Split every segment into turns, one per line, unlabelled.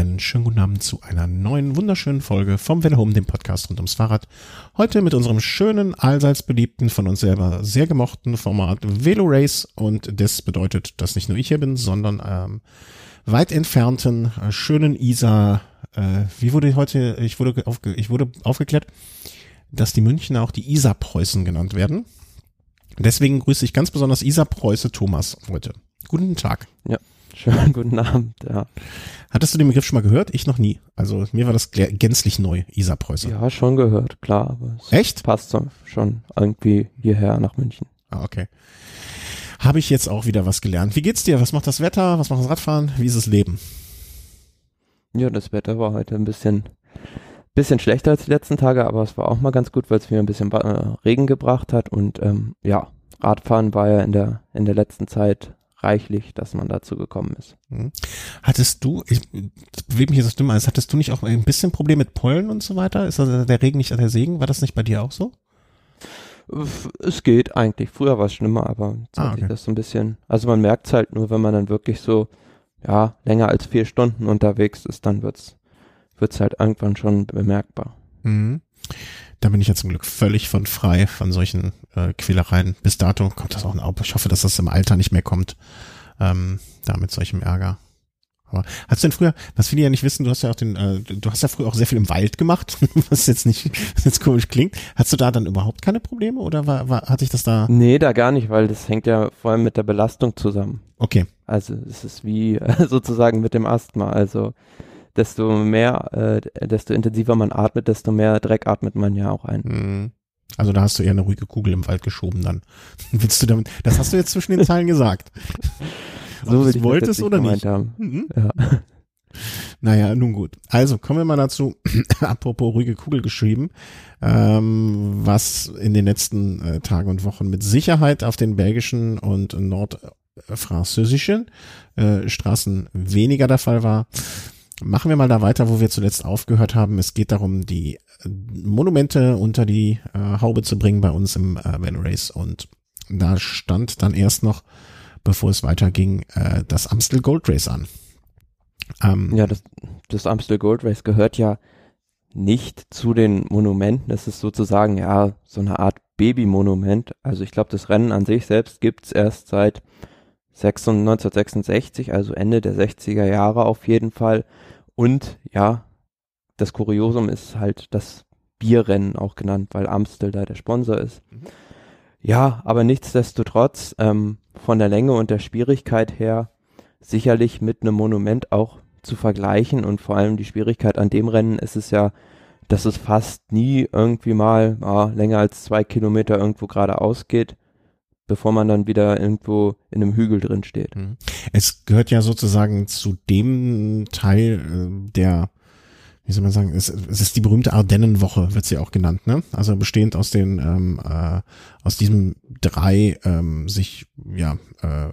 einen schönen guten Abend zu einer neuen, wunderschönen Folge vom Welle Home, dem Podcast rund ums Fahrrad. Heute mit unserem schönen, allseits beliebten, von uns selber sehr gemochten Format Velo Race. Und das bedeutet, dass nicht nur ich hier bin, sondern ähm, weit entfernten, äh, schönen Isa, äh, wie wurde heute, ich wurde, aufge, ich wurde aufgeklärt, dass die München auch die Isar-Preußen genannt werden. Deswegen grüße ich ganz besonders Isar-Preuße Thomas heute. Guten Tag.
Ja, schönen guten Abend, ja.
Hattest du den Begriff schon mal gehört? Ich noch nie. Also mir war das gänzlich neu, Isar Preuße.
Ja, schon gehört, klar. Aber
Echt?
Passt schon irgendwie hierher nach München.
Ah, okay. Habe ich jetzt auch wieder was gelernt. Wie geht's dir? Was macht das Wetter? Was macht das Radfahren? Wie ist das Leben?
Ja, das Wetter war heute ein bisschen, bisschen schlechter als die letzten Tage, aber es war auch mal ganz gut, weil es mir ein bisschen äh, Regen gebracht hat und ähm, ja, Radfahren war ja in der, in der letzten Zeit reichlich, dass man dazu gekommen ist.
Mhm. Hattest du, ich bewege mich jetzt so stimme, als hattest du nicht auch ein bisschen Problem mit Pollen und so weiter? Ist also der Regen nicht der Segen? War das nicht bei dir auch so?
Es geht eigentlich. Früher war es schlimmer, aber jetzt ah, okay. das so ein bisschen. Also man merkt es halt nur, wenn man dann wirklich so, ja, länger als vier Stunden unterwegs ist, dann wird's, wird's halt irgendwann schon bemerkbar.
Mhm. Da bin ich ja zum Glück völlig von frei von solchen äh, Quälereien. Bis dato kommt das auch noch. Ich hoffe, dass das im Alter nicht mehr kommt. Ähm, da mit solchem Ärger. Aber hast du denn früher, was viele ja nicht wissen, du hast ja auch den, äh, du hast ja früher auch sehr viel im Wald gemacht, was jetzt nicht, was jetzt komisch klingt. Hast du da dann überhaupt keine Probleme oder war, war, hatte ich das da?
Nee, da gar nicht, weil das hängt ja vor allem mit der Belastung zusammen.
Okay.
Also es ist wie äh, sozusagen mit dem Asthma. Also desto mehr, äh, desto intensiver man atmet, desto mehr Dreck atmet man ja auch ein.
Mhm. Also da hast du eher eine ruhige Kugel im Wald geschoben dann. Willst du damit, das hast du jetzt zwischen den Zeilen gesagt.
so wie du
wolltest oder nicht?
Mhm. Ja.
Naja, nun gut. Also kommen wir mal dazu, apropos ruhige Kugel geschrieben, ähm, was in den letzten äh, Tagen und Wochen mit Sicherheit auf den belgischen und nordfranzösischen äh, Straßen weniger der Fall war. Machen wir mal da weiter, wo wir zuletzt aufgehört haben. Es geht darum, die äh, Monumente unter die äh, Haube zu bringen bei uns im äh, Van Race. Und da stand dann erst noch, bevor es weiterging, äh, das Amstel Gold Race an.
Ähm, ja, das, das Amstel Gold Race gehört ja nicht zu den Monumenten. Das ist sozusagen ja so eine Art Babymonument. Also ich glaube, das Rennen an sich selbst gibt's erst seit 1966, also Ende der 60er Jahre auf jeden Fall. Und ja, das Kuriosum ist halt das Bierrennen auch genannt, weil Amstel da der Sponsor ist. Mhm. Ja, aber nichtsdestotrotz ähm, von der Länge und der Schwierigkeit her sicherlich mit einem Monument auch zu vergleichen und vor allem die Schwierigkeit an dem Rennen ist es ja, dass es fast nie irgendwie mal ah, länger als zwei Kilometer irgendwo geradeaus geht bevor man dann wieder irgendwo in einem Hügel drin steht. Mhm.
Es gehört ja sozusagen zu dem Teil äh, der wie soll man sagen, es, es ist die berühmte Ardennenwoche, wird sie auch genannt, ne? Also bestehend aus den, ähm, äh, aus diesem drei ähm, sich, ja, äh, äh,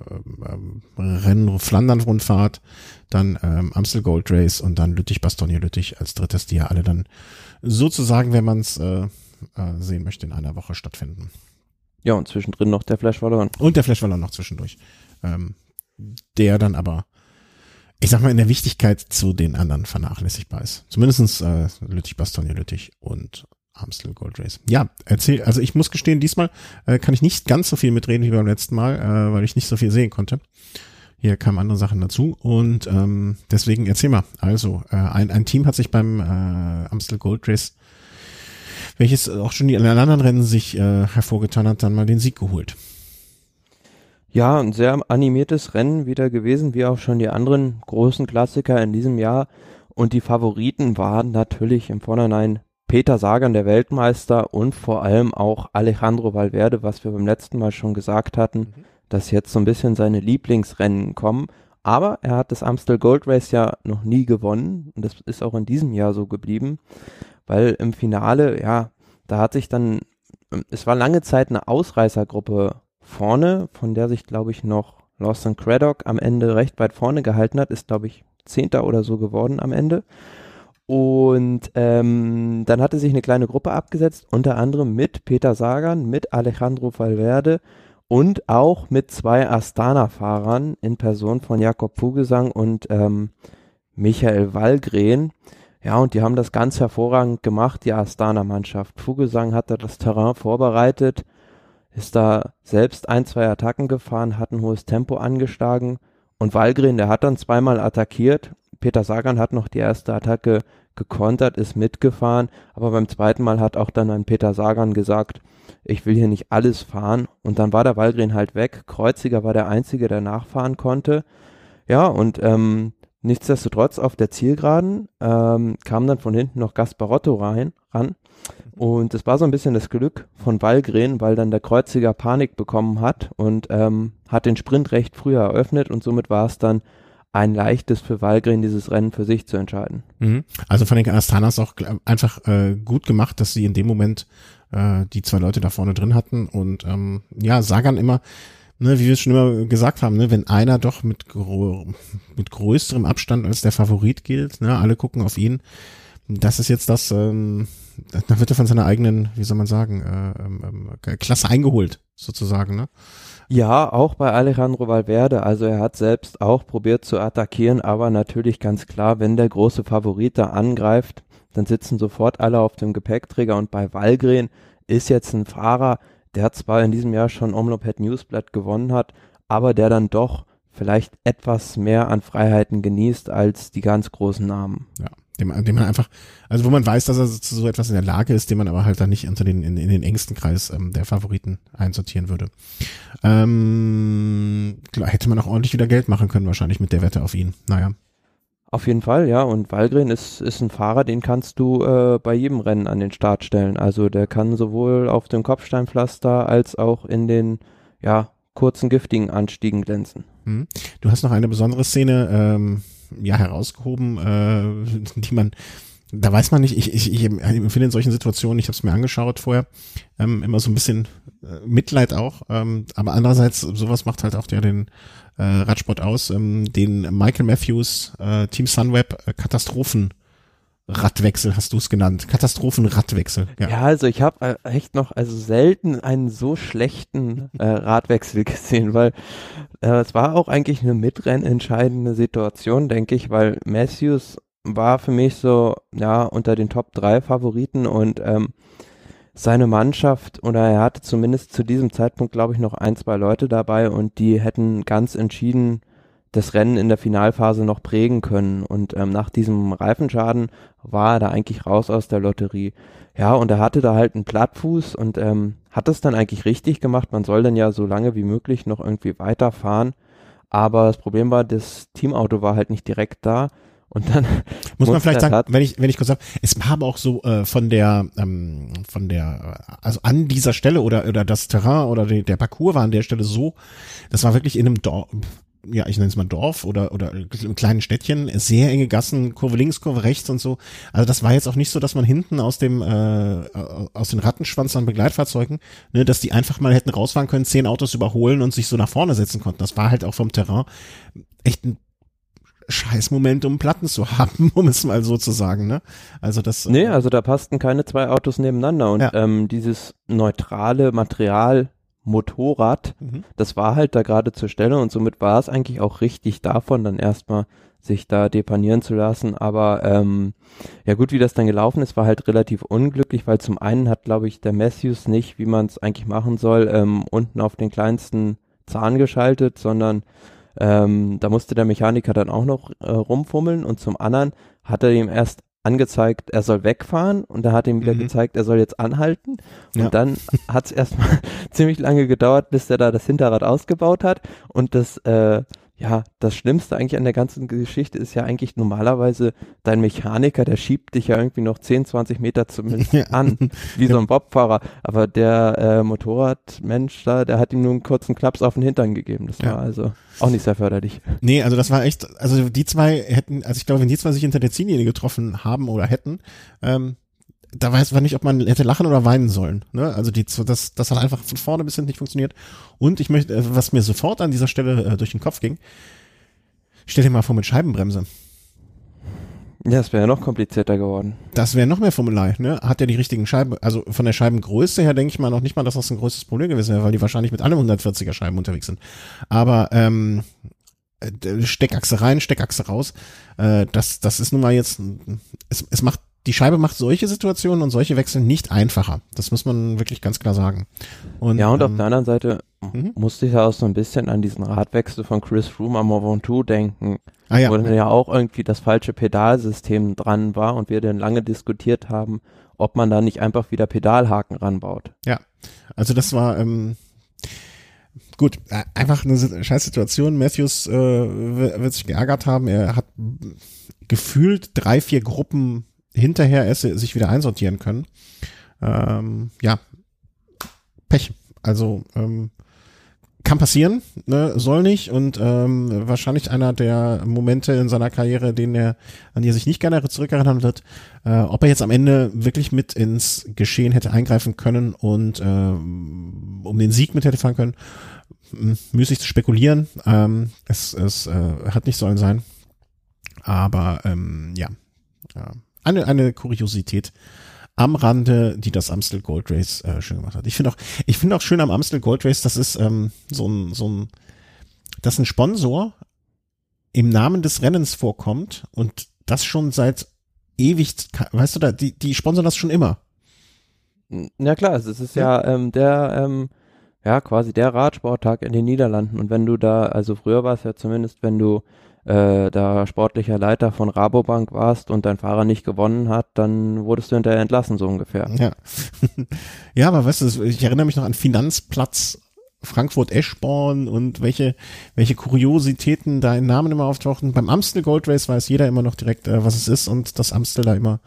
Rennen, Flandern-Rundfahrt, dann ähm, Amstel Gold Race und dann Lüttich-Bastogne-Lüttich als drittes, die ja alle dann sozusagen, wenn man es äh, äh, sehen möchte, in einer Woche stattfinden.
Ja, und zwischendrin noch der Flash Wallon.
Und der Flash Wallon noch zwischendurch. Ähm, der dann aber, ich sag mal, in der Wichtigkeit zu den anderen vernachlässigbar ist. Zumindestens äh, Lüttich, Bastogne, Lüttich und Amstel Gold Race. Ja, erzähl, also ich muss gestehen, diesmal äh, kann ich nicht ganz so viel mitreden wie beim letzten Mal, äh, weil ich nicht so viel sehen konnte. Hier kamen andere Sachen dazu und ähm, deswegen erzähl mal. Also, äh, ein, ein Team hat sich beim äh, Amstel Gold Race welches auch schon in anderen Rennen sich äh, hervorgetan hat, dann mal den Sieg geholt.
Ja, ein sehr animiertes Rennen wieder gewesen, wie auch schon die anderen großen Klassiker in diesem Jahr. Und die Favoriten waren natürlich im Vornherein Peter Sagan, der Weltmeister, und vor allem auch Alejandro Valverde, was wir beim letzten Mal schon gesagt hatten, mhm. dass jetzt so ein bisschen seine Lieblingsrennen kommen. Aber er hat das Amstel Gold Race ja noch nie gewonnen und das ist auch in diesem Jahr so geblieben weil im Finale, ja, da hat sich dann, ähm, es war lange Zeit eine Ausreißergruppe vorne, von der sich, glaube ich, noch Lawson Craddock am Ende recht weit vorne gehalten hat, ist, glaube ich, Zehnter oder so geworden am Ende. Und ähm, dann hatte sich eine kleine Gruppe abgesetzt, unter anderem mit Peter Sagan, mit Alejandro Valverde und auch mit zwei Astana-Fahrern in Person von Jakob Fugesang und ähm, Michael Wallgren. Ja, und die haben das ganz hervorragend gemacht, die Astana-Mannschaft. Vogelsang hat da das Terrain vorbereitet, ist da selbst ein, zwei Attacken gefahren, hat ein hohes Tempo angeschlagen und Wallgren, der hat dann zweimal attackiert. Peter Sagan hat noch die erste Attacke gekontert, ist mitgefahren, aber beim zweiten Mal hat auch dann ein Peter Sagan gesagt, ich will hier nicht alles fahren und dann war der Wallgren halt weg. Kreuziger war der Einzige, der nachfahren konnte. Ja, und ähm, nichtsdestotrotz auf der Zielgeraden ähm, kam dann von hinten noch Gasparotto rein, ran und es war so ein bisschen das Glück von Wallgren, weil dann der Kreuziger Panik bekommen hat und ähm, hat den Sprint recht früh eröffnet und somit war es dann ein leichtes für Walgren, dieses Rennen für sich zu entscheiden.
Mhm. Also von den Astanas auch einfach äh, gut gemacht, dass sie in dem Moment äh, die zwei Leute da vorne drin hatten und ähm, ja, Sagan immer, ne, wie wir es schon immer gesagt haben, ne, wenn einer doch mit, gro mit größerem Abstand als der Favorit gilt, ne, alle gucken auf ihn, das ist jetzt das, ähm, da wird er von seiner eigenen, wie soll man sagen, äh, ähm, äh, Klasse eingeholt, sozusagen, ne?
Ja, auch bei Alejandro Valverde. Also er hat selbst auch probiert zu attackieren, aber natürlich ganz klar, wenn der große Favorit da angreift, dann sitzen sofort alle auf dem Gepäckträger und bei Walgren ist jetzt ein Fahrer, der zwar in diesem Jahr schon Omloped Newsblatt gewonnen hat, aber der dann doch vielleicht etwas mehr an Freiheiten genießt als die ganz großen Namen.
Ja dem, dem man einfach, also wo man weiß, dass er zu so etwas in der Lage ist, den man aber halt dann nicht unter den, in, in den engsten Kreis ähm, der Favoriten einsortieren würde. Ähm, klar, hätte man auch ordentlich wieder Geld machen können, wahrscheinlich mit der Wette auf ihn. Naja.
Auf jeden Fall, ja. Und Walgren ist, ist ein Fahrer, den kannst du äh, bei jedem Rennen an den Start stellen. Also der kann sowohl auf dem Kopfsteinpflaster als auch in den, ja, kurzen giftigen Anstiegen glänzen.
Hm. Du hast noch eine besondere Szene, ähm, ja herausgehoben, äh, die man da weiß man nicht, ich, ich, ich empfinde in solchen Situationen, ich habe es mir angeschaut vorher, ähm, immer so ein bisschen äh, Mitleid auch, ähm, aber andererseits, sowas macht halt auch der den äh, Radsport aus, ähm, den Michael Matthews, äh, Team Sunweb, äh, Katastrophen Radwechsel hast du es genannt. Katastrophenradwechsel.
Ja. ja, also ich habe äh, echt noch also selten einen so schlechten äh, Radwechsel gesehen, weil äh, es war auch eigentlich eine mitrennentscheidende Situation, denke ich, weil Matthews war für mich so ja unter den Top 3 Favoriten und ähm, seine Mannschaft oder er hatte zumindest zu diesem Zeitpunkt glaube ich noch ein, zwei Leute dabei und die hätten ganz entschieden das Rennen in der Finalphase noch prägen können. Und ähm, nach diesem Reifenschaden war er da eigentlich raus aus der Lotterie. Ja, und er hatte da halt einen Plattfuß und ähm, hat es dann eigentlich richtig gemacht. Man soll dann ja so lange wie möglich noch irgendwie weiterfahren. Aber das Problem war, das Teamauto war halt nicht direkt da. Und dann
muss man vielleicht sagen, wenn ich wenn ich kurz sage, es war aber auch so äh, von der ähm, von der also an dieser Stelle oder oder das Terrain oder die, der Parcours war an der Stelle so, das war wirklich in einem Dorf, ja, ich nenne es mal Dorf oder, oder im kleinen Städtchen, sehr enge Gassen, Kurve links, Kurve rechts und so. Also das war jetzt auch nicht so, dass man hinten aus dem, äh, aus den Rattenschwanz an Begleitfahrzeugen, ne, dass die einfach mal hätten rausfahren können, zehn Autos überholen und sich so nach vorne setzen konnten. Das war halt auch vom Terrain echt ein Scheißmoment, um Platten zu haben, um es mal so zu sagen, ne? Also das.
Nee, äh, also da passten keine zwei Autos nebeneinander und ja. ähm, dieses neutrale Material Motorrad. Mhm. Das war halt da gerade zur Stelle und somit war es eigentlich auch richtig davon, dann erstmal sich da depanieren zu lassen. Aber ähm, ja gut, wie das dann gelaufen ist, war halt relativ unglücklich, weil zum einen hat, glaube ich, der Matthews nicht, wie man es eigentlich machen soll, ähm, unten auf den kleinsten Zahn geschaltet, sondern ähm, da musste der Mechaniker dann auch noch äh, rumfummeln und zum anderen hat er ihm erst angezeigt, er soll wegfahren und da hat ihm wieder mhm. gezeigt, er soll jetzt anhalten. Und ja. dann hat es erstmal ziemlich lange gedauert, bis er da das Hinterrad ausgebaut hat und das äh, ja, das Schlimmste eigentlich an der ganzen Geschichte ist ja eigentlich normalerweise dein Mechaniker, der schiebt dich ja irgendwie noch 10, 20 Meter zumindest ja. an, wie so ein Bobfahrer. Aber der äh, Motorradmensch da, der hat ihm nur einen kurzen Klaps auf den Hintern gegeben. Das ja. war also auch nicht sehr förderlich.
Nee, also das war echt, also die zwei hätten, also ich glaube, wenn die zwei sich hinter der Ziellinie getroffen haben oder hätten, ähm, da weiß man nicht, ob man hätte lachen oder weinen sollen. Ne? Also die, das, das hat einfach von vorne bis hinten nicht funktioniert. Und ich möchte, äh, was mir sofort an dieser Stelle äh, durch den Kopf ging, stell dir mal vor mit Scheibenbremse.
Ja, das wäre ja noch komplizierter geworden.
Das wäre noch mehr Formular, ne? Hat er die richtigen Scheiben, also von der Scheibengröße her denke ich mal noch nicht mal, dass das ein größtes Problem gewesen wäre, weil die wahrscheinlich mit allem 140er Scheiben unterwegs sind. Aber ähm, äh, Steckachse rein, Steckachse raus. Äh, das, das ist nun mal jetzt, es, es macht, die Scheibe macht solche Situationen und solche Wechsel nicht einfacher. Das muss man wirklich ganz klar sagen.
Und, ja, und ähm, auf der anderen Seite mhm. musste ich ja auch so ein bisschen an diesen Radwechsel von Chris Froome am Mont Ventoux denken. Ah, ja. Wo dann ja auch irgendwie das falsche Pedalsystem dran war und wir dann lange diskutiert haben, ob man da nicht einfach wieder Pedalhaken ranbaut.
Ja, also das war, ähm, gut, äh, einfach eine scheiß Situation. Matthews äh, wird sich geärgert haben. Er hat gefühlt drei, vier Gruppen hinterher er sich wieder einsortieren können. Ähm, ja, Pech. Also ähm, kann passieren, ne, soll nicht und ähm, wahrscheinlich einer der Momente in seiner Karriere, den er an die er sich nicht gerne zurückerinnern wird. Äh, ob er jetzt am Ende wirklich mit ins Geschehen hätte eingreifen können und äh, um den Sieg mit hätte fahren können, müßig zu spekulieren. Ähm, es es äh, hat nicht sollen sein. Aber ähm, ja, ja, eine, eine Kuriosität am Rande, die das Amstel Gold Race äh, schön gemacht hat. Ich finde auch, ich finde auch schön am Amstel Gold Race, das ist ähm, so ein, so ein, dass ein Sponsor im Namen des Rennens vorkommt und das schon seit ewig, weißt du da, die, die sponsern das schon immer.
Ja klar, es ist ja, ja ähm, der ähm, ja, quasi der Radsporttag in den Niederlanden. Und wenn du da, also früher war es ja zumindest, wenn du äh, da sportlicher Leiter von Rabobank warst und dein Fahrer nicht gewonnen hat, dann wurdest du hinterher entlassen, so ungefähr.
Ja. ja, aber weißt du, ich erinnere mich noch an Finanzplatz Frankfurt-Eschborn und welche, welche Kuriositäten da in Namen immer auftauchten. Beim Amstel Gold Race weiß jeder immer noch direkt, äh, was es ist und dass Amstel da immer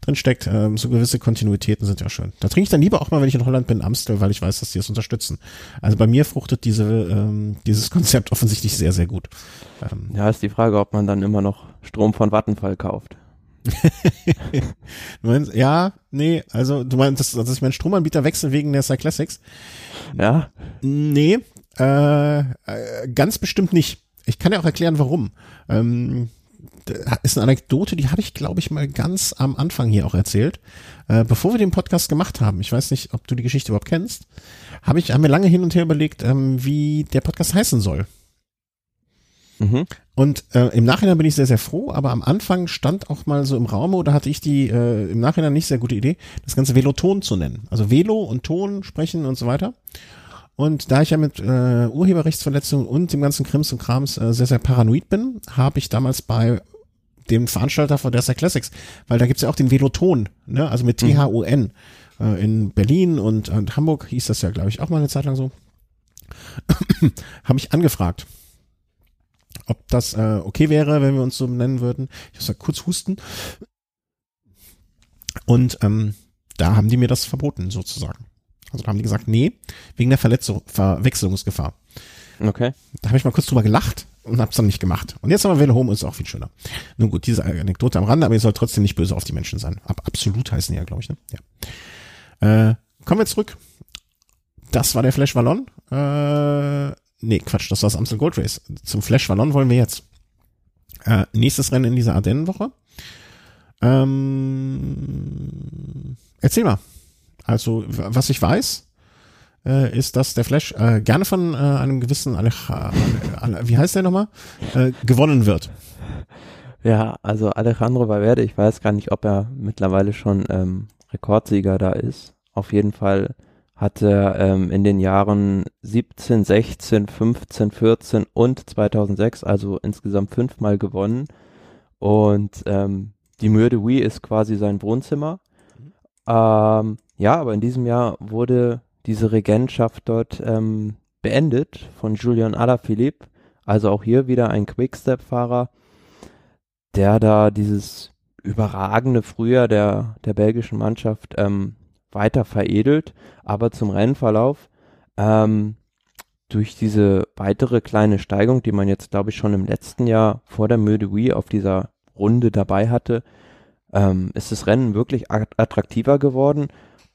drin steckt. Ähm, so gewisse Kontinuitäten sind ja schön. Da trinke ich dann lieber auch mal, wenn ich in Holland bin, Amstel, weil ich weiß, dass die es unterstützen. Also bei mir fruchtet diese, ähm, dieses Konzept offensichtlich sehr, sehr gut.
Ähm, ja, ist die Frage, ob man dann immer noch Strom von Vattenfall kauft.
meinst, ja, nee, also du meinst, dass, dass ich meinen Stromanbieter wechsle wegen der Cyclassics?
Ja.
Nee, äh, äh, ganz bestimmt nicht. Ich kann ja auch erklären, warum. Ähm, ist eine Anekdote, die habe ich, glaube ich, mal ganz am Anfang hier auch erzählt. Äh, bevor wir den Podcast gemacht haben, ich weiß nicht, ob du die Geschichte überhaupt kennst, habe ich, haben wir lange hin und her überlegt, ähm, wie der Podcast heißen soll. Mhm. Und äh, im Nachhinein bin ich sehr, sehr froh, aber am Anfang stand auch mal so im Raum, oder hatte ich die äh, im Nachhinein nicht sehr gute Idee, das ganze Veloton zu nennen. Also Velo und Ton sprechen und so weiter. Und da ich ja mit äh, Urheberrechtsverletzungen und dem ganzen Krims und Krams äh, sehr, sehr paranoid bin, habe ich damals bei dem Veranstalter von Dessa Classics, weil da gibt's ja auch den Veloton, ne? also mit T-H-O-N. Mhm. Äh, in Berlin und, und Hamburg hieß das ja, glaube ich, auch mal eine Zeit lang so. habe ich angefragt ob das äh, okay wäre, wenn wir uns so nennen würden. Ich muss mal kurz husten. Und ähm, da haben die mir das verboten, sozusagen. Also da haben die gesagt, nee, wegen der Verletzung, Verwechslungsgefahr.
Okay.
Da habe ich mal kurz drüber gelacht und hab's dann nicht gemacht. Und jetzt haben wir Velo Home ist auch viel schöner. Nun gut, diese Anekdote am Rande, aber ihr sollt trotzdem nicht böse auf die Menschen sein. Ab absolut heißen die ja, glaube ich, ne? Ja. Äh, kommen wir zurück. Das war der Flash Wallon. Äh, Nee, Quatsch, das war das Amstel Gold Race. Zum Flash Wallon wollen wir jetzt. Äh, nächstes Rennen in dieser Ardennenwoche. Ähm, erzähl mal. Also, was ich weiß, äh, ist, dass der Flash äh, gerne von äh, einem gewissen Alech, wie heißt der nochmal, äh, gewonnen wird.
Ja, also Alejandro Valverde, ich weiß gar nicht, ob er mittlerweile schon ähm, Rekordsieger da ist. Auf jeden Fall hat er ähm, in den Jahren 17, 16, 15, 14 und 2006, also insgesamt fünfmal gewonnen. Und ähm, die Mühe de Wii ist quasi sein Wohnzimmer. Mhm. Ähm, ja, aber in diesem Jahr wurde diese Regentschaft dort ähm, beendet von Julian Alaphilippe. Also auch hier wieder ein Quickstep-Fahrer, der da dieses überragende Frühjahr der, der belgischen Mannschaft ähm, weiter veredelt, aber zum Rennverlauf ähm, durch diese weitere kleine Steigung, die man jetzt, glaube ich, schon im letzten Jahr vor der Müde Wii auf dieser Runde dabei hatte, ähm, ist das Rennen wirklich attraktiver geworden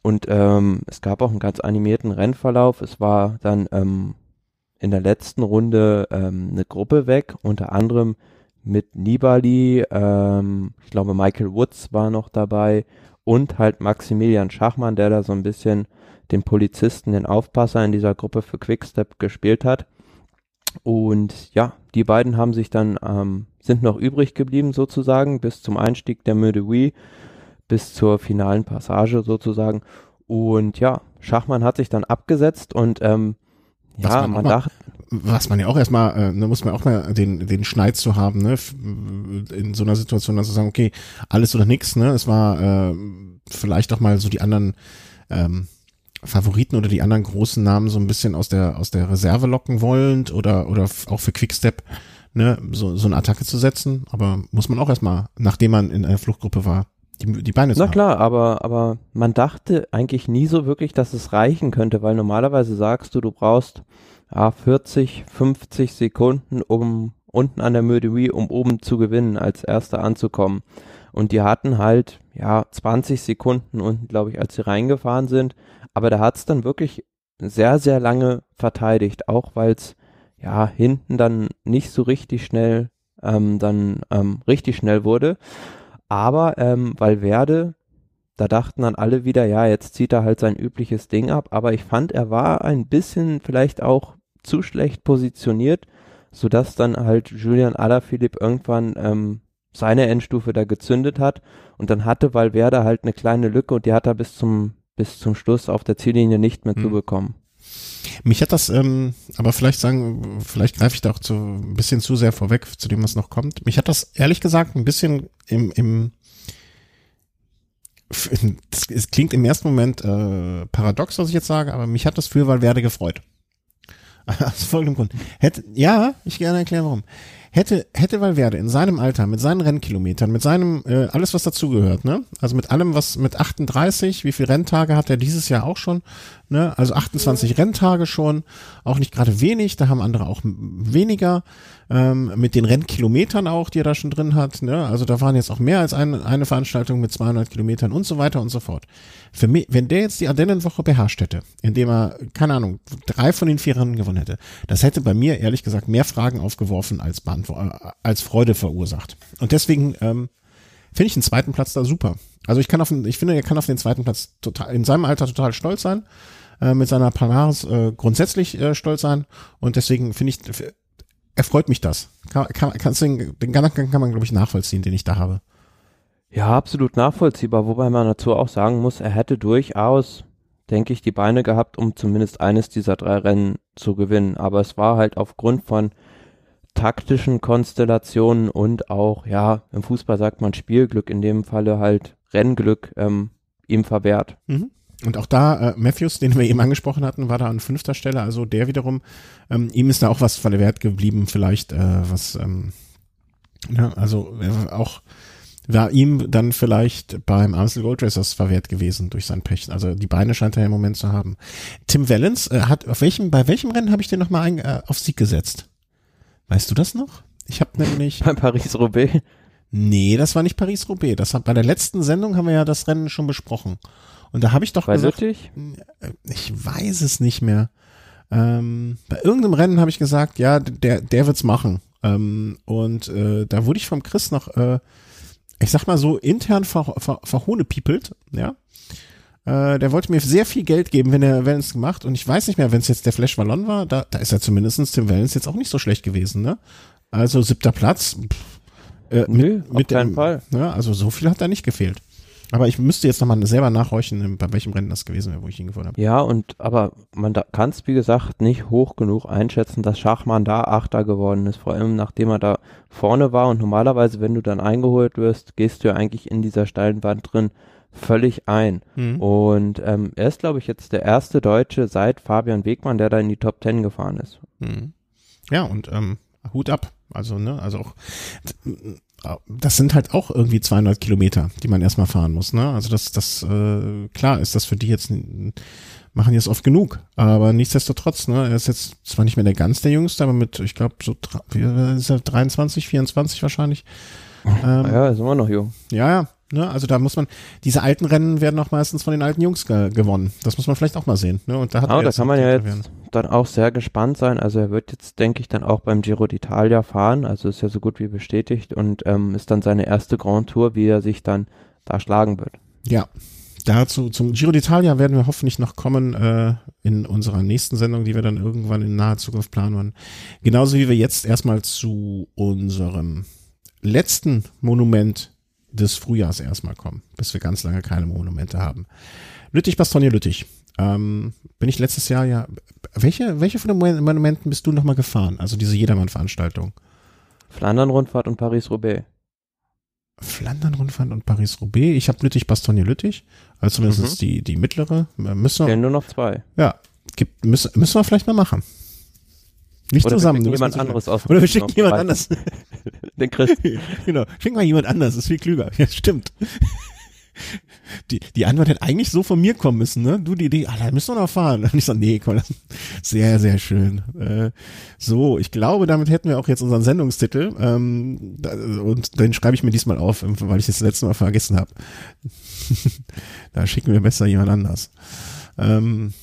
und ähm, es gab auch einen ganz animierten Rennverlauf. Es war dann ähm, in der letzten Runde ähm, eine Gruppe weg, unter anderem mit Nibali, ähm, ich glaube Michael Woods war noch dabei und halt Maximilian Schachmann, der da so ein bisschen den Polizisten, den Aufpasser in dieser Gruppe für Quickstep gespielt hat. Und ja, die beiden haben sich dann, ähm, sind noch übrig geblieben sozusagen bis zum Einstieg der Meudouis, bis zur finalen Passage sozusagen. Und ja, Schachmann hat sich dann abgesetzt und ähm, ja, man, man dachte.
Was man ja auch erstmal, äh, da muss man auch mal den, den Schneid zu haben, ne, in so einer Situation dann zu sagen, okay, alles oder nichts, ne, es war äh, vielleicht doch mal so die anderen ähm, Favoriten oder die anderen großen Namen so ein bisschen aus der aus der Reserve locken wollend oder oder auch für Quickstep ne so so eine Attacke zu setzen, aber muss man auch erstmal, nachdem man in einer Fluchtgruppe war, die, die Beine
zu Na haben. klar, aber aber man dachte eigentlich nie so wirklich, dass es reichen könnte, weil normalerweise sagst du, du brauchst ja, 40, 50 Sekunden, um unten an der Mürderie, um oben zu gewinnen, als erster anzukommen. Und die hatten halt, ja, 20 Sekunden unten, glaube ich, als sie reingefahren sind. Aber da hat's dann wirklich sehr, sehr lange verteidigt, auch weil es ja hinten dann nicht so richtig schnell ähm, dann ähm, richtig schnell wurde. Aber ähm, Valverde, da dachten dann alle wieder, ja, jetzt zieht er halt sein übliches Ding ab. Aber ich fand, er war ein bisschen vielleicht auch zu schlecht positioniert, sodass dann halt Julian Alaphilippe irgendwann ähm, seine Endstufe da gezündet hat und dann hatte Valverde halt eine kleine Lücke und die hat er bis zum bis zum Schluss auf der Ziellinie nicht mehr hm. zu bekommen.
Mich hat das, ähm, aber vielleicht sagen, vielleicht greife ich da auch zu, ein bisschen zu sehr vorweg, zu dem, was noch kommt. Mich hat das ehrlich gesagt ein bisschen im, im es klingt im ersten Moment äh, paradox, was ich jetzt sage, aber mich hat das für Valverde gefreut. Aus folgendem Grund. Hätte, ja, ich gerne erklären warum. Hätte, hätte Valverde in seinem Alter, mit seinen Rennkilometern, mit seinem, äh, alles was dazugehört, ne? Also mit allem, was mit 38, wie viel Renntage hat er dieses Jahr auch schon, ne? Also 28 ja. Renntage schon, auch nicht gerade wenig, da haben andere auch weniger, ähm, mit den Rennkilometern auch, die er da schon drin hat, ne? Also da waren jetzt auch mehr als ein, eine Veranstaltung mit 200 Kilometern und so weiter und so fort. Für mich, wenn der jetzt die Ardennenwoche beherrscht hätte, indem er, keine Ahnung, drei von den vier Rennen gewonnen hätte, das hätte bei mir ehrlich gesagt mehr Fragen aufgeworfen als Bahn äh, als Freude verursacht. Und deswegen ähm, finde ich den zweiten Platz da super. Also ich kann auf, ich finde, er kann auf den zweiten Platz total in seinem Alter total stolz sein, äh, mit seiner Palmares äh, grundsätzlich äh, stolz sein und deswegen finde ich, erfreut mich das. Kann, kann, kannst den, den Gedanken kann man glaube ich nachvollziehen, den ich da habe.
Ja, absolut nachvollziehbar, wobei man dazu auch sagen muss, er hätte durchaus, denke ich, die Beine gehabt, um zumindest eines dieser drei Rennen zu gewinnen. Aber es war halt aufgrund von taktischen Konstellationen und auch, ja, im Fußball sagt man Spielglück, in dem Falle halt Rennglück ähm, ihm verwehrt.
Mhm. Und auch da, äh, Matthews, den wir eben angesprochen hatten, war da an fünfter Stelle. Also der wiederum, ähm, ihm ist da auch was verwehrt geblieben, vielleicht, äh, was, ähm, ja, also äh, auch war ihm dann vielleicht beim Amstel Gold Racers verwehrt gewesen durch sein Pech. Also die Beine scheint er im Moment zu haben. Tim Wellens äh, hat auf welchem, bei welchem Rennen habe ich den nochmal äh, auf Sieg gesetzt? Weißt du das noch? Ich habe nämlich.
Bei Paris-Roubaix?
Nee, das war nicht Paris-Roubaix. Das hat, bei der letzten Sendung haben wir ja das Rennen schon besprochen. Und da habe ich doch
bei gesagt. Lüttich?
Äh, ich weiß es nicht mehr. Ähm, bei irgendeinem Rennen habe ich gesagt, ja, der, der wird's machen. Ähm, und äh, da wurde ich vom Chris noch, äh, ich sag mal so, intern ver, ver, verhohnepiepelt, ja. Äh, der wollte mir sehr viel Geld geben, wenn er Wellens gemacht. Und ich weiß nicht mehr, wenn es jetzt der Flash Wallon war, da, da ist er zumindestens Tim Wellens jetzt auch nicht so schlecht gewesen, ne? Also siebter Platz. Pff,
äh, Nö, mit, mit keinen dem, Fall.
Ja, also so viel hat da nicht gefehlt. Aber ich müsste jetzt nochmal selber nachhorchen, bei welchem Rennen das gewesen wäre, wo ich ihn gefunden habe.
Ja, und aber man kann es, wie gesagt, nicht hoch genug einschätzen, dass Schachmann da Achter geworden ist. Vor allem nachdem er da vorne war und normalerweise, wenn du dann eingeholt wirst, gehst du ja eigentlich in dieser steilen Wand drin völlig ein. Mhm. Und ähm, er ist, glaube ich, jetzt der erste Deutsche seit Fabian Wegmann, der da in die Top Ten gefahren ist.
Mhm. Ja, und ähm, Hut ab. Also, ne, also auch, das sind halt auch irgendwie 200 Kilometer, die man erstmal fahren muss, ne? Also das, das, äh, klar ist das für die jetzt, machen jetzt oft genug, aber nichtsdestotrotz, ne, er ist jetzt zwar nicht mehr der ganz der Jüngste, aber mit, ich glaube, so, wie ist er, 23, 24 wahrscheinlich.
Ähm, ja, ist immer noch jung.
Ja, ja, Ne? Also da muss man, diese alten Rennen werden auch meistens von den alten Jungs ge gewonnen. Das muss man vielleicht auch mal sehen. Ne? Und da hat
Aber da kann man ja jetzt werden. dann auch sehr gespannt sein. Also er wird jetzt, denke ich, dann auch beim Giro d'Italia fahren. Also ist ja so gut wie bestätigt und ähm, ist dann seine erste Grand Tour, wie er sich dann da schlagen wird.
Ja, dazu zum Giro d'Italia werden wir hoffentlich noch kommen äh, in unserer nächsten Sendung, die wir dann irgendwann in naher Zukunft planen wollen. Genauso wie wir jetzt erstmal zu unserem letzten Monument des Frühjahrs erstmal kommen, bis wir ganz lange keine Monumente haben. Lüttich, Bastogne, Lüttich. Ähm, bin ich letztes Jahr ja. Welche, welche von den Monumenten bist du nochmal gefahren? Also diese Jedermann-Veranstaltung.
Flandern-Rundfahrt und Paris-Roubaix.
Flandern-Rundfahrt und Paris-Roubaix. Ich habe Lüttich, Bastogne, Lüttich. Also zumindest mhm. die, die mittlere.
Müssen wir, nur noch zwei.
Ja, gibt, müssen, müssen wir vielleicht mal machen. Nicht
Oder
zusammen.
Wir jemand anderes aus.
Oder wir schicken jemand anders.
Den Chris.
genau. Schicken mal jemand anders. Das ist viel klüger. Ja, stimmt. Die, die Antwort hätte eigentlich so von mir kommen müssen, ne? Du, die Idee, ah, da müssen wir noch fahren. Und ich so, nee, komm, sehr, sehr schön. Äh, so, ich glaube, damit hätten wir auch jetzt unseren Sendungstitel. Ähm, und den schreibe ich mir diesmal auf, weil ich das letzte Mal vergessen habe. da schicken wir besser jemand anders. Ähm,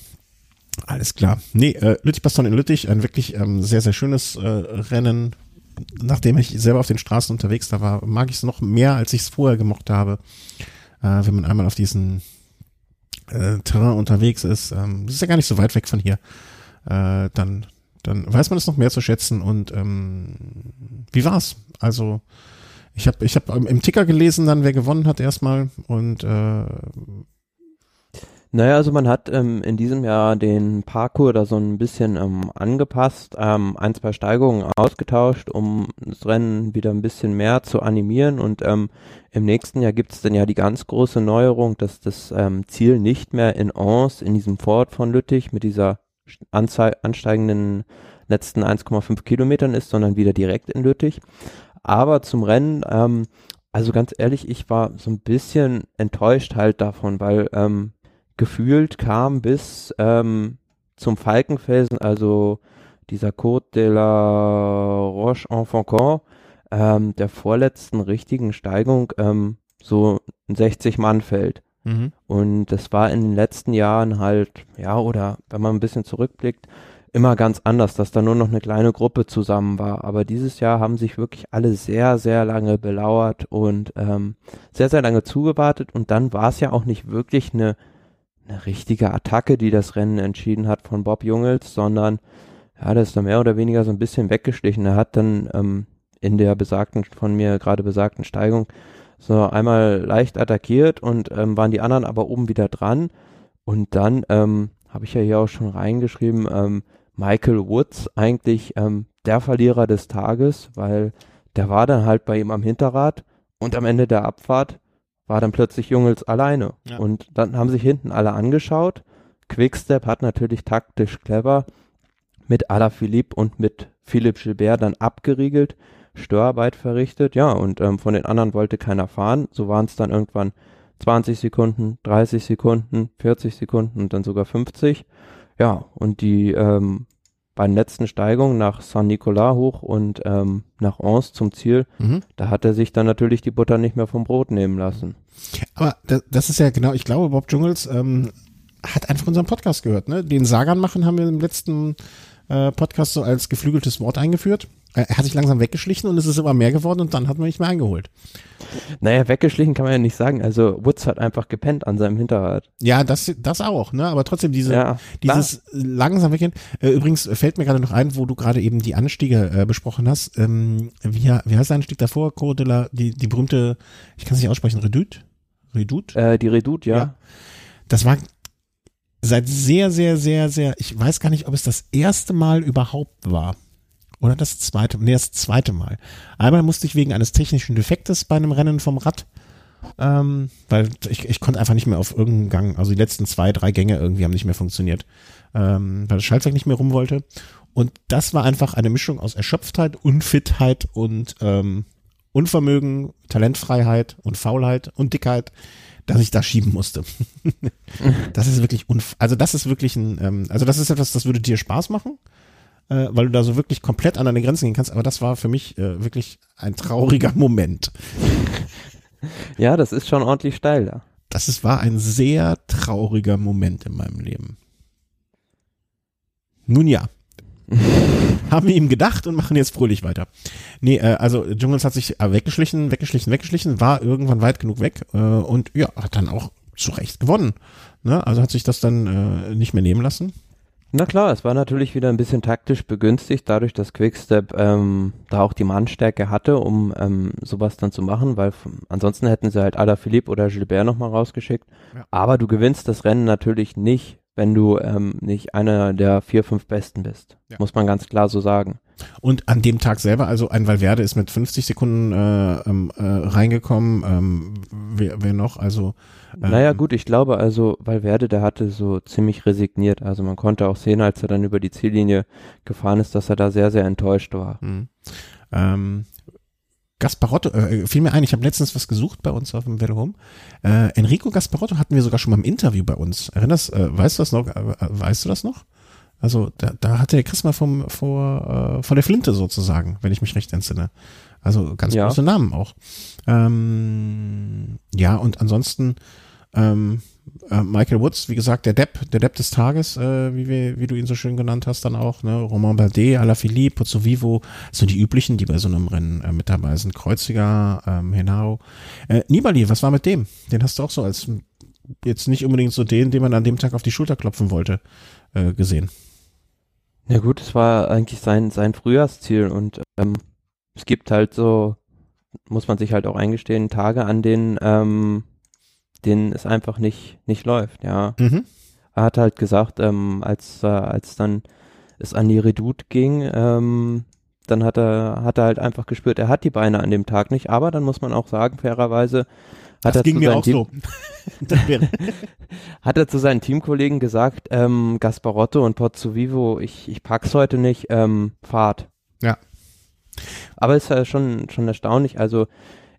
alles klar. Nee, äh, Lüttich-Baston in Lüttich, ein wirklich ähm, sehr, sehr schönes äh, Rennen. Nachdem ich selber auf den Straßen unterwegs da war, mag ich es noch mehr, als ich es vorher gemocht habe äh, wenn man einmal auf diesen äh, Terrain unterwegs ist. Ähm, das ist ja gar nicht so weit weg von hier. Äh, dann, dann weiß man es noch mehr zu schätzen. Und ähm, wie war's? Also ich habe ich hab im Ticker gelesen, dann wer gewonnen hat erstmal und äh,
naja, also man hat ähm, in diesem Jahr den Parkour da so ein bisschen ähm, angepasst, ähm, ein, zwei Steigerungen ausgetauscht, um das Rennen wieder ein bisschen mehr zu animieren und ähm, im nächsten Jahr gibt es dann ja die ganz große Neuerung, dass das ähm, Ziel nicht mehr in Ans, in diesem Fort von Lüttich mit dieser ansteigenden letzten 1,5 Kilometern ist, sondern wieder direkt in Lüttich. Aber zum Rennen, ähm, also ganz ehrlich, ich war so ein bisschen enttäuscht halt davon, weil ähm, gefühlt kam bis ähm, zum Falkenfelsen, also dieser Côte de la Roche en Faucon, ähm, der vorletzten richtigen Steigung, ähm, so ein 60-Mann-Feld. Mhm. Und das war in den letzten Jahren halt, ja, oder wenn man ein bisschen zurückblickt, immer ganz anders, dass da nur noch eine kleine Gruppe zusammen war. Aber dieses Jahr haben sich wirklich alle sehr, sehr lange belauert und ähm, sehr, sehr lange zugewartet. Und dann war es ja auch nicht wirklich eine eine richtige Attacke, die das Rennen entschieden hat von Bob Jungels, sondern ja, das ist da mehr oder weniger so ein bisschen weggeschlichen. Er hat dann ähm, in der besagten, von mir gerade besagten Steigung so einmal leicht attackiert und ähm, waren die anderen aber oben wieder dran. Und dann ähm, habe ich ja hier auch schon reingeschrieben, ähm, Michael Woods eigentlich ähm, der Verlierer des Tages, weil der war dann halt bei ihm am Hinterrad und am Ende der Abfahrt war dann plötzlich Jungels alleine. Ja. Und dann haben sich hinten alle angeschaut. Quickstep hat natürlich taktisch clever mit Alaphilippe und mit Philipp Gilbert dann abgeriegelt, Störarbeit verrichtet. Ja, und ähm, von den anderen wollte keiner fahren. So waren es dann irgendwann 20 Sekunden, 30 Sekunden, 40 Sekunden und dann sogar 50. Ja, und die ähm, den letzten Steigungen nach Saint-Nicolas hoch und ähm, nach Ans zum Ziel, mhm. da hat er sich dann natürlich die Butter nicht mehr vom Brot nehmen lassen.
Aber das, das ist ja genau, ich glaube, Bob Dschungels ähm, hat einfach unseren Podcast gehört. Ne? Den Sagan machen haben wir im letzten äh, Podcast so als geflügeltes Wort eingeführt. Er hat sich langsam weggeschlichen und es ist immer mehr geworden und dann hat man nicht mehr eingeholt.
Naja, weggeschlichen kann man ja nicht sagen. Also Woods hat einfach gepennt an seinem Hinterrad.
Ja, das, das auch, ne? Aber trotzdem diese, ja, dieses langsam weggehen. Äh, übrigens fällt mir gerade noch ein, wo du gerade eben die Anstiege äh, besprochen hast. Ähm, wie, wie heißt der Anstieg davor? Cordela, die, die berühmte, ich kann es nicht aussprechen, Redoute?
Redoute? Äh, die Redoute, ja. ja.
Das war seit sehr, sehr, sehr, sehr, ich weiß gar nicht, ob es das erste Mal überhaupt war. Oder das zweite, nee, das zweite Mal. Einmal musste ich wegen eines technischen Defektes bei einem Rennen vom Rad, ähm, weil ich, ich konnte einfach nicht mehr auf irgendeinen Gang, also die letzten zwei, drei Gänge irgendwie haben nicht mehr funktioniert, ähm, weil das Schaltzeug nicht mehr rum wollte. Und das war einfach eine Mischung aus Erschöpftheit, Unfitheit und ähm, Unvermögen, Talentfreiheit und Faulheit und Dickheit, dass ich da schieben musste. das ist wirklich unf also das ist wirklich ein, ähm, also das ist etwas, das würde dir Spaß machen äh, weil du da so wirklich komplett an deine Grenzen gehen kannst. Aber das war für mich äh, wirklich ein trauriger Moment.
Ja, das ist schon ordentlich steil da.
Das ist, war ein sehr trauriger Moment in meinem Leben. Nun ja. haben wir ihm gedacht und machen jetzt fröhlich weiter. Nee, äh, also Jungles hat sich äh, weggeschlichen, weggeschlichen, weggeschlichen, war irgendwann weit genug weg äh, und ja, hat dann auch zu Recht gewonnen. Ne? Also hat sich das dann äh, nicht mehr nehmen lassen.
Na klar, es war natürlich wieder ein bisschen taktisch begünstigt, dadurch, dass Quickstep ähm, da auch die Mannstärke hatte, um ähm, sowas dann zu machen, weil ansonsten hätten sie halt Ala Philippe oder Gilbert nochmal rausgeschickt. Ja. Aber du gewinnst das Rennen natürlich nicht, wenn du ähm, nicht einer der vier, fünf Besten bist. Ja. Muss man ganz klar so sagen.
Und an dem Tag selber, also ein Valverde ist mit 50 Sekunden äh, ähm, äh, reingekommen. Ähm, wer, wer noch? Also
ähm, naja gut, ich glaube also Valverde, der hatte so ziemlich resigniert. Also man konnte auch sehen, als er dann über die Ziellinie gefahren ist, dass er da sehr, sehr enttäuscht war. Mhm.
Ähm, Gasparotto, äh, fiel mir ein, ich habe letztens was gesucht bei uns auf dem Velo Home. Äh, Enrico Gasparotto hatten wir sogar schon mal im Interview bei uns. Erinnerst, äh, weißt du das noch? Äh, weißt du das noch? Also da, da hatte der Chris mal vom, vor, äh, von der Flinte sozusagen, wenn ich mich recht entsinne. Also ganz ja. große Namen auch. Ähm, ja, und ansonsten ähm, äh, Michael Woods, wie gesagt, der Depp, der Depp des Tages, äh, wie, wir, wie du ihn so schön genannt hast, dann auch, ne? Romain Bardet, Alaphilippe, Pozzo Vivo, so die üblichen, die bei so einem Rennen äh, mit dabei sind. Kreuziger, ähm, Henao. Äh, Nibali, was war mit dem? Den hast du auch so als jetzt nicht unbedingt so den, den man an dem Tag auf die Schulter klopfen wollte, äh, gesehen.
Ja gut, es war eigentlich sein, sein Frühjahrsziel und ähm, es gibt halt so, muss man sich halt auch eingestehen, Tage, an denen, ähm, denen es einfach nicht, nicht läuft, ja. Mhm. Er hat halt gesagt, ähm, als, äh, als dann es an die Redoute ging, ähm, dann hat er, hat er halt einfach gespürt, er hat die Beine an dem Tag nicht, aber dann muss man auch sagen, fairerweise, hat
das
er
ging mir auch Team,
so. hat er zu seinen Teamkollegen gesagt, ähm, Gasparotto und Pozzovivo, ich, ich pack's heute nicht, ähm, Fahrt.
Ja.
Aber es ist ja schon, schon erstaunlich. Also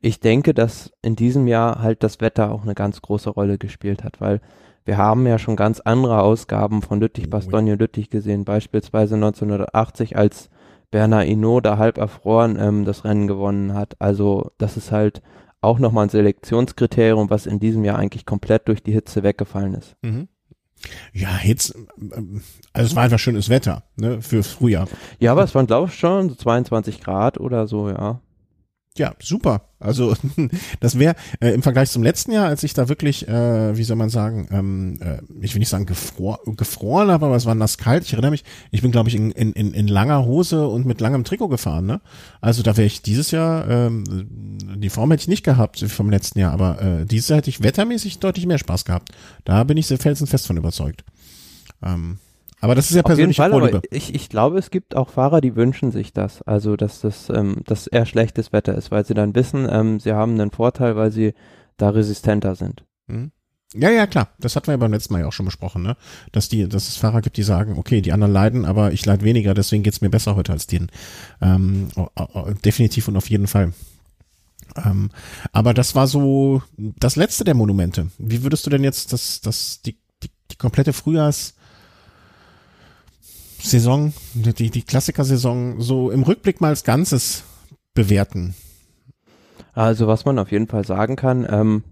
ich denke, dass in diesem Jahr halt das Wetter auch eine ganz große Rolle gespielt hat, weil wir haben ja schon ganz andere Ausgaben von Lüttich, Bastogne und Lüttich gesehen, beispielsweise 1980, als Bernard Hinault da halb erfroren ähm, das Rennen gewonnen hat. Also das ist halt auch nochmal ein Selektionskriterium, was in diesem Jahr eigentlich komplett durch die Hitze weggefallen ist. Mhm.
Ja, Hitze, also es war einfach schönes Wetter, ne, für Frühjahr.
Ja, aber es waren, glaube ich, schon so 22 Grad oder so, ja.
Ja, super. Also das wäre äh, im Vergleich zum letzten Jahr, als ich da wirklich, äh, wie soll man sagen, ähm, äh, ich will nicht sagen gefror gefroren habe, aber es war nass kalt. Ich erinnere mich, ich bin glaube ich in, in, in langer Hose und mit langem Trikot gefahren. Ne? Also da wäre ich dieses Jahr, ähm, die Form hätte ich nicht gehabt vom letzten Jahr, aber äh, dieses Jahr hätte ich wettermäßig deutlich mehr Spaß gehabt. Da bin ich sehr felsenfest von überzeugt. Ähm, aber das ist ja persönlich
Auf jeden Fall, aber ich, ich glaube, es gibt auch Fahrer, die wünschen sich das. Also, dass das, ähm, dass eher schlechtes Wetter ist, weil sie dann wissen, ähm, sie haben einen Vorteil, weil sie da resistenter sind.
Mhm. Ja, ja, klar. Das hatten wir ja beim letzten Mal ja auch schon besprochen, ne? Dass die, dass es Fahrer gibt, die sagen, okay, die anderen leiden, aber ich leide weniger, deswegen geht's mir besser heute als denen. Ähm, oh, oh, definitiv und auf jeden Fall. Ähm, aber das war so das letzte der Monumente. Wie würdest du denn jetzt das, das, die, die, die komplette Frühjahrs, Saison, die, die Klassiker-Saison so im Rückblick mal als Ganzes bewerten?
Also was man auf jeden Fall sagen kann, ähm,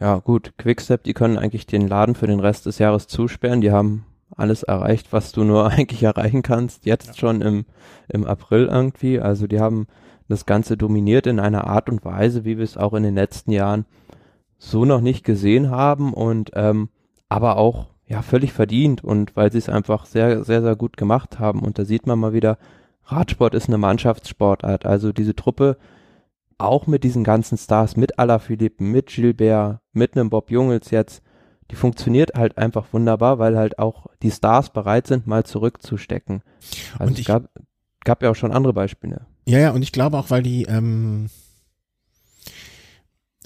ja gut, Quickstep, die können eigentlich den Laden für den Rest des Jahres zusperren. Die haben alles erreicht, was du nur eigentlich erreichen kannst, jetzt ja. schon im, im April irgendwie. Also die haben das Ganze dominiert in einer Art und Weise, wie wir es auch in den letzten Jahren so noch nicht gesehen haben und ähm, aber auch ja völlig verdient und weil sie es einfach sehr, sehr, sehr gut gemacht haben. Und da sieht man mal wieder, Radsport ist eine Mannschaftssportart. Also diese Truppe, auch mit diesen ganzen Stars, mit Alaphilippe, mit Gilbert, mit einem Bob Jungels jetzt, die funktioniert halt einfach wunderbar, weil halt auch die Stars bereit sind, mal zurückzustecken. Also und es gab, gab ja auch schon andere Beispiele.
Ja, ja, und ich glaube auch, weil die, ähm,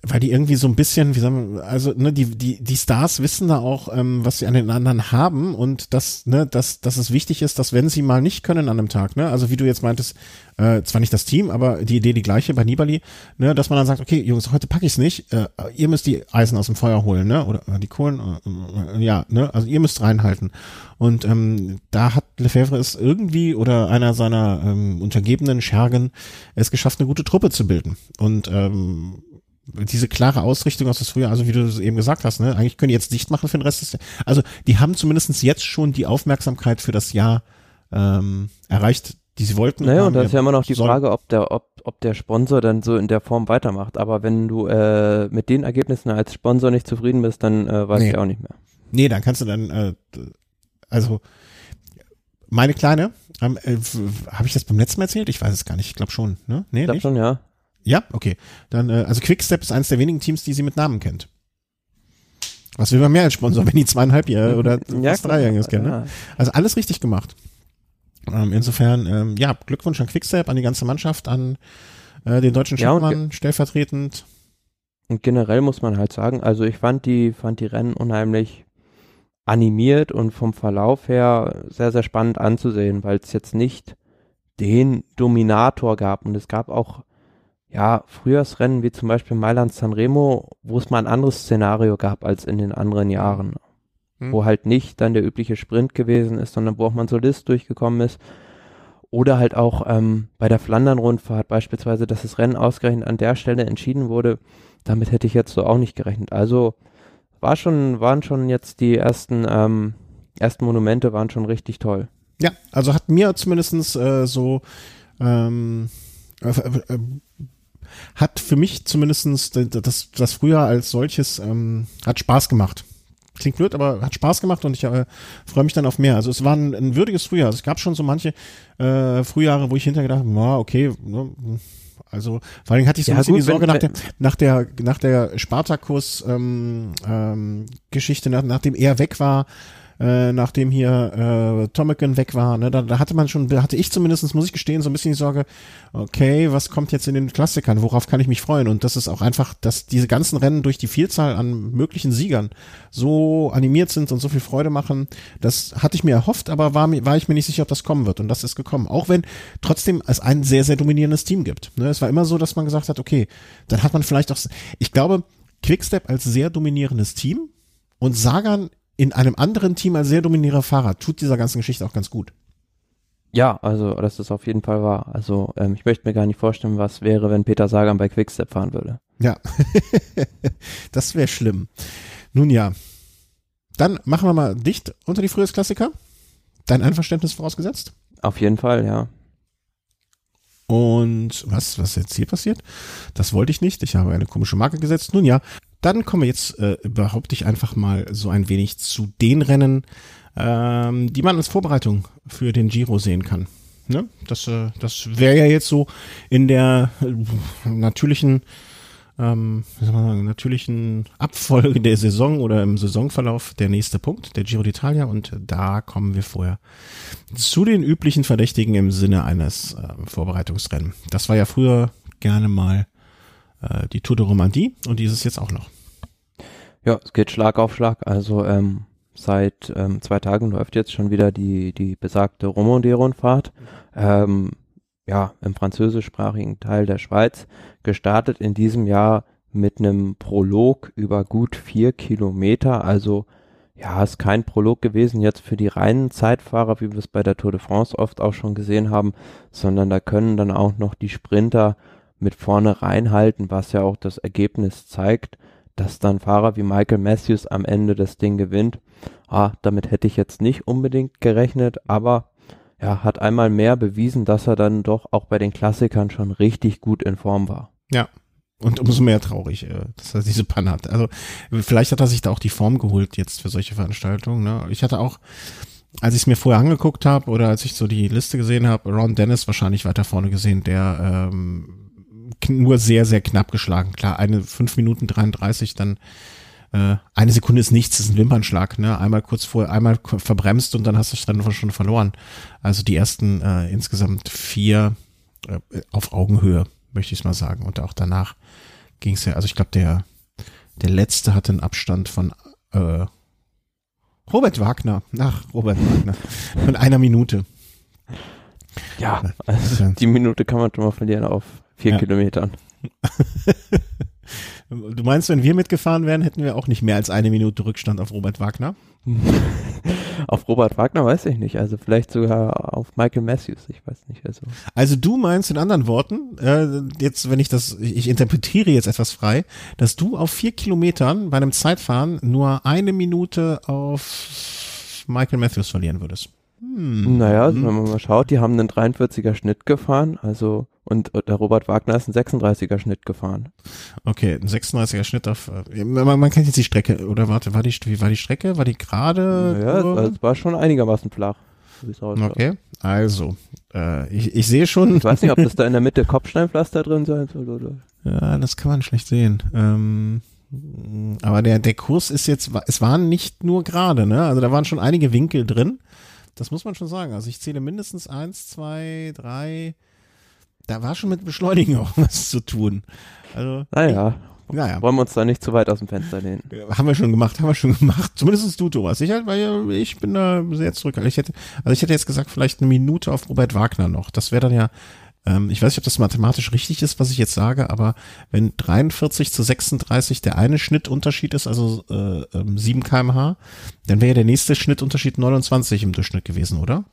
weil die irgendwie so ein bisschen, wie sagen wir, also ne, die die die Stars wissen da auch, ähm, was sie an den anderen haben und dass ne, dass dass es wichtig ist, dass wenn sie mal nicht können an einem Tag, ne, also wie du jetzt meintest, äh, zwar nicht das Team, aber die Idee die gleiche bei Nibali, ne, dass man dann sagt, okay, Jungs, heute packe ich's nicht, äh, ihr müsst die Eisen aus dem Feuer holen, ne, oder äh, die Kohlen, äh, ja, ne, also ihr müsst reinhalten. Und ähm, da hat Lefebvre es irgendwie oder einer seiner ähm, untergebenen Schergen es geschafft, eine gute Truppe zu bilden. Und ähm, diese klare Ausrichtung aus das Frühjahr, also wie du eben gesagt hast, ne, eigentlich können die jetzt dicht machen für den Rest des Jahres. Also die haben zumindest jetzt schon die Aufmerksamkeit für das Jahr ähm, erreicht, die sie wollten.
Naja, und da ist ja immer noch die Frage, ob der, ob, ob der Sponsor dann so in der Form weitermacht. Aber wenn du äh, mit den Ergebnissen als Sponsor nicht zufrieden bist, dann äh, weiß nee. ich auch nicht mehr.
Nee, dann kannst du dann, äh, also meine Kleine, ähm, äh, habe ich das beim letzten Mal erzählt? Ich weiß es gar nicht. Ich glaube schon. Ne?
Nee, ich glaube schon, ja.
Ja, okay. Dann, äh, also Quickstep ist eines der wenigen Teams, die sie mit Namen kennt. Was will man mehr als Sponsor, wenn die zweieinhalb Jahre oder ja, fast drei Jahre kennen? Ne? Also alles richtig gemacht. Ähm, insofern, ähm, ja, Glückwunsch an Quickstep, an die ganze Mannschaft, an äh, den deutschen Schiffmann, ja, stellvertretend.
Und generell muss man halt sagen, also ich fand die, fand die Rennen unheimlich animiert und vom Verlauf her sehr, sehr spannend anzusehen, weil es jetzt nicht den Dominator gab und es gab auch ja, Frühjahrsrennen wie zum Beispiel Mailand Sanremo, wo es mal ein anderes Szenario gab als in den anderen Jahren. Mhm. Wo halt nicht dann der übliche Sprint gewesen ist, sondern wo auch man Solist durchgekommen ist. Oder halt auch ähm, bei der Flandern-Rundfahrt beispielsweise, dass das Rennen ausgerechnet an der Stelle entschieden wurde. Damit hätte ich jetzt so auch nicht gerechnet. Also war schon, waren schon jetzt die ersten, ähm, ersten Monumente waren schon richtig toll.
Ja, also hat mir zumindestens äh, so ähm, äh, äh, hat für mich zumindestens das, das Frühjahr als solches ähm, hat Spaß gemacht. Klingt blöd, aber hat Spaß gemacht und ich äh, freue mich dann auf mehr. Also es war ein, ein würdiges Frühjahr. Also es gab schon so manche äh, Frühjahre, wo ich hinterher gedacht habe, okay, ne, also vor allem hatte ich so ja, ein bisschen gut, die Sorge wenn, nach der nach der nach der Spartakus ähm, ähm, Geschichte, nach, nachdem er weg war, äh, nachdem hier äh, Tomican weg war, ne, da, da hatte man schon, hatte ich zumindestens muss ich gestehen, so ein bisschen die Sorge, okay, was kommt jetzt in den Klassikern, worauf kann ich mich freuen? Und das ist auch einfach, dass diese ganzen Rennen durch die Vielzahl an möglichen Siegern so animiert sind und so viel Freude machen, das hatte ich mir erhofft, aber war, mir war ich mir nicht sicher, ob das kommen wird. Und das ist gekommen. Auch wenn trotzdem es ein sehr, sehr dominierendes Team gibt. Ne, es war immer so, dass man gesagt hat, okay, dann hat man vielleicht auch, ich glaube, Quickstep als sehr dominierendes Team und Sagan in einem anderen Team als sehr dominierender Fahrer tut dieser ganzen Geschichte auch ganz gut.
Ja, also das ist auf jeden Fall wahr. Also ähm, ich möchte mir gar nicht vorstellen, was wäre, wenn Peter Sagan bei Quickstep fahren würde.
Ja, das wäre schlimm. Nun ja, dann machen wir mal dicht unter die Frühjahrsklassiker. Dein Einverständnis vorausgesetzt?
Auf jeden Fall, ja.
Und was, was jetzt hier passiert? Das wollte ich nicht. Ich habe eine komische Marke gesetzt. Nun ja, dann kommen wir jetzt, äh, behaupte ich einfach mal so ein wenig zu den Rennen, ähm, die man als Vorbereitung für den Giro sehen kann. Ne? Das, äh, das wäre ja jetzt so in der äh, natürlichen, ähm, wie soll man sagen, natürlichen Abfolge der Saison oder im Saisonverlauf der nächste Punkt, der Giro d'Italia. Und da kommen wir vorher zu den üblichen Verdächtigen im Sinne eines äh, Vorbereitungsrennen. Das war ja früher gerne mal äh, die Tour de Romandie und dieses jetzt auch noch.
Ja, es geht Schlag auf Schlag. Also ähm, seit ähm, zwei Tagen läuft jetzt schon wieder die, die besagte Romandie-Rundfahrt. Ähm, ja, im französischsprachigen Teil der Schweiz, gestartet in diesem Jahr mit einem Prolog über gut vier Kilometer. Also ja, ist kein Prolog gewesen jetzt für die reinen Zeitfahrer, wie wir es bei der Tour de France oft auch schon gesehen haben, sondern da können dann auch noch die Sprinter mit vorne reinhalten, was ja auch das Ergebnis zeigt, dass dann Fahrer wie Michael Matthews am Ende das Ding gewinnt. Ah, damit hätte ich jetzt nicht unbedingt gerechnet, aber ja, hat einmal mehr bewiesen, dass er dann doch auch bei den Klassikern schon richtig gut in Form war.
Ja. Und umso mehr traurig, äh, dass er diese Panne hat. Also vielleicht hat er sich da auch die Form geholt jetzt für solche Veranstaltungen. Ne? Ich hatte auch, als ich es mir vorher angeguckt habe oder als ich so die Liste gesehen habe, Ron Dennis wahrscheinlich weiter vorne gesehen, der ähm, nur sehr, sehr knapp geschlagen. Klar, eine 5 Minuten 33, dann äh, eine Sekunde ist nichts, ist ein Wimpernschlag. Ne? Einmal kurz vor, einmal verbremst und dann hast du das Rennen schon verloren. Also die ersten äh, insgesamt vier äh, auf Augenhöhe, möchte ich mal sagen. Und auch danach ging es ja, also ich glaube, der, der letzte hatte einen Abstand von äh, Robert Wagner, nach Robert Wagner, von einer Minute.
Ja, also die Minute kann man schon mal verlieren auf vier ja. Kilometern.
du meinst, wenn wir mitgefahren wären, hätten wir auch nicht mehr als eine Minute Rückstand auf Robert Wagner?
auf Robert Wagner weiß ich nicht. Also vielleicht sogar auf Michael Matthews. Ich weiß nicht. Also,
also du meinst in anderen Worten, äh, jetzt, wenn ich das, ich interpretiere jetzt etwas frei, dass du auf vier Kilometern bei einem Zeitfahren nur eine Minute auf Michael Matthews verlieren würdest.
Hm. Naja, also wenn man mal schaut, die haben einen 43er Schnitt gefahren, also und der Robert Wagner ist ein 36er Schnitt gefahren.
Okay, ein 36er Schnitt auf. Äh, man, man kennt jetzt die Strecke oder warte, war die wie war die Strecke? War die gerade?
Ja, also es war schon einigermaßen flach.
Okay, also äh, ich, ich sehe schon.
Ich weiß nicht, ob das da in der Mitte Kopfsteinpflaster drin sein soll oder.
Ja, das kann man schlecht sehen. Ähm, aber der der Kurs ist jetzt, es waren nicht nur gerade, ne? Also da waren schon einige Winkel drin. Das muss man schon sagen. Also ich zähle mindestens eins, zwei, drei. Da war schon mit Beschleunigen auch was zu tun. Also.
Naja. Naja. Wollen wir uns da nicht zu weit aus dem Fenster lehnen?
Haben wir schon gemacht, haben wir schon gemacht. Zumindest du, Thomas. Ich, halt, weil ich bin da sehr zurück. Also ich hätte, also ich hätte jetzt gesagt, vielleicht eine Minute auf Robert Wagner noch. Das wäre dann ja ähm, ich weiß nicht, ob das mathematisch richtig ist, was ich jetzt sage, aber wenn 43 zu 36 der eine Schnittunterschied ist, also äh, 7 ähm, kmh, dann wäre ja der nächste Schnittunterschied 29 im Durchschnitt gewesen, oder?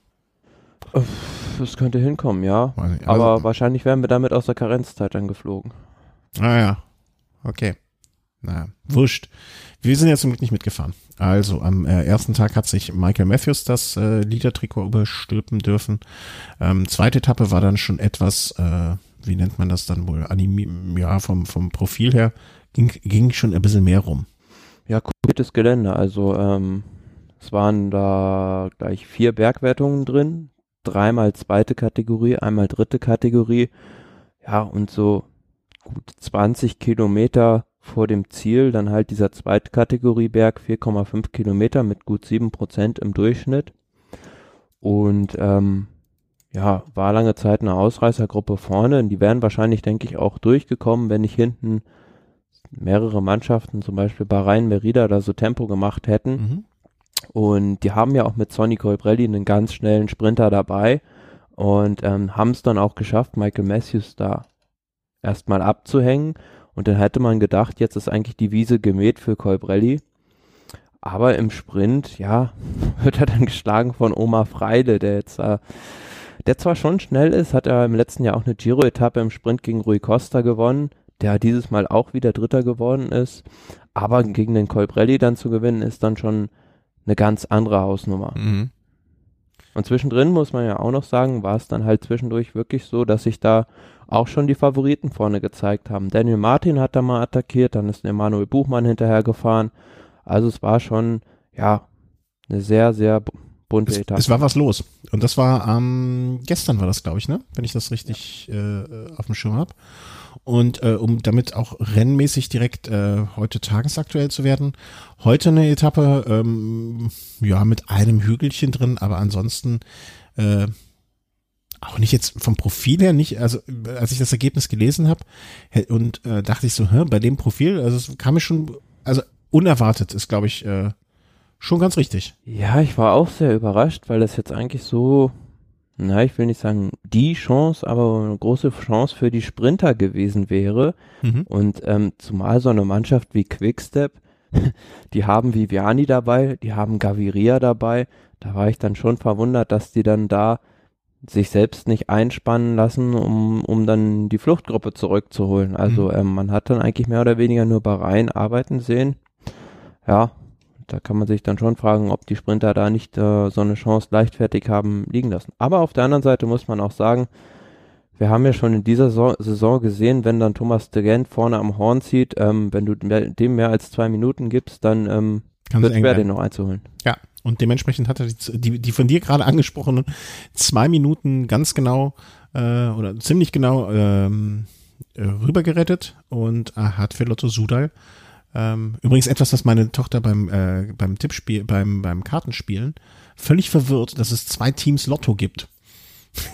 Das könnte hinkommen, ja. Also, aber wahrscheinlich wären wir damit aus der Karenzzeit dann geflogen.
Ah ja, okay. Naja, wurscht. Wir sind ja zum Glück nicht mitgefahren. Also am äh, ersten Tag hat sich Michael Matthews das äh, Leader-Trikot überstülpen dürfen. Ähm, zweite Etappe war dann schon etwas, äh, wie nennt man das dann wohl, animi ja, vom, vom Profil her, ging, ging schon ein bisschen mehr rum.
Ja, komplettes Gelände. Also ähm, es waren da gleich vier Bergwertungen drin, dreimal zweite Kategorie, einmal dritte Kategorie. Ja, und so gut 20 Kilometer vor dem Ziel dann halt dieser Zweitkategorieberg 4,5 Kilometer mit gut sieben Prozent im Durchschnitt. Und ähm, ja, war lange Zeit eine Ausreißergruppe vorne. Die wären wahrscheinlich, denke ich, auch durchgekommen, wenn nicht hinten mehrere Mannschaften, zum Beispiel Bahrain, Merida, da so Tempo gemacht hätten. Mhm. Und die haben ja auch mit Sonny Colbrelli einen ganz schnellen Sprinter dabei und ähm, haben es dann auch geschafft, Michael Matthews da erstmal abzuhängen und dann hätte man gedacht, jetzt ist eigentlich die Wiese gemäht für Colbrelli. Aber im Sprint, ja, wird er dann geschlagen von Oma Freide, der jetzt, äh, der zwar schon schnell ist, hat er im letzten Jahr auch eine Giro-Etappe im Sprint gegen Rui Costa gewonnen, der dieses Mal auch wieder Dritter geworden ist. Aber gegen den Colbrelli dann zu gewinnen, ist dann schon eine ganz andere Hausnummer. Mhm. Und zwischendrin muss man ja auch noch sagen, war es dann halt zwischendurch wirklich so, dass sich da auch schon die Favoriten vorne gezeigt haben. Daniel Martin hat da mal attackiert, dann ist Emanuel Buchmann hinterhergefahren. Also es war schon, ja, eine sehr, sehr bunte
Etappe. Es war was los. Und das war ähm, gestern war das, glaube ich, ne? Wenn ich das richtig ja. äh, auf dem Schirm habe. Und äh, um damit auch rennmäßig direkt äh, heute tagesaktuell zu werden, heute eine Etappe, ähm, ja, mit einem Hügelchen drin, aber ansonsten äh, auch nicht jetzt vom Profil her nicht, also als ich das Ergebnis gelesen habe und äh, dachte ich so, hä, bei dem Profil, also es kam mir schon, also unerwartet ist, glaube ich, äh, schon ganz richtig.
Ja, ich war auch sehr überrascht, weil das jetzt eigentlich so, na, ich will nicht sagen die Chance, aber eine große Chance für die Sprinter gewesen wäre. Mhm. Und ähm, zumal so eine Mannschaft wie Quickstep, die haben Viviani dabei, die haben Gaviria dabei. Da war ich dann schon verwundert, dass die dann da sich selbst nicht einspannen lassen, um, um dann die Fluchtgruppe zurückzuholen. Also mhm. ähm, man hat dann eigentlich mehr oder weniger nur Bahrain arbeiten sehen. Ja, da kann man sich dann schon fragen, ob die Sprinter da nicht äh, so eine Chance leichtfertig haben liegen lassen. Aber auf der anderen Seite muss man auch sagen, wir haben ja schon in dieser Saison gesehen, wenn dann Thomas de Gent vorne am Horn zieht, ähm, wenn du dem mehr als zwei Minuten gibst, dann ähm, wird es schwer, den noch einzuholen.
Ja, und dementsprechend hat er die, die, die von dir gerade angesprochenen zwei Minuten ganz genau äh, oder ziemlich genau ähm, äh, rübergerettet und äh, hat für Lotto Sudal übrigens etwas, was meine Tochter beim äh, beim Tippspiel beim beim Kartenspielen völlig verwirrt, dass es zwei Teams Lotto gibt.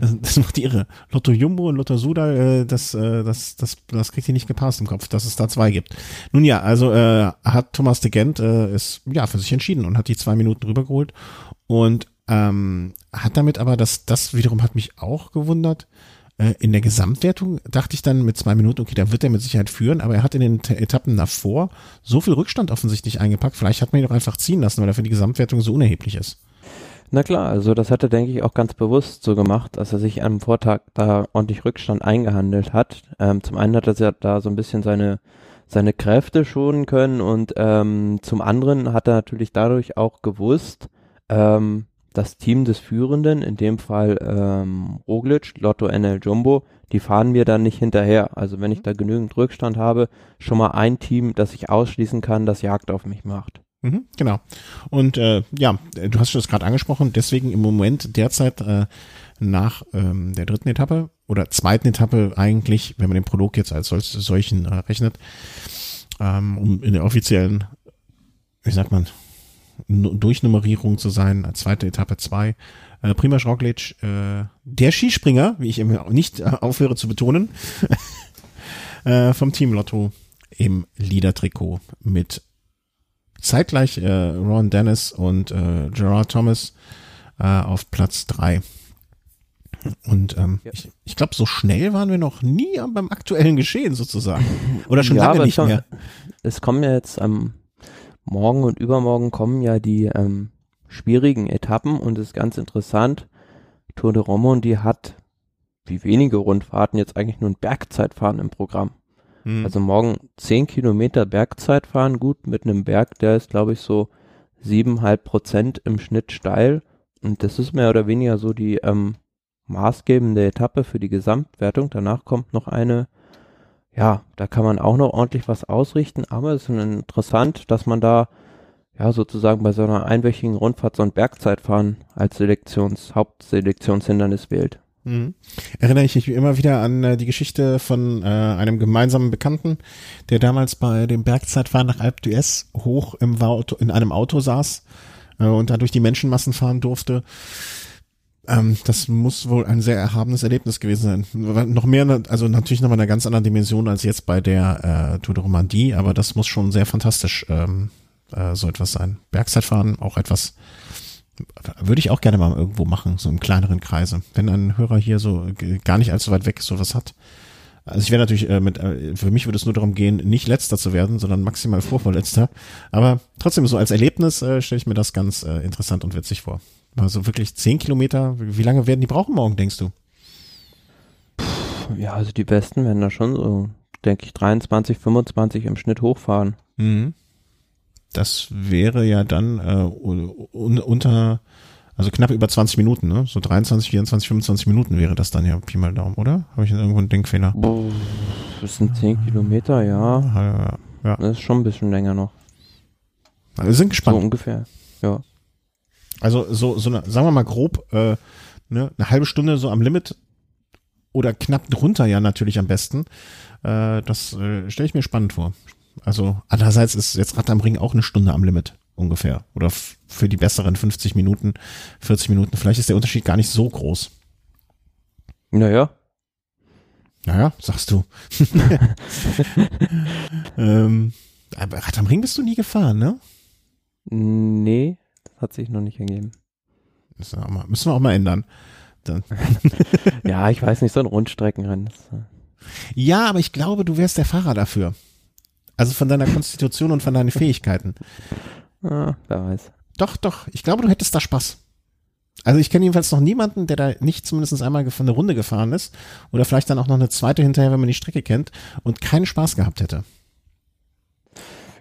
Das, das macht die irre. Lotto Jumbo und Lotto Sudal, äh, das, äh, das, das, das kriegt ihr nicht gepasst im Kopf, dass es da zwei gibt. Nun ja, also äh, hat Thomas de Gent äh, ist ja für sich entschieden und hat die zwei Minuten rübergeholt und ähm, hat damit aber, das, das wiederum hat mich auch gewundert, äh, in der Gesamtwertung dachte ich dann mit zwei Minuten, okay, da wird er mit Sicherheit führen, aber er hat in den Etappen davor so viel Rückstand offensichtlich eingepackt. Vielleicht hat man ihn doch einfach ziehen lassen, weil er für die Gesamtwertung so unerheblich ist.
Na klar, also das hat er, denke ich, auch ganz bewusst so gemacht, dass er sich am Vortag da ordentlich Rückstand eingehandelt hat. Ähm, zum einen hat er ja da so ein bisschen seine, seine Kräfte schonen können und ähm, zum anderen hat er natürlich dadurch auch gewusst, ähm, das Team des Führenden, in dem Fall ähm, Roglic, Lotto NL Jumbo, die fahren mir dann nicht hinterher. Also wenn ich da genügend Rückstand habe, schon mal ein Team, das ich ausschließen kann, das Jagd auf mich macht.
Mhm, genau. Und äh, ja, du hast es gerade angesprochen, deswegen im Moment derzeit äh, nach ähm, der dritten Etappe oder zweiten Etappe eigentlich, wenn man den Prolog jetzt als solch, solchen äh, rechnet, ähm, um in der offiziellen, wie sagt man, Durchnummerierung zu sein, als zweite Etappe zwei. Äh, Prima Roglic, äh, der Skispringer, wie ich eben nicht äh, aufhöre zu betonen, äh, vom Team Lotto im Leader-Trikot mit zeitgleich äh, Ron Dennis und äh, Gerard Thomas äh, auf Platz drei. Und ähm, ja. ich, ich glaube, so schnell waren wir noch nie beim aktuellen Geschehen sozusagen. Oder schon ja, lange nicht mehr.
Es kommen ja jetzt am morgen und übermorgen kommen ja die ähm, schwierigen Etappen und es ist ganz interessant. Tour de Romand, die hat wie wenige Rundfahrten jetzt eigentlich nur ein Bergzeitfahren im Programm. Mhm. Also morgen zehn Kilometer Bergzeitfahren, gut, mit einem Berg, der ist, glaube ich, so siebeneinhalb Prozent im Schnitt steil. Und das ist mehr oder weniger so die ähm, maßgebende Etappe für die Gesamtwertung. Danach kommt noch eine, ja, da kann man auch noch ordentlich was ausrichten, aber es ist interessant, dass man da ja sozusagen bei so einer einwöchigen Rundfahrt so ein Bergzeitfahren als Selektions, Hauptselektionshindernis wählt.
Mhm. Erinnere ich mich immer wieder an äh, die Geschichte von äh, einem gemeinsamen Bekannten, der damals bei dem Bergzeitfahren nach Alp d'Huez hoch im Auto, in einem Auto saß äh, und dadurch die Menschenmassen fahren durfte. Ähm, das muss wohl ein sehr erhabenes Erlebnis gewesen sein. Noch mehr, also natürlich noch mal eine ganz andere Dimension als jetzt bei der äh, Tour de Romandie, aber das muss schon sehr fantastisch ähm, äh, so etwas sein. Bergzeitfahren auch etwas würde ich auch gerne mal irgendwo machen, so im kleineren Kreise. Wenn ein Hörer hier so gar nicht allzu weit weg sowas hat. Also ich wäre natürlich äh, mit, äh, für mich würde es nur darum gehen, nicht letzter zu werden, sondern maximal vorvorletzter. Aber trotzdem so als Erlebnis äh, stelle ich mir das ganz äh, interessant und witzig vor. Also wirklich zehn Kilometer, wie lange werden die brauchen morgen, denkst du?
Ja, also die Besten werden da schon so, denke ich, 23, 25 im Schnitt hochfahren.
Mhm. Das wäre ja dann äh, un unter, also knapp über 20 Minuten, ne? So 23, 24, 25 Minuten wäre das dann ja Pi mal Daumen, oder? Habe ich irgendwo einen Denkfehler? Boah,
das sind 10 Kilometer, ja. ja, ja. Das ist schon ein bisschen länger noch.
Wir sind gespannt.
So ungefähr, ja.
Also so, so eine, sagen wir mal grob, äh, ne, eine halbe Stunde so am Limit oder knapp drunter ja natürlich am besten. Äh, das äh, stelle ich mir spannend vor. Also andererseits ist jetzt Rad am Ring auch eine Stunde am Limit ungefähr. Oder für die besseren 50 Minuten, 40 Minuten. Vielleicht ist der Unterschied gar nicht so groß.
Naja.
Naja, sagst du. ähm, aber Rad am Ring bist du nie gefahren, ne?
Nee, hat sich noch nicht ergeben.
Müssen wir auch mal, müssen wir auch mal ändern.
ja, ich weiß nicht, so ein Rundstreckenrennen. Äh
ja, aber ich glaube, du wärst der Fahrer dafür. Also von deiner Konstitution und von deinen Fähigkeiten.
Ah, wer weiß.
Doch, doch. Ich glaube, du hättest da Spaß. Also ich kenne jedenfalls noch niemanden, der da nicht zumindest einmal von eine Runde gefahren ist oder vielleicht dann auch noch eine zweite hinterher, wenn man die Strecke kennt und keinen Spaß gehabt hätte.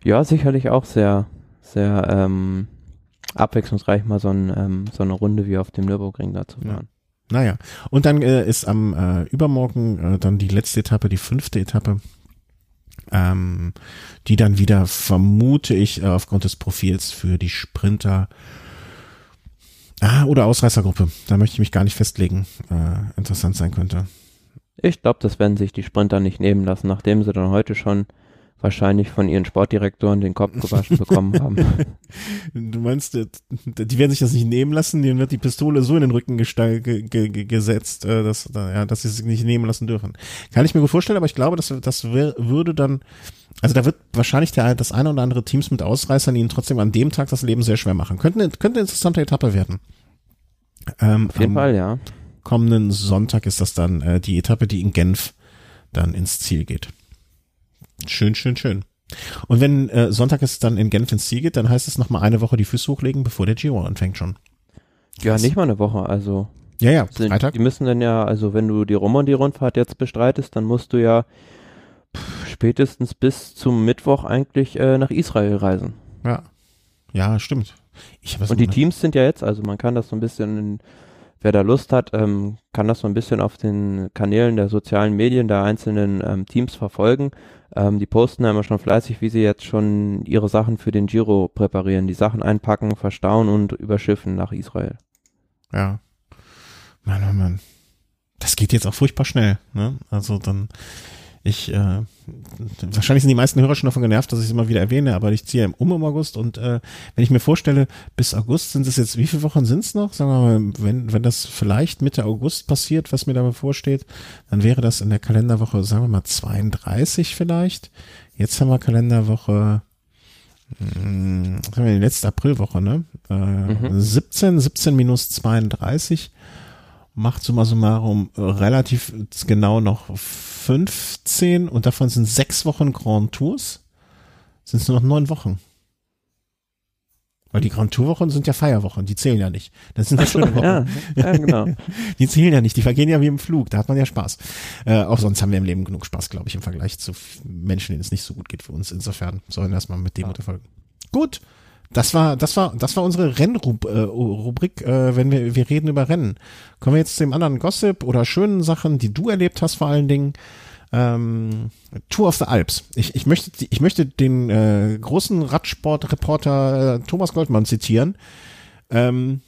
Ja, sicherlich auch sehr, sehr ähm, abwechslungsreich mal so, ein, ähm, so eine Runde wie auf dem Nürburgring da zu fahren.
Ja. Naja, und dann äh, ist am äh, übermorgen äh, dann die letzte Etappe, die fünfte Etappe ähm, die dann wieder, vermute ich, äh, aufgrund des Profils für die Sprinter ah, oder Ausreißergruppe, da möchte ich mich gar nicht festlegen, äh, interessant sein könnte.
Ich glaube, das werden sich die Sprinter nicht nehmen lassen, nachdem sie dann heute schon wahrscheinlich von ihren Sportdirektoren den Kopf gewaschen bekommen haben.
Du meinst, die werden sich das nicht nehmen lassen, denen wird die Pistole so in den Rücken ge ge gesetzt, äh, dass, ja, dass sie sich nicht nehmen lassen dürfen. Kann ich mir gut vorstellen, aber ich glaube, das, das würde dann, also da wird wahrscheinlich der, das eine oder andere Teams mit Ausreißern ihnen trotzdem an dem Tag das Leben sehr schwer machen. Könnte, könnte eine interessante Etappe werden.
Ähm, Auf jeden Fall, ja.
Kommenden Sonntag ist das dann äh, die Etappe, die in Genf dann ins Ziel geht. Schön, schön, schön. Und wenn äh, Sonntag es dann in Genf ins Ziel geht, dann heißt es noch mal eine Woche die Füße hochlegen, bevor der Giro anfängt schon.
Ja, nicht mal eine Woche, also.
Ja, ja,
sind, Freitag. Die müssen dann ja, also wenn du die Romandie-Rundfahrt jetzt bestreitest, dann musst du ja pff, spätestens bis zum Mittwoch eigentlich äh, nach Israel reisen.
Ja. Ja, stimmt.
Und die Teams sind ja jetzt, also man kann das so ein bisschen, in, wer da Lust hat, ähm, kann das so ein bisschen auf den Kanälen der sozialen Medien der einzelnen ähm, Teams verfolgen. Ähm, die posten ja immer schon fleißig, wie sie jetzt schon ihre Sachen für den Giro präparieren, die Sachen einpacken, verstauen und überschiffen nach Israel.
Ja. Mann, Mann, Mann. Das geht jetzt auch furchtbar schnell. Ne? Also dann ich, äh, wahrscheinlich sind die meisten Hörer schon davon genervt, dass ich es immer wieder erwähne, aber ich ziehe um im August und äh, wenn ich mir vorstelle, bis August sind es jetzt, wie viele Wochen sind es noch? Sagen wir mal, wenn, wenn das vielleicht Mitte August passiert, was mir da bevorsteht, dann wäre das in der Kalenderwoche, sagen wir mal, 32 vielleicht. Jetzt haben wir Kalenderwoche, mh, hm, haben wir die letzte Aprilwoche, ne? Äh, mhm. 17, 17 minus 32 macht summa summarum relativ genau noch 15 und davon sind sechs Wochen Grand Tours. Sind es nur noch neun Wochen. Weil die Grand Tour Wochen sind ja Feierwochen, die zählen ja nicht. Das sind ja schöne Wochen. ja, ja, genau. Die zählen ja nicht, die vergehen ja wie im Flug, da hat man ja Spaß. Äh, auch sonst haben wir im Leben genug Spaß, glaube ich, im Vergleich zu Menschen, denen es nicht so gut geht für uns. Insofern sollen wir erstmal mit dem ja. unterfolgen. Gut, das war, das war, das war unsere Rennrubrik, äh, wenn wir, wir reden über Rennen. Kommen wir jetzt zu dem anderen Gossip oder schönen Sachen, die du erlebt hast vor allen Dingen. Ähm, Tour of the Alps. Ich, ich möchte, ich möchte den äh, großen Radsportreporter äh, Thomas Goldmann zitieren. Ähm,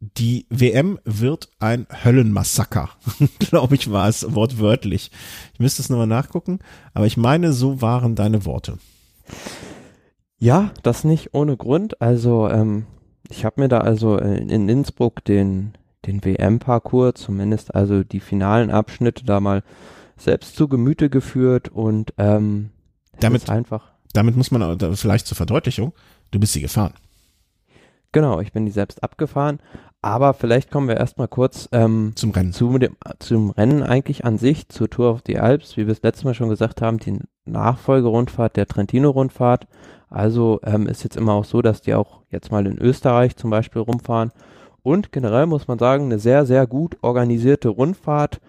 die WM wird ein Höllenmassaker, glaube ich, war es wortwörtlich. Ich müsste es nochmal nachgucken, aber ich meine, so waren deine Worte.
Ja, das nicht ohne Grund. Also ähm, ich habe mir da also in Innsbruck den, den WM-Parcours, zumindest also die finalen Abschnitte da mal selbst zu Gemüte geführt und ähm,
damit einfach. Damit muss man vielleicht zur Verdeutlichung, du bist sie gefahren.
Genau, ich bin die selbst abgefahren, aber vielleicht kommen wir erstmal kurz ähm,
zum Rennen.
Zu dem, zum Rennen eigentlich an sich, zur Tour of the Alps, wie wir es letztes Mal schon gesagt haben, die Nachfolgerundfahrt der Trentino-Rundfahrt also ähm, ist jetzt immer auch so, dass die auch jetzt mal in Österreich zum Beispiel rumfahren. Und generell muss man sagen, eine sehr, sehr gut organisierte Rundfahrt,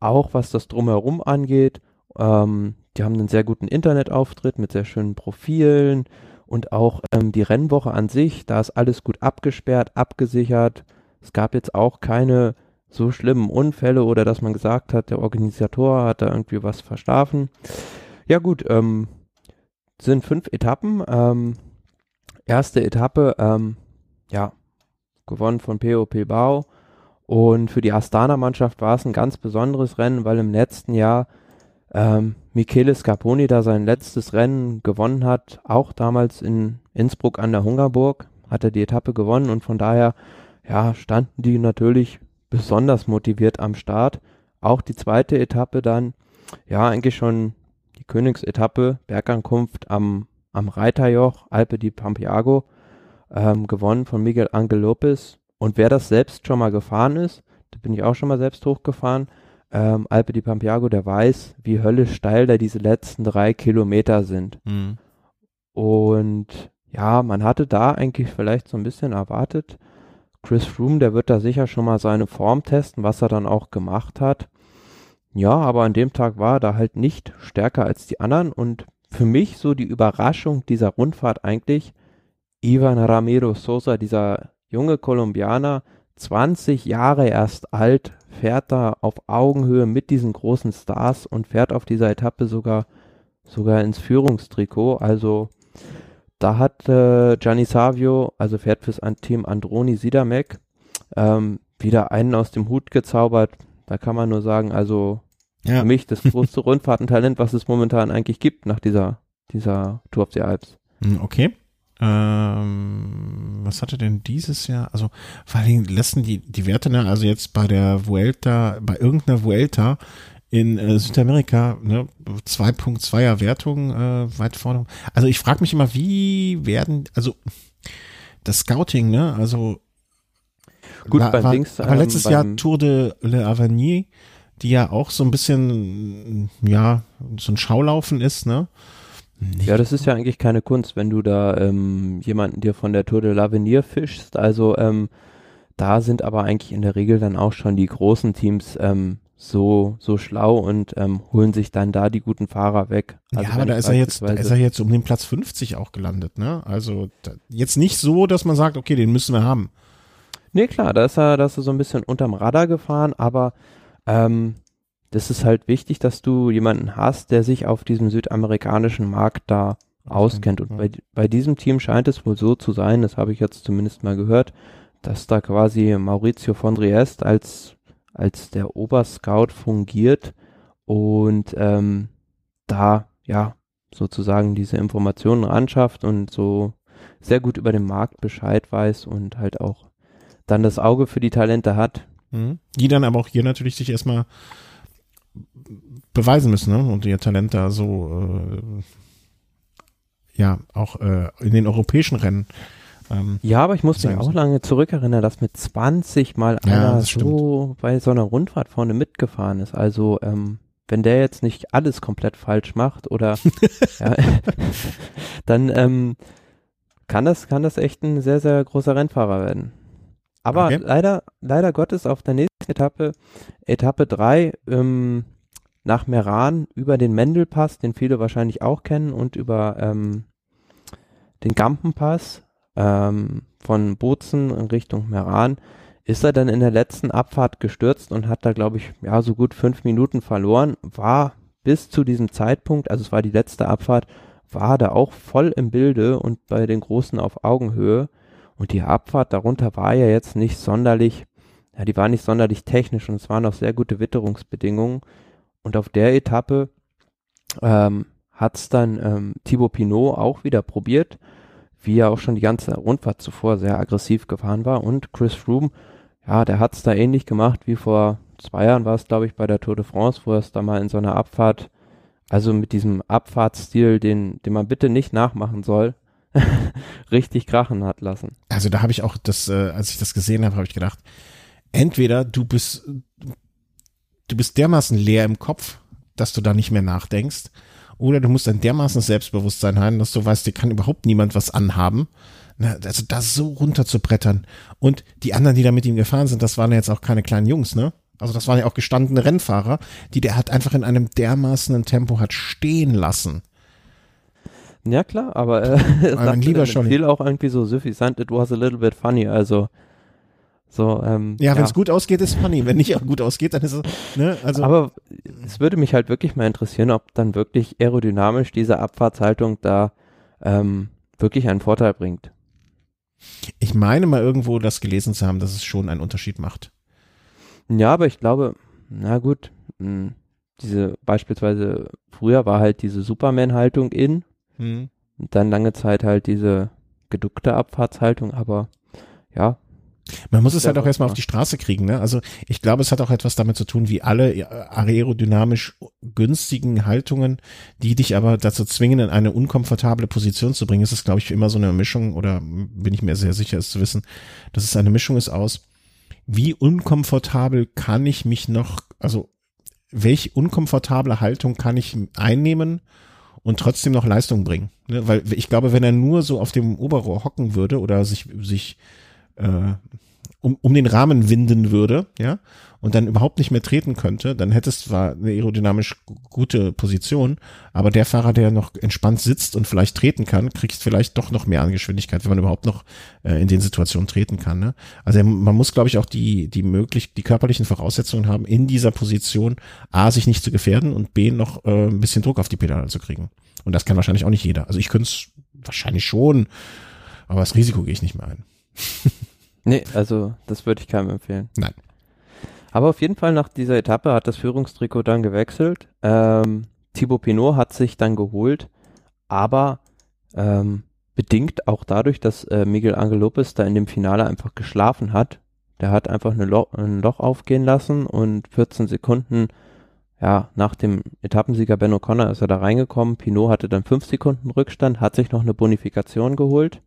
auch was das drumherum angeht. Ähm, die haben einen sehr guten Internetauftritt mit sehr schönen Profilen und auch ähm, die Rennwoche an sich, da ist alles gut abgesperrt, abgesichert. Es gab jetzt auch keine so schlimmen Unfälle oder dass man gesagt hat, der Organisator hat da irgendwie was verschlafen. Ja gut, ähm, sind fünf Etappen. Ähm, erste Etappe, ähm, ja, gewonnen von POP Bau. Und für die Astana-Mannschaft war es ein ganz besonderes Rennen, weil im letzten Jahr ähm, Michele Scarponi da sein letztes Rennen gewonnen hat, auch damals in Innsbruck an der Hungerburg, hat er die Etappe gewonnen und von daher, ja, standen die natürlich besonders motiviert am Start. Auch die zweite Etappe dann, ja, eigentlich schon die Königsetappe, Bergankunft am, am Reiterjoch, Alpe di Pampiago, ähm, gewonnen von Miguel Angel Lopez. Und wer das selbst schon mal gefahren ist, da bin ich auch schon mal selbst hochgefahren, ähm, Alpe di Pampiago, der weiß, wie höllisch steil da diese letzten drei Kilometer sind. Mhm. Und ja, man hatte da eigentlich vielleicht so ein bisschen erwartet, Chris Froome, der wird da sicher schon mal seine Form testen, was er dann auch gemacht hat. Ja, aber an dem Tag war er da halt nicht stärker als die anderen und für mich so die Überraschung dieser Rundfahrt eigentlich, Ivan Ramiro Sosa, dieser junge Kolumbianer, 20 Jahre erst alt, fährt da auf Augenhöhe mit diesen großen Stars und fährt auf dieser Etappe sogar, sogar ins Führungstrikot. Also da hat äh, Gianni Savio, also fährt fürs Team Androni Sidamek, ähm, wieder einen aus dem Hut gezaubert. Da kann man nur sagen, also ja. für mich das größte Rundfahrtentalent, was es momentan eigentlich gibt nach dieser, dieser Tour of the Alps.
Hm, okay. Ähm, was hatte denn dieses Jahr? Also vor allem lassen die, die Werte, ne, also jetzt bei der Vuelta, bei irgendeiner Vuelta in äh, Südamerika, ne, 2.2er Wertung äh, weit vorne. Also ich frage mich immer, wie werden, also das Scouting, ne, also
Gut, war, beim
war,
Dings,
aber letztes ähm, Jahr Tour de l'Avenir die ja auch so ein bisschen, ja, so ein Schaulaufen ist, ne?
Nicht ja, das ist ja eigentlich keine Kunst, wenn du da ähm, jemanden dir von der Tour de l'Avenir fischst. Also ähm, da sind aber eigentlich in der Regel dann auch schon die großen Teams ähm, so, so schlau und ähm, holen sich dann da die guten Fahrer weg.
Also ja, aber da ist er jetzt, da ist er jetzt um den Platz 50 auch gelandet, ne? Also da, jetzt nicht so, dass man sagt, okay, den müssen wir haben.
Nee, klar, da ist er, da ist er so ein bisschen unterm Radar gefahren, aber ähm, das ist halt wichtig, dass du jemanden hast, der sich auf diesem südamerikanischen Markt da auskennt. Und bei, bei diesem Team scheint es wohl so zu sein, das habe ich jetzt zumindest mal gehört, dass da quasi Maurizio von Triest als, als der Oberscout fungiert und ähm, da ja sozusagen diese Informationen anschafft und so sehr gut über den Markt Bescheid weiß und halt auch dann das Auge für die Talente hat.
Mhm. Die dann aber auch hier natürlich sich erstmal beweisen müssen ne? und ihr Talent da so äh, ja auch äh, in den europäischen Rennen.
Ähm, ja, aber ich muss mich auch lange zurückerinnern, dass mit 20 mal ja, einer so bei so einer Rundfahrt vorne mitgefahren ist. Also ähm, wenn der jetzt nicht alles komplett falsch macht oder ja, dann ähm, kann das kann das echt ein sehr sehr großer Rennfahrer werden. Aber okay. leider, leider Gottes auf der nächsten Etappe, Etappe 3, ähm, nach Meran über den Mendelpass, den viele wahrscheinlich auch kennen, und über ähm, den Gampenpass ähm, von Bozen in Richtung Meran, ist er dann in der letzten Abfahrt gestürzt und hat da, glaube ich, ja, so gut fünf Minuten verloren, war bis zu diesem Zeitpunkt, also es war die letzte Abfahrt, war da auch voll im Bilde und bei den Großen auf Augenhöhe. Und die Abfahrt darunter war ja jetzt nicht sonderlich, ja, die war nicht sonderlich technisch und es waren auch sehr gute Witterungsbedingungen. Und auf der Etappe ähm, hat es dann ähm, Thibaut Pinot auch wieder probiert, wie er auch schon die ganze Rundfahrt zuvor sehr aggressiv gefahren war. Und Chris Froome, ja, der hat es da ähnlich gemacht wie vor zwei Jahren war es, glaube ich, bei der Tour de France, wo er es da mal in so einer Abfahrt, also mit diesem Abfahrtsstil, den, den man bitte nicht nachmachen soll, richtig krachen hat lassen.
Also da habe ich auch das, äh, als ich das gesehen habe, habe ich gedacht, entweder du bist, du bist dermaßen leer im Kopf, dass du da nicht mehr nachdenkst, oder du musst ein dermaßen Selbstbewusstsein haben, dass du weißt, dir kann überhaupt niemand was anhaben. Na, also da so runter zu brettern. Und die anderen, die da mit ihm gefahren sind, das waren ja jetzt auch keine kleinen Jungs, ne? Also das waren ja auch gestandene Rennfahrer, die der hat einfach in einem dermaßenen Tempo hat stehen lassen.
Ja, klar, aber äh,
mein lieber schon.
viel auch irgendwie so suffisant, it was a little bit funny, also so, ähm,
ja, wenn es ja. gut ausgeht, ist funny. Wenn nicht auch gut ausgeht, dann ist es, ne, also.
Aber es würde mich halt wirklich mal interessieren, ob dann wirklich aerodynamisch diese Abfahrtshaltung da ähm, wirklich einen Vorteil bringt.
Ich meine mal irgendwo das gelesen zu haben, dass es schon einen Unterschied macht.
Ja, aber ich glaube, na gut, mh, hm, diese beispielsweise früher war halt diese Superman-Haltung in, Mhm. Und dann lange Zeit halt diese geduckte Abfahrtshaltung, aber ja.
Man muss es halt auch erstmal auf die Straße kriegen, ne? Also ich glaube, es hat auch etwas damit zu tun, wie alle aerodynamisch günstigen Haltungen, die dich aber dazu zwingen, in eine unkomfortable Position zu bringen. Es ist, glaube ich, immer so eine Mischung, oder bin ich mir sehr sicher, es zu wissen, dass es eine Mischung ist aus, wie unkomfortabel kann ich mich noch, also welche unkomfortable Haltung kann ich einnehmen, und trotzdem noch Leistung bringen. Ne? Weil ich glaube, wenn er nur so auf dem Oberrohr hocken würde oder sich, sich äh, um, um den Rahmen winden würde, ja, und dann überhaupt nicht mehr treten könnte, dann hätte es zwar eine aerodynamisch gute Position, aber der Fahrer, der noch entspannt sitzt und vielleicht treten kann, kriegt vielleicht doch noch mehr an Geschwindigkeit, wenn man überhaupt noch äh, in den Situationen treten kann. Ne? Also man muss, glaube ich, auch die die möglich die körperlichen Voraussetzungen haben, in dieser Position a sich nicht zu gefährden und b noch äh, ein bisschen Druck auf die Pedale zu kriegen. Und das kann wahrscheinlich auch nicht jeder. Also ich könnte es wahrscheinlich schon, aber das Risiko gehe ich nicht mehr ein.
nee, also das würde ich keinem empfehlen.
Nein.
Aber auf jeden Fall nach dieser Etappe hat das Führungstrikot dann gewechselt. Ähm, Thibaut Pinot hat sich dann geholt, aber ähm, bedingt auch dadurch, dass äh, Miguel Angel Lopez da in dem Finale einfach geschlafen hat. Der hat einfach Lo ein Loch aufgehen lassen und 14 Sekunden ja, nach dem Etappensieger Ben O'Connor ist er da reingekommen. Pinot hatte dann 5 Sekunden Rückstand, hat sich noch eine Bonifikation geholt.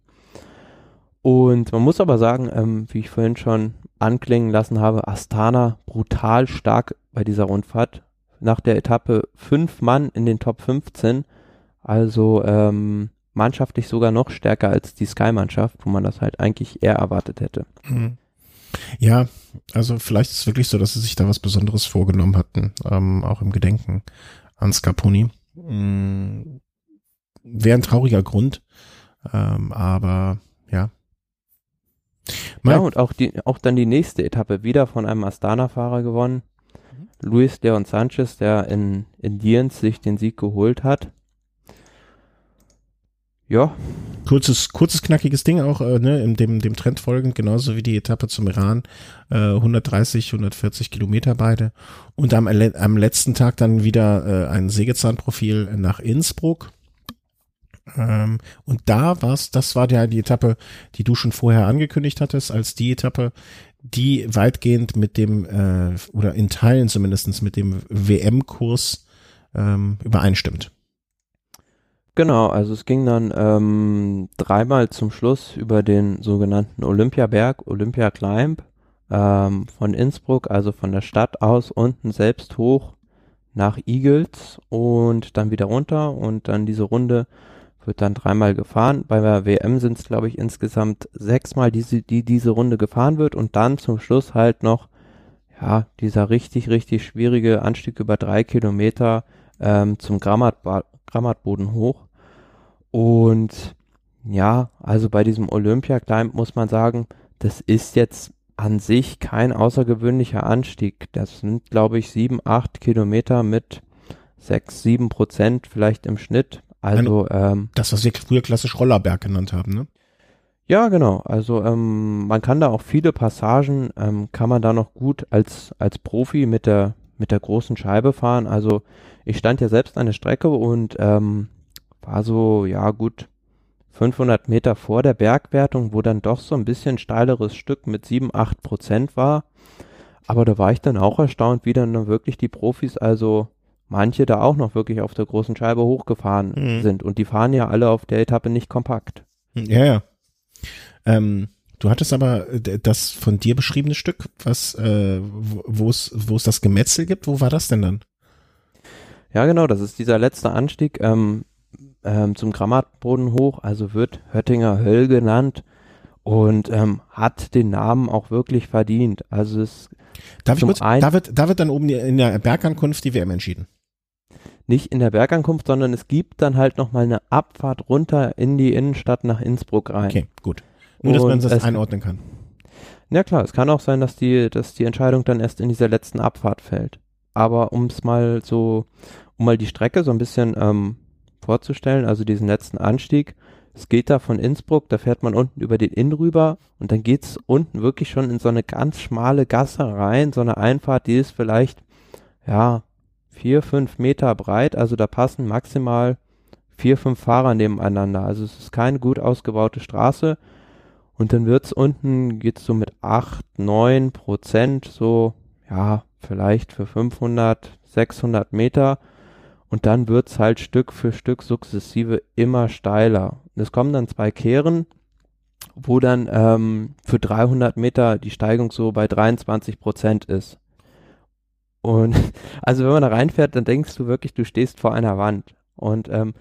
Und man muss aber sagen, ähm, wie ich vorhin schon anklingen lassen habe, Astana brutal stark bei dieser Rundfahrt. Nach der Etappe fünf Mann in den Top 15, also ähm, mannschaftlich sogar noch stärker als die Sky-Mannschaft, wo man das halt eigentlich eher erwartet hätte. Mhm.
Ja, also vielleicht ist es wirklich so, dass sie sich da was Besonderes vorgenommen hatten, ähm, auch im Gedenken an Scarponi. Mm, Wäre ein trauriger Grund, ähm, aber ja.
Und auch, die, auch dann die nächste Etappe wieder von einem Astana-Fahrer gewonnen. Mhm. Luis Leon Sanchez, der in, in Lienz sich den Sieg geholt hat. Ja.
Kurzes, kurzes, knackiges Ding auch, äh, ne, in dem, dem Trend folgend, genauso wie die Etappe zum Iran, äh, 130, 140 Kilometer beide. Und am, am letzten Tag dann wieder äh, ein Sägezahnprofil nach Innsbruck. Ähm, und da war's, das war ja die Etappe, die du schon vorher angekündigt hattest, als die Etappe, die weitgehend mit dem, äh, oder in Teilen zumindestens mit dem WM-Kurs ähm, übereinstimmt.
Genau, also es ging dann ähm, dreimal zum Schluss über den sogenannten Olympiaberg, Olympia Climb, ähm, von Innsbruck, also von der Stadt aus unten selbst hoch nach Igels und dann wieder runter und dann diese Runde wird dann dreimal gefahren. Bei der WM sind es, glaube ich, insgesamt sechsmal, die, die diese Runde gefahren wird und dann zum Schluss halt noch, ja, dieser richtig, richtig schwierige Anstieg über drei Kilometer ähm, zum Grammatboden hoch. Und ja, also bei diesem Olympia muss man sagen, das ist jetzt an sich kein außergewöhnlicher Anstieg. Das sind, glaube ich, sieben, acht Kilometer mit sechs, sieben Prozent vielleicht im Schnitt. Also ähm,
das, was wir früher klassisch Rollerberg genannt haben, ne?
Ja, genau. Also ähm, man kann da auch viele Passagen, ähm, kann man da noch gut als als Profi mit der mit der großen Scheibe fahren. Also ich stand ja selbst an der Strecke und ähm, war so, ja gut, 500 Meter vor der Bergwertung, wo dann doch so ein bisschen steileres Stück mit 7, 8 Prozent war. Aber da war ich dann auch erstaunt, wie dann wirklich die Profis, also manche da auch noch wirklich auf der großen Scheibe hochgefahren mhm. sind. Und die fahren ja alle auf der Etappe nicht kompakt.
Ja, ja. Ähm, du hattest aber das von dir beschriebene Stück, was, äh, wo es, wo es das Gemetzel gibt, wo war das denn dann?
Ja, genau, das ist dieser letzte Anstieg. Ähm, ähm, zum Grammatboden hoch, also wird Höttinger Höll genannt und ähm, hat den Namen auch wirklich verdient. Also es
Darf ich kurz, da wird, da wird dann oben in der Bergankunft die WM entschieden.
Nicht in der Bergankunft, sondern es gibt dann halt nochmal eine Abfahrt runter in die Innenstadt nach Innsbruck rein.
Okay, gut. Nur, dass man das einordnen kann.
Ja klar, es kann auch sein, dass die, dass die Entscheidung dann erst in dieser letzten Abfahrt fällt. Aber um es mal so, um mal die Strecke so ein bisschen ähm, vorzustellen, also diesen letzten Anstieg. Es geht da von Innsbruck, da fährt man unten über den Inn rüber und dann geht's unten wirklich schon in so eine ganz schmale Gasse rein, so eine Einfahrt, die ist vielleicht, ja, vier, fünf Meter breit, also da passen maximal vier, fünf Fahrer nebeneinander. Also es ist keine gut ausgebaute Straße. Und dann wird's unten, geht's so mit acht, neun Prozent, so, ja, vielleicht für 500, 600 Meter und dann wird's halt Stück für Stück sukzessive immer steiler. Es kommen dann zwei Kehren, wo dann ähm, für 300 Meter die Steigung so bei 23 Prozent ist. Und also wenn man da reinfährt, dann denkst du wirklich, du stehst vor einer Wand. Und ähm,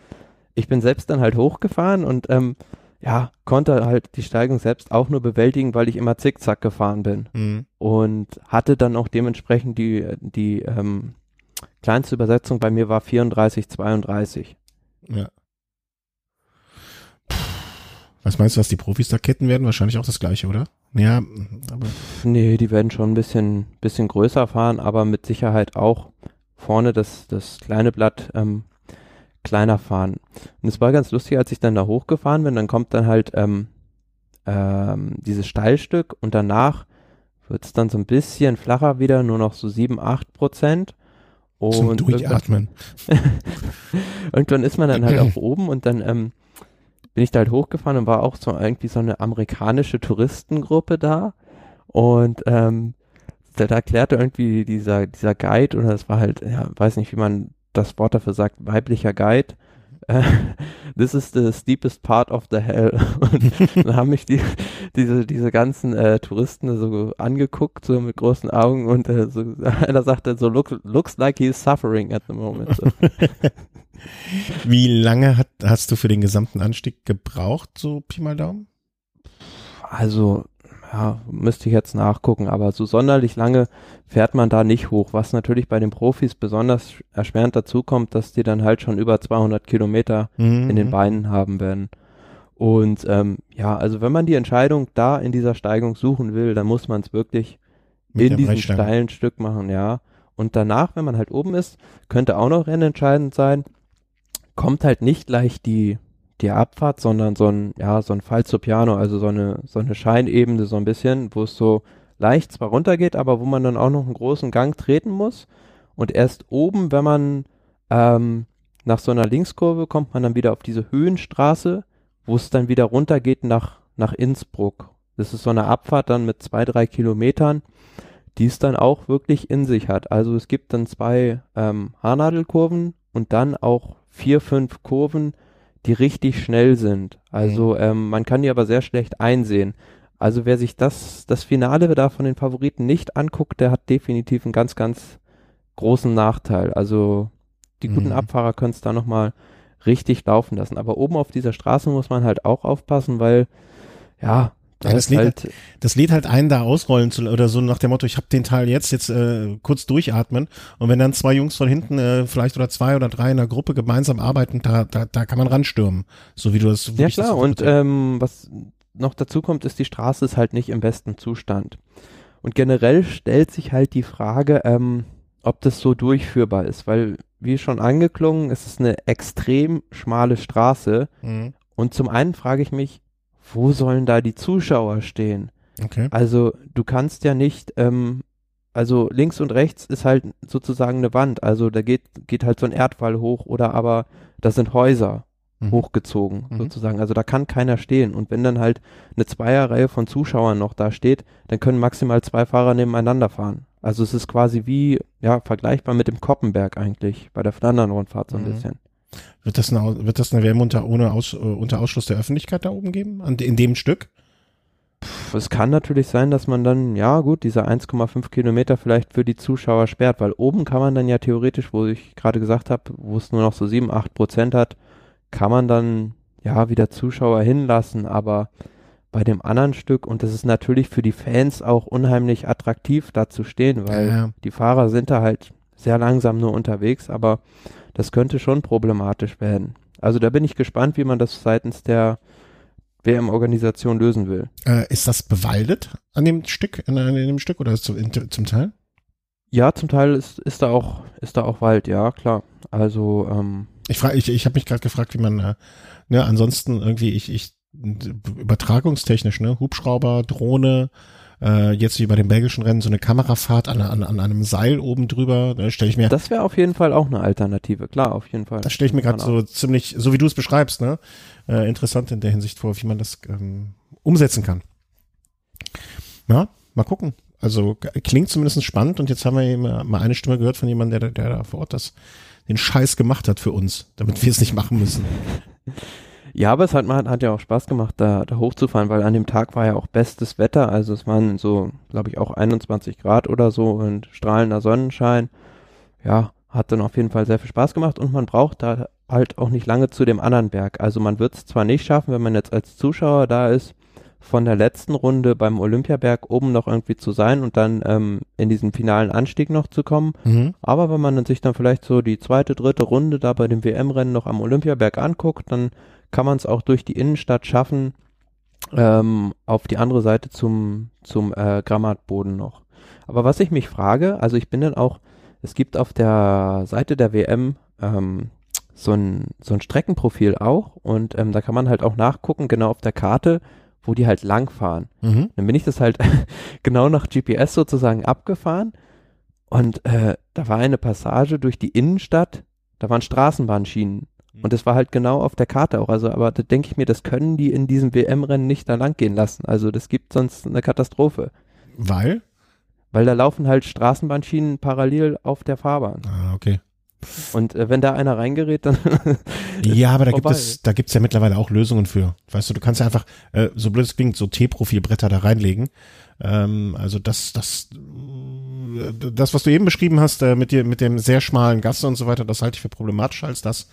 ich bin selbst dann halt hochgefahren und ähm, ja, konnte halt die Steigung selbst auch nur bewältigen, weil ich immer zickzack gefahren bin. Mhm. Und hatte dann auch dementsprechend die, die ähm, kleinste Übersetzung bei mir war 3432.
Ja. Was meinst du, was die Profis da ketten werden? Wahrscheinlich auch das gleiche, oder? Ja,
aber. Nee, die werden schon ein bisschen, bisschen größer fahren, aber mit Sicherheit auch vorne das, das kleine Blatt ähm, kleiner fahren. Und es war ganz lustig, als ich dann da hochgefahren bin, dann kommt dann halt ähm, ähm, dieses Steilstück und danach wird es dann so ein bisschen flacher wieder, nur noch so 7, 8 Prozent.
Und Zum Durchatmen.
Irgendwann, irgendwann ist man dann halt auch oben und dann ähm, bin ich da halt hochgefahren und war auch so irgendwie so eine amerikanische Touristengruppe da. Und ähm, da, da erklärte irgendwie dieser, dieser Guide, oder das war halt, ja, weiß nicht, wie man das Wort dafür sagt, weiblicher Guide, äh, this is the steepest part of the hell. Und dann haben mich die, diese, diese ganzen äh, Touristen so angeguckt, so mit großen Augen und äh, so, einer sagte so, Look, looks like he's suffering at the moment. So.
Wie lange hat, hast du für den gesamten Anstieg gebraucht, so Pi mal Daumen?
Also, ja, müsste ich jetzt nachgucken, aber so sonderlich lange fährt man da nicht hoch, was natürlich bei den Profis besonders erschwerend dazu kommt, dass die dann halt schon über 200 Kilometer
Mhm.
in den Beinen haben werden. Und ähm, ja, also wenn man die Entscheidung da in dieser Steigung suchen will, dann muss man es wirklich
Mit
in diesem steilen Stück machen, ja. Und danach, wenn man halt oben ist, könnte auch noch rennentscheidend sein, kommt halt nicht gleich die, die Abfahrt, sondern so ein, ja, so ein Falso Piano, also so eine, so eine Scheinebene so ein bisschen, wo es so leicht zwar runtergeht, aber wo man dann auch noch einen großen Gang treten muss. Und erst oben, wenn man ähm, nach so einer Linkskurve kommt man dann wieder auf diese Höhenstraße, wo es dann wieder runtergeht nach, nach Innsbruck. Das ist so eine Abfahrt dann mit zwei, drei Kilometern, die es dann auch wirklich in sich hat. Also es gibt dann zwei ähm, Haarnadelkurven und dann auch vier, fünf Kurven, die richtig schnell sind. Also ähm, man kann die aber sehr schlecht einsehen. Also wer sich das, das Finale da von den Favoriten nicht anguckt, der hat definitiv einen ganz, ganz großen Nachteil. Also die guten
Mhm.
Abfahrer können es da nochmal richtig laufen lassen. Aber oben auf dieser Straße muss man halt auch aufpassen, weil ja,
Ja, das Lied-
halt,
Das Lied halt einen da ausrollen zu oder so nach dem Motto, ich habe den Teil jetzt, jetzt äh, kurz durchatmen und wenn dann zwei Jungs von hinten äh, vielleicht oder zwei oder drei in der Gruppe gemeinsam arbeiten, da, da, da kann man ranstürmen, so wie du das
Ja
ich das
klar, und ähm, was noch dazu kommt, ist, die Straße ist halt nicht im besten Zustand. Und generell stellt sich halt die Frage, ähm, ob das so durchführbar ist, weil, wie schon angeklungen, es ist eine extrem schmale Straße.
Mhm.
Und zum einen frage ich mich, wo sollen da die Zuschauer stehen?
Okay.
Also du kannst ja nicht, ähm, also links und rechts ist halt sozusagen eine Wand, also da geht, geht halt so ein Erdwall hoch oder aber das sind Häuser
Mhm.
hochgezogen
Mhm.
sozusagen. Also da kann keiner stehen. Und wenn dann halt eine Zweierreihe von Zuschauern noch da steht, dann können maximal zwei Fahrer nebeneinander fahren. Also es ist quasi wie, ja, vergleichbar mit dem Koppenberg eigentlich, bei der Flandern-Rundfahrt so ein
Mhm.
bisschen.
Wird das eine, wird das eine WM unter, ohne Aus, äh, unter Ausschluss der Öffentlichkeit da oben geben? An, in dem Stück?
Es kann natürlich sein, dass man dann, ja gut, diese 1,5 Kilometer vielleicht für die Zuschauer sperrt, weil oben kann man dann ja theoretisch, wo ich gerade gesagt habe, wo es nur noch so 7, 8 Prozent hat, kann man dann ja wieder Zuschauer hinlassen, aber bei dem anderen Stück, und das ist natürlich für die Fans auch unheimlich attraktiv, da zu stehen, weil
Ja.
die Fahrer sind da halt sehr langsam nur unterwegs, aber das könnte schon problematisch werden. Also da bin ich gespannt, wie man das seitens der WM-Organisation lösen will.
Äh, ist das bewaldet an dem Stück, an, an dem Stück oder es in, zum Teil?
Ja, zum Teil ist, ist da auch ist da auch Wald, ja klar. Also ähm,
Ich frage, ich, ich habe mich gerade gefragt, wie man, äh, ne, ansonsten irgendwie, ich, ich, übertragungstechnisch, ne, Hubschrauber, Drohne, äh, jetzt wie bei dem belgischen Rennen so eine Kamerafahrt an, an, an einem Seil oben drüber, ne, stelle ich mir,
das wäre auf jeden Fall auch eine Alternative, klar, auf jeden Fall.
das stelle ich mir gerade so ziemlich, so wie du es beschreibst, ne, äh, interessant in der Hinsicht vor, wie man das ähm, umsetzen kann. Ja, mal gucken. Also klingt zumindest spannend und jetzt haben wir eben mal eine Stimme gehört von jemandem, der, der da vor Ort das, den Scheiß gemacht hat für uns, damit wir es nicht machen müssen.
Ja, aber es hat, man hat ja auch Spaß gemacht, da, da hochzufahren, weil an dem Tag war ja auch bestes Wetter. Also es waren so, glaube ich, auch 21 Grad oder so und strahlender Sonnenschein. Ja, hat dann auf jeden Fall sehr viel Spaß gemacht und man braucht da halt auch nicht lange zu dem anderen Berg. Also man wird es zwar nicht schaffen, wenn man jetzt als Zuschauer da ist, von der letzten Runde beim Olympiaberg oben noch irgendwie zu sein und dann ähm, in diesen finalen Anstieg noch zu kommen.
Mhm.
Aber wenn man dann sich dann vielleicht so die zweite, dritte Runde da bei dem WM-Rennen noch am Olympiaberg anguckt, dann kann man es auch durch die Innenstadt schaffen, ähm, auf die andere Seite zum, zum äh, Grammatboden noch. Aber was ich mich frage, also ich bin dann auch, es gibt auf der Seite der WM ähm, so ein, so ein Streckenprofil auch und ähm, da kann man halt auch nachgucken, genau auf der Karte, wo die halt langfahren.
Mhm.
Dann bin ich das halt genau nach GPS sozusagen abgefahren und äh, da war eine Passage durch die Innenstadt, da waren Straßenbahnschienen und das war halt genau auf der Karte auch. Also, aber da denke ich mir, das können die in diesem WM-Rennen nicht da lang gehen lassen. Also das gibt sonst eine Katastrophe.
Weil?
Weil da laufen halt Straßenbahnschienen parallel auf der Fahrbahn.
Ah, okay.
Und äh, wenn da einer reingerät, dann
Ja, aber da gibt
vorbei.
es, da gibt's ja mittlerweile auch Lösungen für. Weißt du, du kannst ja einfach, äh, so blöd es klingt, so T-Profilbretter da reinlegen. Ähm, also das, das, äh, das, was du eben beschrieben hast, äh, mit dir, mit dem sehr schmalen Gasse und so weiter, das halte ich für problematischer als das,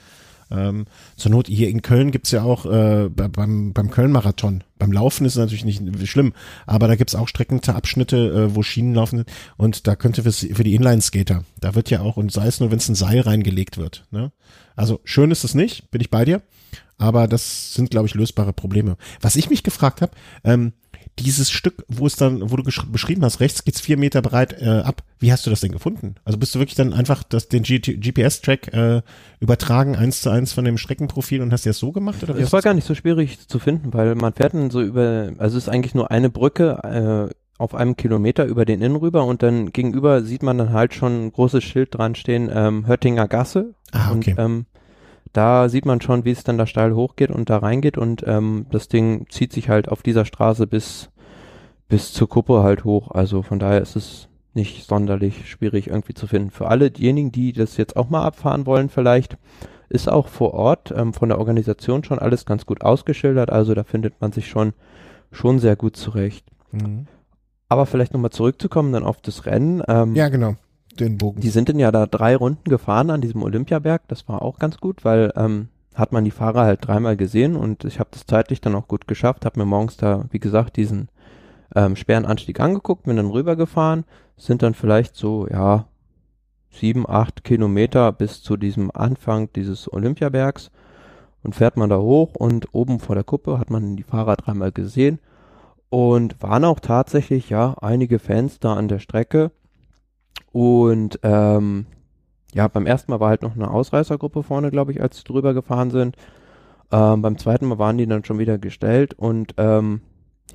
Ähm, zur Not, hier in Köln gibt's ja auch äh, beim, beim Köln-Marathon. Beim Laufen ist es natürlich nicht schlimm, aber da gibt's auch Streckenabschnitte, äh, wo Schienen laufen und da könnte für, für die Inline-Skater, da wird ja auch, und sei es nur, wenn es ein Seil reingelegt wird. Ne? Also schön ist es nicht, bin ich bei dir, aber das sind, glaube ich, lösbare Probleme. Was ich mich gefragt habe, ähm, dieses Stück, wo es dann, wo du beschrieben hast, rechts geht's vier Meter breit äh, ab. Wie hast du das denn gefunden? Also bist du wirklich dann einfach das, den GPS-Track äh, übertragen, eins zu eins von dem Streckenprofil und hast du das so gemacht? Oder
es war gar nicht so schwierig zu finden, weil man fährt dann so über, also es ist eigentlich nur eine Brücke äh, auf einem Kilometer über den Inn rüber und dann gegenüber sieht man dann halt schon ein großes Schild dran stehen, ähm, Höttinger Gasse.
Ah, okay.
Und, ähm, da sieht man schon, wie es dann da steil hochgeht und da reingeht und ähm, das Ding zieht sich halt auf dieser Straße bis, bis zur Kuppe halt hoch. Also von daher ist es nicht sonderlich schwierig irgendwie zu finden. Für alle diejenigen, die das jetzt auch mal abfahren wollen vielleicht, ist auch vor Ort ähm, von der Organisation schon alles ganz gut ausgeschildert. Also da findet man sich schon, schon sehr gut zurecht. Mhm. Aber vielleicht nochmal zurückzukommen dann auf das Rennen.
Ähm, ja, genau den Bogen.
Die sind dann ja da drei Runden gefahren an diesem Olympiaberg. Das war auch ganz gut, weil ähm, hat man die Fahrer halt dreimal gesehen und ich habe das zeitlich dann auch gut geschafft. Habe mir morgens da, wie gesagt, diesen ähm, schweren Anstieg angeguckt, bin dann rübergefahren, sind dann vielleicht so, ja, sieben, acht Kilometer bis zu diesem Anfang dieses Olympiabergs und fährt man da hoch und oben vor der Kuppe hat man die Fahrer dreimal gesehen und waren auch tatsächlich, ja, einige Fans da an der Strecke und ähm, ja, beim ersten Mal war halt noch eine Ausreißergruppe vorne, glaube ich, als sie drüber gefahren sind. Ähm, beim zweiten Mal waren die dann schon wieder gestellt und ähm,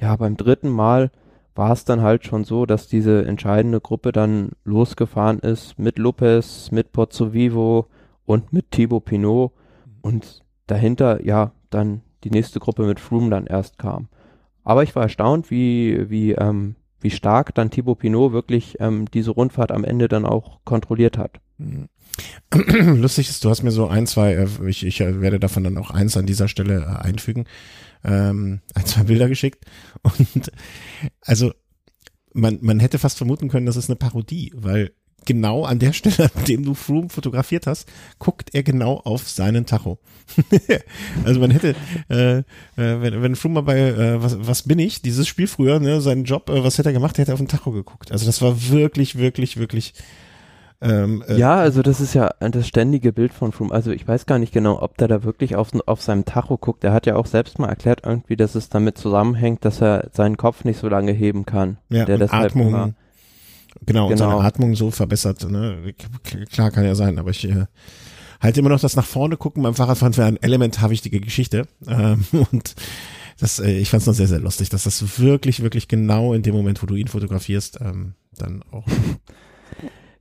ja, beim dritten Mal war es dann halt schon so, dass diese entscheidende Gruppe dann losgefahren ist mit Lopez, mit Pozzo Vivo und mit Thibaut Pinot und dahinter ja dann die nächste Gruppe mit Froome dann erst kam. Aber ich war erstaunt, wie, wie ähm, wie stark dann Thibaut Pinot wirklich ähm, diese Rundfahrt am Ende dann auch kontrolliert hat. Mhm.
Lustig ist, du hast mir so ein, zwei, äh, ich, ich äh, werde davon dann auch eins an dieser Stelle äh, einfügen, ähm, ein, zwei Bilder geschickt. Und also man, man hätte fast vermuten können, das ist eine Parodie, weil genau an der Stelle, an dem du Froome fotografiert hast, guckt er genau auf seinen Tacho. also man hätte, äh, äh, wenn, wenn Froome mal bei äh, was, was bin ich, dieses Spiel früher, ne, seinen Job, äh, was hätte er gemacht, er hätte auf den Tacho geguckt. Also das war wirklich, wirklich, wirklich
ähm, äh, ja, also das ist ja das ständige Bild von Froome. Also ich weiß gar nicht genau, ob der da wirklich auf, auf seinem Tacho guckt. Er hat ja auch selbst mal erklärt irgendwie, dass es damit zusammenhängt, dass er seinen Kopf nicht so lange heben kann.
Ja, der deshalb Atmung. Immer, Genau, und seine genau. Atmung so verbessert. Ne? Klar kann ja sein, aber ich äh, halte immer noch das nach vorne gucken beim Fahrradfahren für eine elementar wichtige Geschichte. Ähm, und das, äh, ich fand es noch sehr, sehr lustig, dass das wirklich, wirklich genau in dem Moment, wo du ihn fotografierst, ähm, dann auch.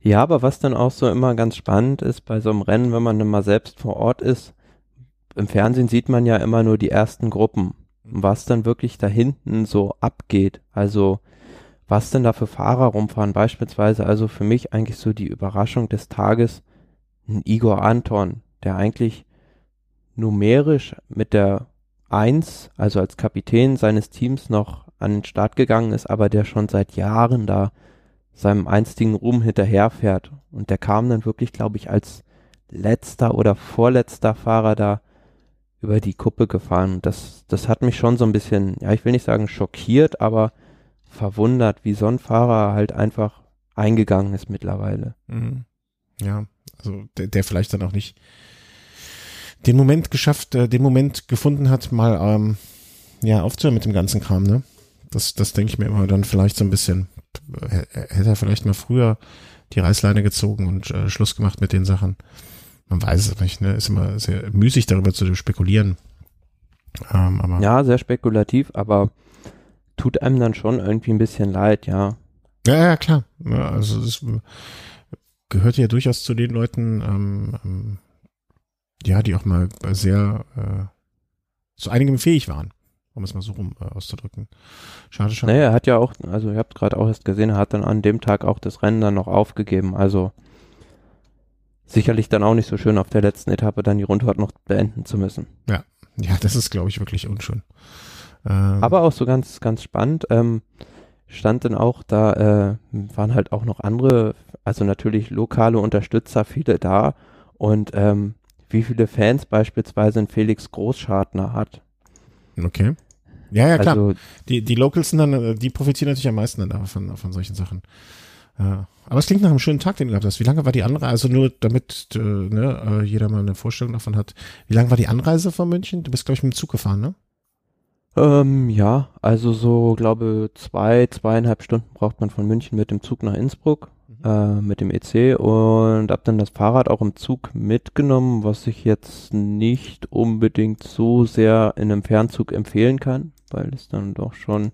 Ja, aber was dann auch so immer ganz spannend ist bei so einem Rennen, wenn man dann mal selbst vor Ort ist, im Fernsehen sieht man ja immer nur die ersten Gruppen. Was dann wirklich da hinten so abgeht. Also was denn da für Fahrer rumfahren. Beispielsweise also für mich eigentlich so die Überraschung des Tages ein Igor Anton, der eigentlich numerisch mit der Eins, also als Kapitän seines Teams noch an den Start gegangen ist, aber der schon seit Jahren da seinem einstigen Ruhm hinterherfährt. Und der kam dann wirklich, glaube ich, als letzter oder vorletzter Fahrer da über die Kuppe gefahren. Das, das hat mich schon so ein bisschen, ja, ich will nicht sagen schockiert, aber verwundert, wie so ein Fahrer halt einfach eingegangen ist mittlerweile.
Mhm. Ja, also der, der vielleicht dann auch nicht den Moment geschafft, äh, den Moment gefunden hat, mal ähm, ja aufzuhören mit dem ganzen Kram, ne? Das, das denke ich mir immer dann vielleicht so ein bisschen. Hätte er vielleicht mal früher die Reißleine gezogen und äh, Schluss gemacht mit den Sachen. Man weiß es nicht, ne? Ist immer sehr müßig darüber zu spekulieren.
Ähm, aber ja, sehr spekulativ, aber tut einem dann schon irgendwie ein bisschen leid, ja.
Ja, ja, klar. Ja, also das gehört ja durchaus zu den Leuten, ähm, ähm, ja, die auch mal sehr äh, zu einigem fähig waren, um es mal so rum äh, auszudrücken.
Schade, schade. Naja, er hat ja auch, also ihr habt gerade auch erst gesehen, er hat dann an dem Tag auch das Rennen dann noch aufgegeben. Also sicherlich dann auch nicht so schön auf der letzten Etappe dann die Rundfahrt noch beenden zu müssen.
Ja, ja, das ist, glaube ich, wirklich unschön.
Ähm. Aber auch so ganz, ganz spannend. Ähm, stand dann auch da, äh, waren halt auch noch andere, also natürlich lokale Unterstützer, viele da. Und ähm, wie viele Fans beispielsweise ein Felix Großschartner hat.
Okay. Ja, ja, klar.
Also,
die, die Locals sind dann, äh, die profitieren natürlich am meisten dann davon, von solchen Sachen. Ja. Aber es klingt nach einem schönen Tag, den du gehabt hast. Wie lange war die Anreise? Also nur damit äh, ne, äh, jeder mal eine Vorstellung davon hat. Wie lange war die Anreise von München? Du bist, glaube ich, mit dem Zug gefahren, ne?
Ähm, ja, also so, glaube zwei, zweieinhalb Stunden braucht man von München mit dem Zug nach Innsbruck, äh, mit dem EC und hab dann das Fahrrad auch im Zug mitgenommen, was ich jetzt nicht unbedingt so sehr in einem Fernzug empfehlen kann, weil es dann doch schon,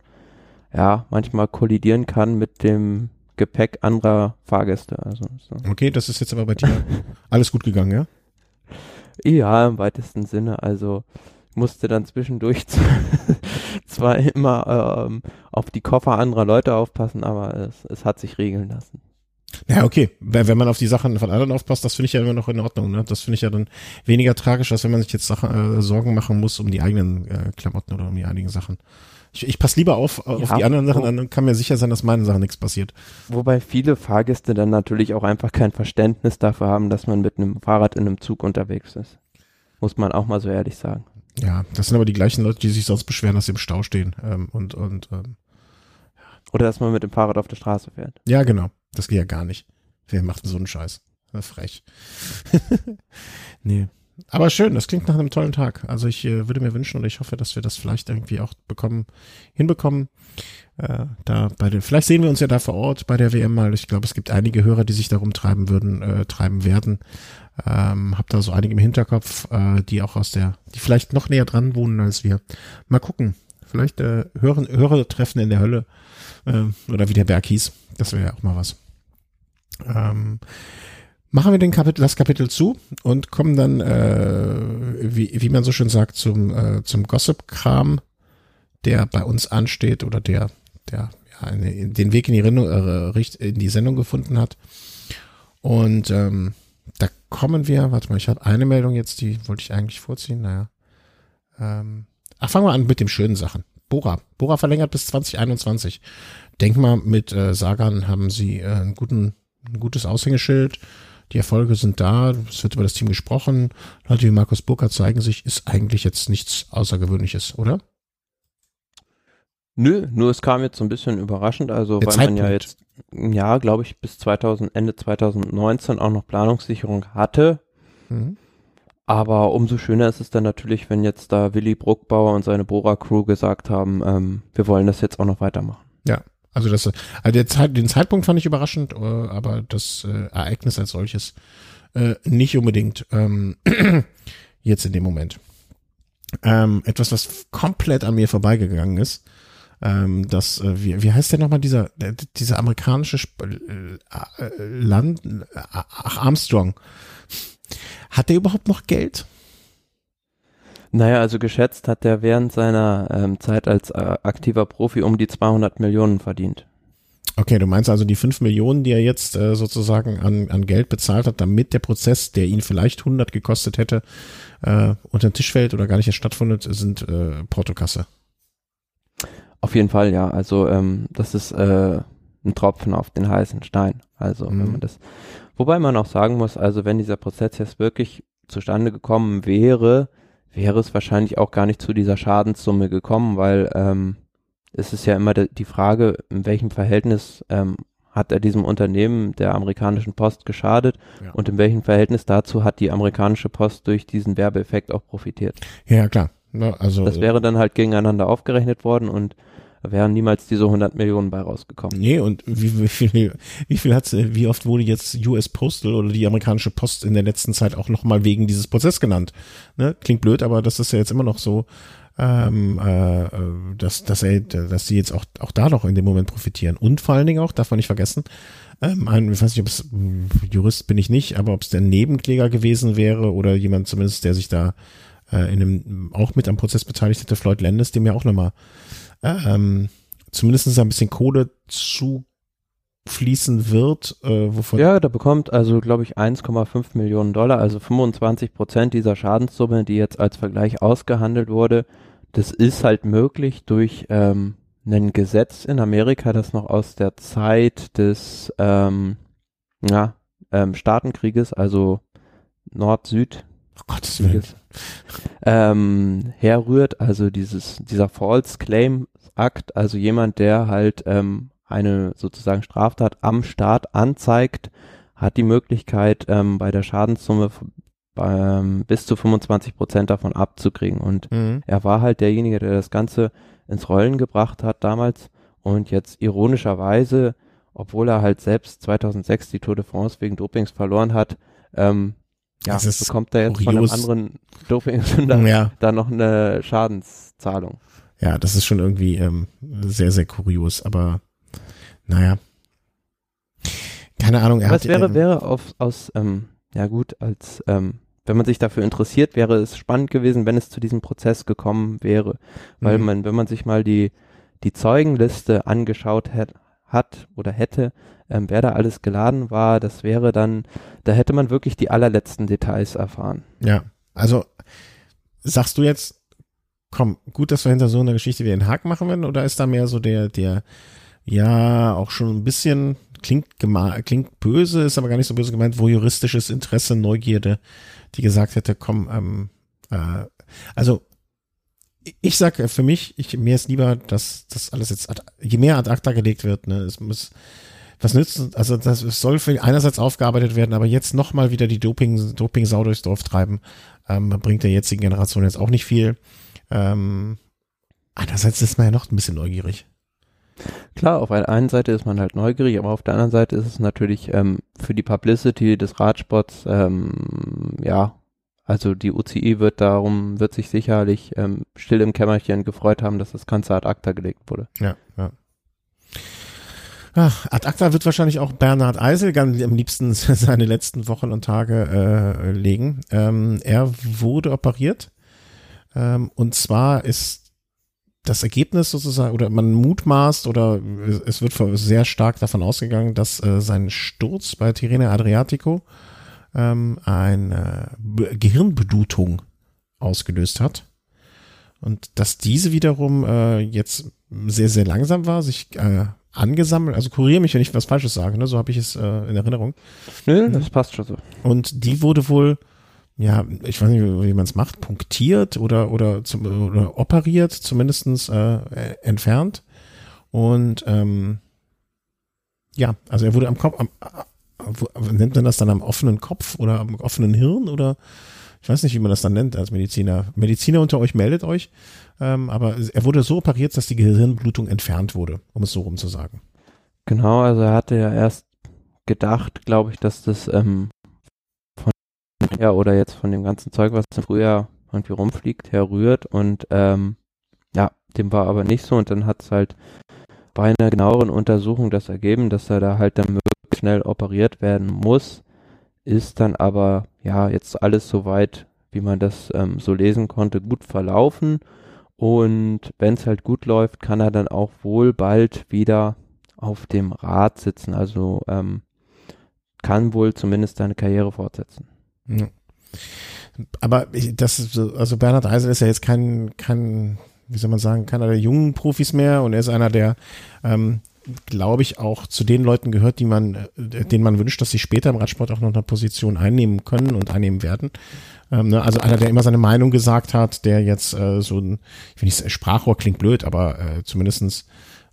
ja, manchmal kollidieren kann mit dem Gepäck anderer Fahrgäste. Also, so.
Okay, das ist jetzt aber bei dir alles gut gegangen, ja?
Ja, im weitesten Sinne. Also musste dann zwischendurch zwar immer ähm, auf die Koffer anderer Leute aufpassen, aber es, es hat sich regeln lassen.
Ja, okay. Wenn man auf die Sachen von anderen aufpasst, das finde ich ja immer noch in Ordnung. Ne? Das finde ich ja dann weniger tragisch, als wenn man sich jetzt Sachen, äh, Sorgen machen muss um die eigenen äh, Klamotten oder um die einigen Sachen. Ich, ich passe lieber auf, auf
Ja,
die anderen Sachen, dann kann mir sicher sein, dass meinen Sachen nichts passiert.
Wobei viele Fahrgäste dann natürlich auch einfach kein Verständnis dafür haben, dass man mit einem Fahrrad in einem Zug unterwegs ist. Muss man auch mal so ehrlich sagen.
Ja, das sind aber die gleichen Leute, die sich sonst beschweren, dass sie im Stau stehen. Ähm, und und ähm,
Oder dass man mit dem Fahrrad auf der Straße fährt.
ja, genau. Das geht ja gar nicht. Wer macht denn so einen Scheiß? Frech. nee. Aber schön, das klingt nach einem tollen Tag. Also ich äh, würde mir wünschen und ich hoffe, dass wir das vielleicht irgendwie auch bekommen, hinbekommen. Äh, da bei den, vielleicht sehen wir uns ja da vor Ort bei der WM mal. Ich glaube, es gibt einige Hörer, die sich darum treiben würden, äh, treiben werden. Ähm, hab da so einige im Hinterkopf, äh, die auch aus der, die vielleicht noch näher dran wohnen als wir. Mal gucken. Vielleicht äh, hören, Hörertreffen in der Hölle äh, oder wie der Berg hieß. Das wäre ja auch mal was. Ähm, machen wir den Kapitel, das Kapitel zu und kommen dann, äh, wie, wie man so schön sagt, zum, äh, zum Gossip-Kram, der bei uns ansteht oder der, der ja, eine, den Weg in die, Rennung, äh, in die Sendung gefunden hat. Und ähm, da kommen wir, warte mal, ich habe eine Meldung jetzt, die wollte ich eigentlich vorziehen, naja. Ähm, ach, fangen wir an mit den schönen Sachen. Bora. Bora verlängert bis 2021. Denk mal, mit äh, Sagan haben sie äh, einen guten, ein gutes Aushängeschild. Die Erfolge sind da. Es wird über das Team gesprochen. Leute wie Markus Burkhardt zeigen sich, ist eigentlich jetzt nichts Außergewöhnliches, oder?
Nö, nur es kam jetzt so ein bisschen überraschend, also
Der
weil man ja
Zeitpunkt.
jetzt, ja, glaube ich, bis 2000, Ende 2019 auch noch Planungssicherung hatte.
Mhm.
Aber umso schöner ist es dann natürlich, wenn jetzt da Willy Bruckbauer und seine Bora-Crew gesagt haben, ähm, wir wollen das jetzt auch noch weitermachen.
Also das, also der Zeit, den Zeitpunkt fand ich überraschend, äh, aber das äh, Ereignis als solches äh, nicht unbedingt ähm, jetzt in dem Moment. Ähm, etwas, was komplett an mir vorbeigegangen ist. Ähm, das, äh, wie, wie heißt der nochmal dieser, der, dieser amerikanische Sp äh, äh, Land, äh, ach, Armstrong. Hat der überhaupt noch Geld?
Naja, also geschätzt hat er während seiner ähm, Zeit als äh, aktiver Profi um die 200 Millionen verdient.
Okay, du meinst also die fünf Millionen, die er jetzt äh, sozusagen an, an Geld bezahlt hat, damit der Prozess, der ihn vielleicht 100 gekostet hätte, äh, unter den Tisch fällt oder gar nicht erst stattfindet, sind äh, Portokasse.
Auf jeden Fall, ja. Also ähm, das ist äh, ein Tropfen auf den heißen Stein. Also
Mhm.
wenn man das, wobei man auch sagen muss, also wenn dieser Prozess jetzt wirklich zustande gekommen wäre, wäre es wahrscheinlich auch gar nicht zu dieser Schadenssumme gekommen, weil ähm, es ist ja immer die Frage, in welchem Verhältnis ähm, hat er diesem Unternehmen der amerikanischen Post geschadet
Ja.
und in welchem Verhältnis dazu hat die amerikanische Post durch diesen Werbeeffekt auch profitiert.
Ja, ja, klar. Ne, also
Das wäre dann halt gegeneinander aufgerechnet worden und da wären niemals diese 100 Millionen bei rausgekommen.
Nee, und wie, wie viel, wie viel hat's, äh, wie oft wurde jetzt US Postal oder die amerikanische Post in der letzten Zeit auch nochmal wegen dieses Prozess genannt? Ne? Klingt blöd, aber das ist ja jetzt immer noch so, ähm, äh, äh, dass, dass er, dass sie jetzt auch, auch da noch in dem Moment profitieren. Und vor allen Dingen auch, darf man nicht vergessen, ähm, ein, ich weiß nicht, ob es, mh, Jurist bin ich nicht, aber ob es der Nebenkläger gewesen wäre oder jemand zumindest, der sich da äh, in einem, auch mit am Prozess beteiligt hätte, Floyd Landis, dem ja auch nochmal ähm, zumindest ein bisschen Kohle zufließen wird, äh, wovon
Ja, da bekommt also, glaube ich, 1,5 Millionen Dollar, also 25 Prozent dieser Schadenssumme, die jetzt als Vergleich ausgehandelt wurde. Das ist halt möglich durch ähm, ein Gesetz in Amerika, das noch aus der Zeit des ähm, ja, ähm, Staatenkrieges, also Nord-Süd,
Oh Gottes Willen.
ähm, herrührt, also dieses, dieser False Claim Akt, also jemand, der halt ähm, eine sozusagen Straftat am Staat anzeigt, hat die Möglichkeit, ähm, bei der Schadenssumme ähm, bis zu 25 Prozent davon abzukriegen. Und
Mhm.
er war halt derjenige, der das Ganze ins Rollen gebracht hat damals und jetzt ironischerweise, obwohl er halt selbst 2006 die Tour de France wegen Dopings verloren hat, ähm, ja, bekommt er jetzt
kurios.
von einem anderen Dopingsünder
Ja,
da noch eine Schadenszahlung.
Ja, das ist schon irgendwie ähm, sehr, sehr kurios, aber naja. Keine Ahnung, er
Aber
hat
es wäre,
ähm,
wäre auf, aus, ähm, ja gut, als, ähm, wenn man sich dafür interessiert, wäre es spannend gewesen, wenn es zu diesem Prozess gekommen wäre. Weil
Mhm.
man, wenn man sich mal die, die Zeugenliste angeschaut hat, hat oder hätte, ähm, wer da alles geladen war, das wäre dann, da hätte man wirklich die allerletzten Details erfahren.
Ja, also sagst du jetzt, komm, gut, dass wir hinter so einer Geschichte wieder einen Haken machen werden, oder ist da mehr so der, der, ja, auch schon ein bisschen, klingt klingt böse, ist aber gar nicht so böse gemeint, wo juristisches Interesse, Neugierde, die gesagt hätte, komm, ähm, äh, also ich sag äh, für mich, ich, mir ist lieber, dass das alles jetzt, je mehr ad acta gelegt wird, ne, es muss, was nützt, also das soll für einerseits aufgearbeitet werden, aber jetzt nochmal wieder die Doping, Doping-Sau durchs Dorf treiben, ähm, bringt der jetzigen Generation jetzt auch nicht viel. Ähm, andererseits ist man ja noch ein bisschen neugierig.
Klar, auf der einen Seite ist man halt neugierig, aber auf der anderen Seite ist es natürlich ähm, für die Publicity des Radsports, ähm, ja, also die UCI wird darum, wird sich sicherlich ähm, still im Kämmerchen gefreut haben, dass das Ganze ad acta gelegt wurde.
Ja, ja. Ach, ad acta wird wahrscheinlich auch Bernhard Eisel ganz am liebsten seine letzten Wochen und Tage äh, legen. Ähm, er wurde operiert ähm, und zwar ist das Ergebnis sozusagen, oder man mutmaßt oder es wird sehr stark davon ausgegangen, dass äh, sein Sturz bei Tirreno Adriatico ähm, eine Gehirnblutung ausgelöst hat. Und dass diese wiederum äh, jetzt sehr, sehr langsam war, sich äh, angesammelt, also kuriere mich, wenn ich was Falsches sage, ne? so habe ich es äh, in Erinnerung.
Nö, das passt schon so.
Und die wurde wohl, ja, ich weiß nicht, wie man es macht, punktiert oder oder, zum, oder operiert, zumindestens äh, äh, entfernt. Und ähm, ja, also er wurde am Kopf, am, äh, wo- nennt man das dann am offenen Kopf oder am offenen Hirn oder ich weiß nicht, wie man das dann nennt als Mediziner. Mediziner unter euch meldet euch, ähm, aber er wurde so operiert, dass die Gehirnblutung entfernt wurde, um es so rum zu sagen.
Genau, also er hatte ja erst gedacht, glaube ich, dass das ähm, ja oder jetzt von dem ganzen Zeug, was im Frühjahr irgendwie rumfliegt, herrührt und ähm, ja, dem war aber nicht so und dann hat es halt bei einer genaueren Untersuchung das ergeben, dass er da halt dann möglichst schnell operiert werden muss, ist dann aber ja jetzt alles soweit, wie man das ähm, so lesen konnte, gut verlaufen und wenn es halt gut läuft, kann er dann auch wohl bald wieder auf dem Rad sitzen, also ähm, kann wohl zumindest seine Karriere fortsetzen.
Aber ich- das ist so, also Bernhard Eisel ist ja jetzt kein, kein, wie soll man sagen, keiner der jungen Profis mehr und er ist einer der, ähm, glaube ich, auch zu den Leuten gehört, die man, äh, denen man wünscht, dass sie später im Radsport auch noch eine Position einnehmen können und einnehmen werden. Ähm, ne? Also einer, der immer seine Meinung gesagt hat, der jetzt äh, so ein, ich nicht, Sprachrohr klingt blöd, aber äh, zumindestens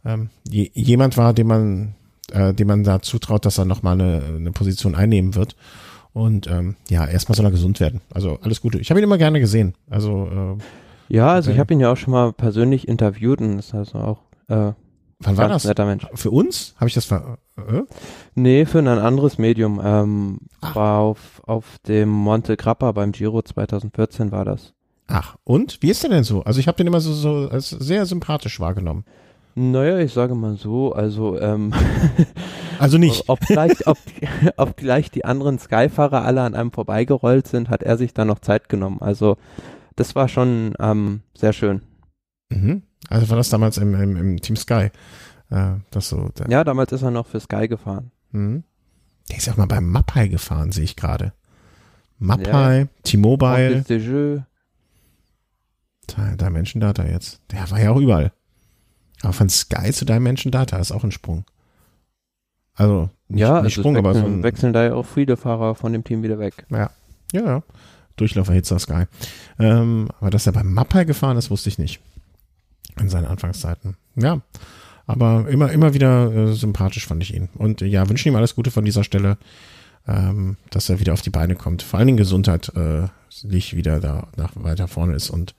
ähm, je, jemand war, dem man, äh, dem man da zutraut, dass er nochmal eine, eine Position einnehmen wird. Und ähm, ja, erstmal soll er gesund werden. Also alles Gute. Ich habe ihn immer gerne gesehen. Also äh,
Ja, also ich habe ihn ja auch schon mal persönlich interviewt und ist also auch äh,
wann war das?
netter Mensch.
Für uns? Habe ich das ver äh?
Nee, für ein anderes Medium. Ähm,
Ach.
war auf, auf dem Monte Grappa beim Giro 2014 war das.
Ach, und? Wie ist der denn so? Also ich habe den immer so, so als sehr sympathisch wahrgenommen.
Naja, ich sage mal so, also ähm,
Also nicht.
ob, gleich, ob, ob gleich die anderen Skyfahrer alle an einem vorbeigerollt sind, hat er sich dann noch Zeit genommen. Also das war schon ähm, sehr schön.
Mhm. Also war das damals im, im, im Team Sky. Äh, das so. Der,
Ja, damals ist er noch für Sky gefahren.
Mhm. Der ist ja auch mal beim Mapai gefahren, sehe ich gerade. Mapai, T-Mobile,
Office de Jeu.
Da- Dimension Data jetzt. Der war ja auch überall. Aber von Sky zu Dimension Data ist auch ein Sprung. Also nicht,
ja,
nicht
also
Sprung,
es
aber so
wechseln,
ein,
wechseln da ja auch viele Fahrer von dem Team wieder weg.
ja, ja. Durchlauferhitzer Sky. Ähm, aber dass er beim Mappai gefahren ist, wusste ich nicht. In seinen Anfangszeiten. Ja. Aber immer, immer wieder äh, sympathisch fand ich ihn. Und äh, ja, wünsche ihm alles Gute von dieser Stelle, ähm, dass er wieder auf die Beine kommt. Vor allen Dingen Gesundheit äh, nicht wieder da nach weiter vorne ist und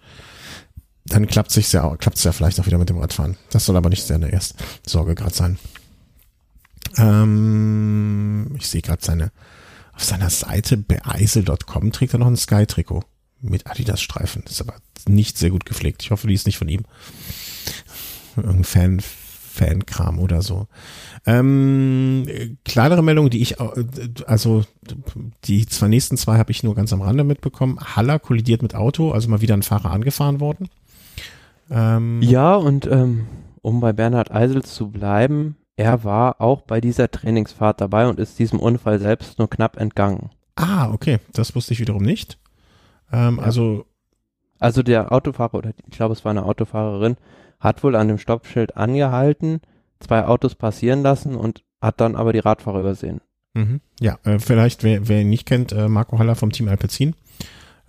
dann klappt sich ja, klappt es ja vielleicht auch wieder mit dem Radfahren. Das soll aber nicht seine erste Sorge gerade sein. Ähm, ich sehe gerade seine auf seiner Seite beeisel.com trägt er noch ein Sky-Trikot mit Adidas-Streifen. Das ist aber nicht sehr gut gepflegt. Ich hoffe, die ist nicht von ihm. Irgendein Fan, Fankram oder so. Ähm, kleinere Meldung, die ich, also die zwei nächsten zwei habe ich nur ganz am Rande mitbekommen. Haller kollidiert mit Auto, also mal wieder ein Fahrer angefahren worden.
Ähm, ja, und ähm, um bei Bernhard Eisels zu bleiben, er war auch bei dieser Trainingsfahrt dabei und ist diesem Unfall selbst nur knapp entgangen.
Ah, okay, das wusste ich wiederum nicht. Ähm, ja. Also
also der Autofahrer oder ich glaube es war eine Autofahrerin hat wohl an dem Stoppschild angehalten, zwei Autos passieren lassen und hat dann aber die Radfahrer übersehen.
Mhm. Ja, äh, vielleicht wer, wer ihn nicht kennt, äh, Marco Haller vom Team Alpecin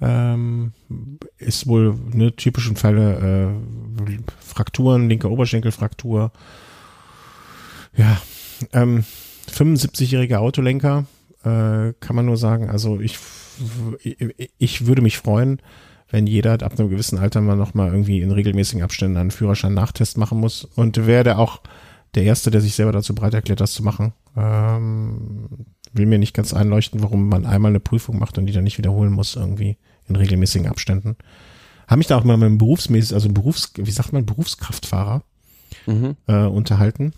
ähm, ist wohl eine typischen Fälle äh, Frakturen, linke Oberschenkelfraktur, ja, ähm, 75-jähriger Autolenker, äh, kann man nur sagen. Also ich, ich würde mich freuen, wenn jeder ab einem gewissen Alter mal nochmal irgendwie in regelmäßigen Abständen einen Führerschein-Nachtest machen muss. Und werde auch der Erste, der sich selber dazu bereit erklärt, das zu machen. Ähm, will mir nicht ganz einleuchten, warum man einmal eine Prüfung macht und die dann nicht wiederholen muss, irgendwie in regelmäßigen Abständen. Habe mich da auch mal mit einem berufsmäßig, also Berufs, wie sagt man, Berufskraftfahrer mhm. äh, unterhalten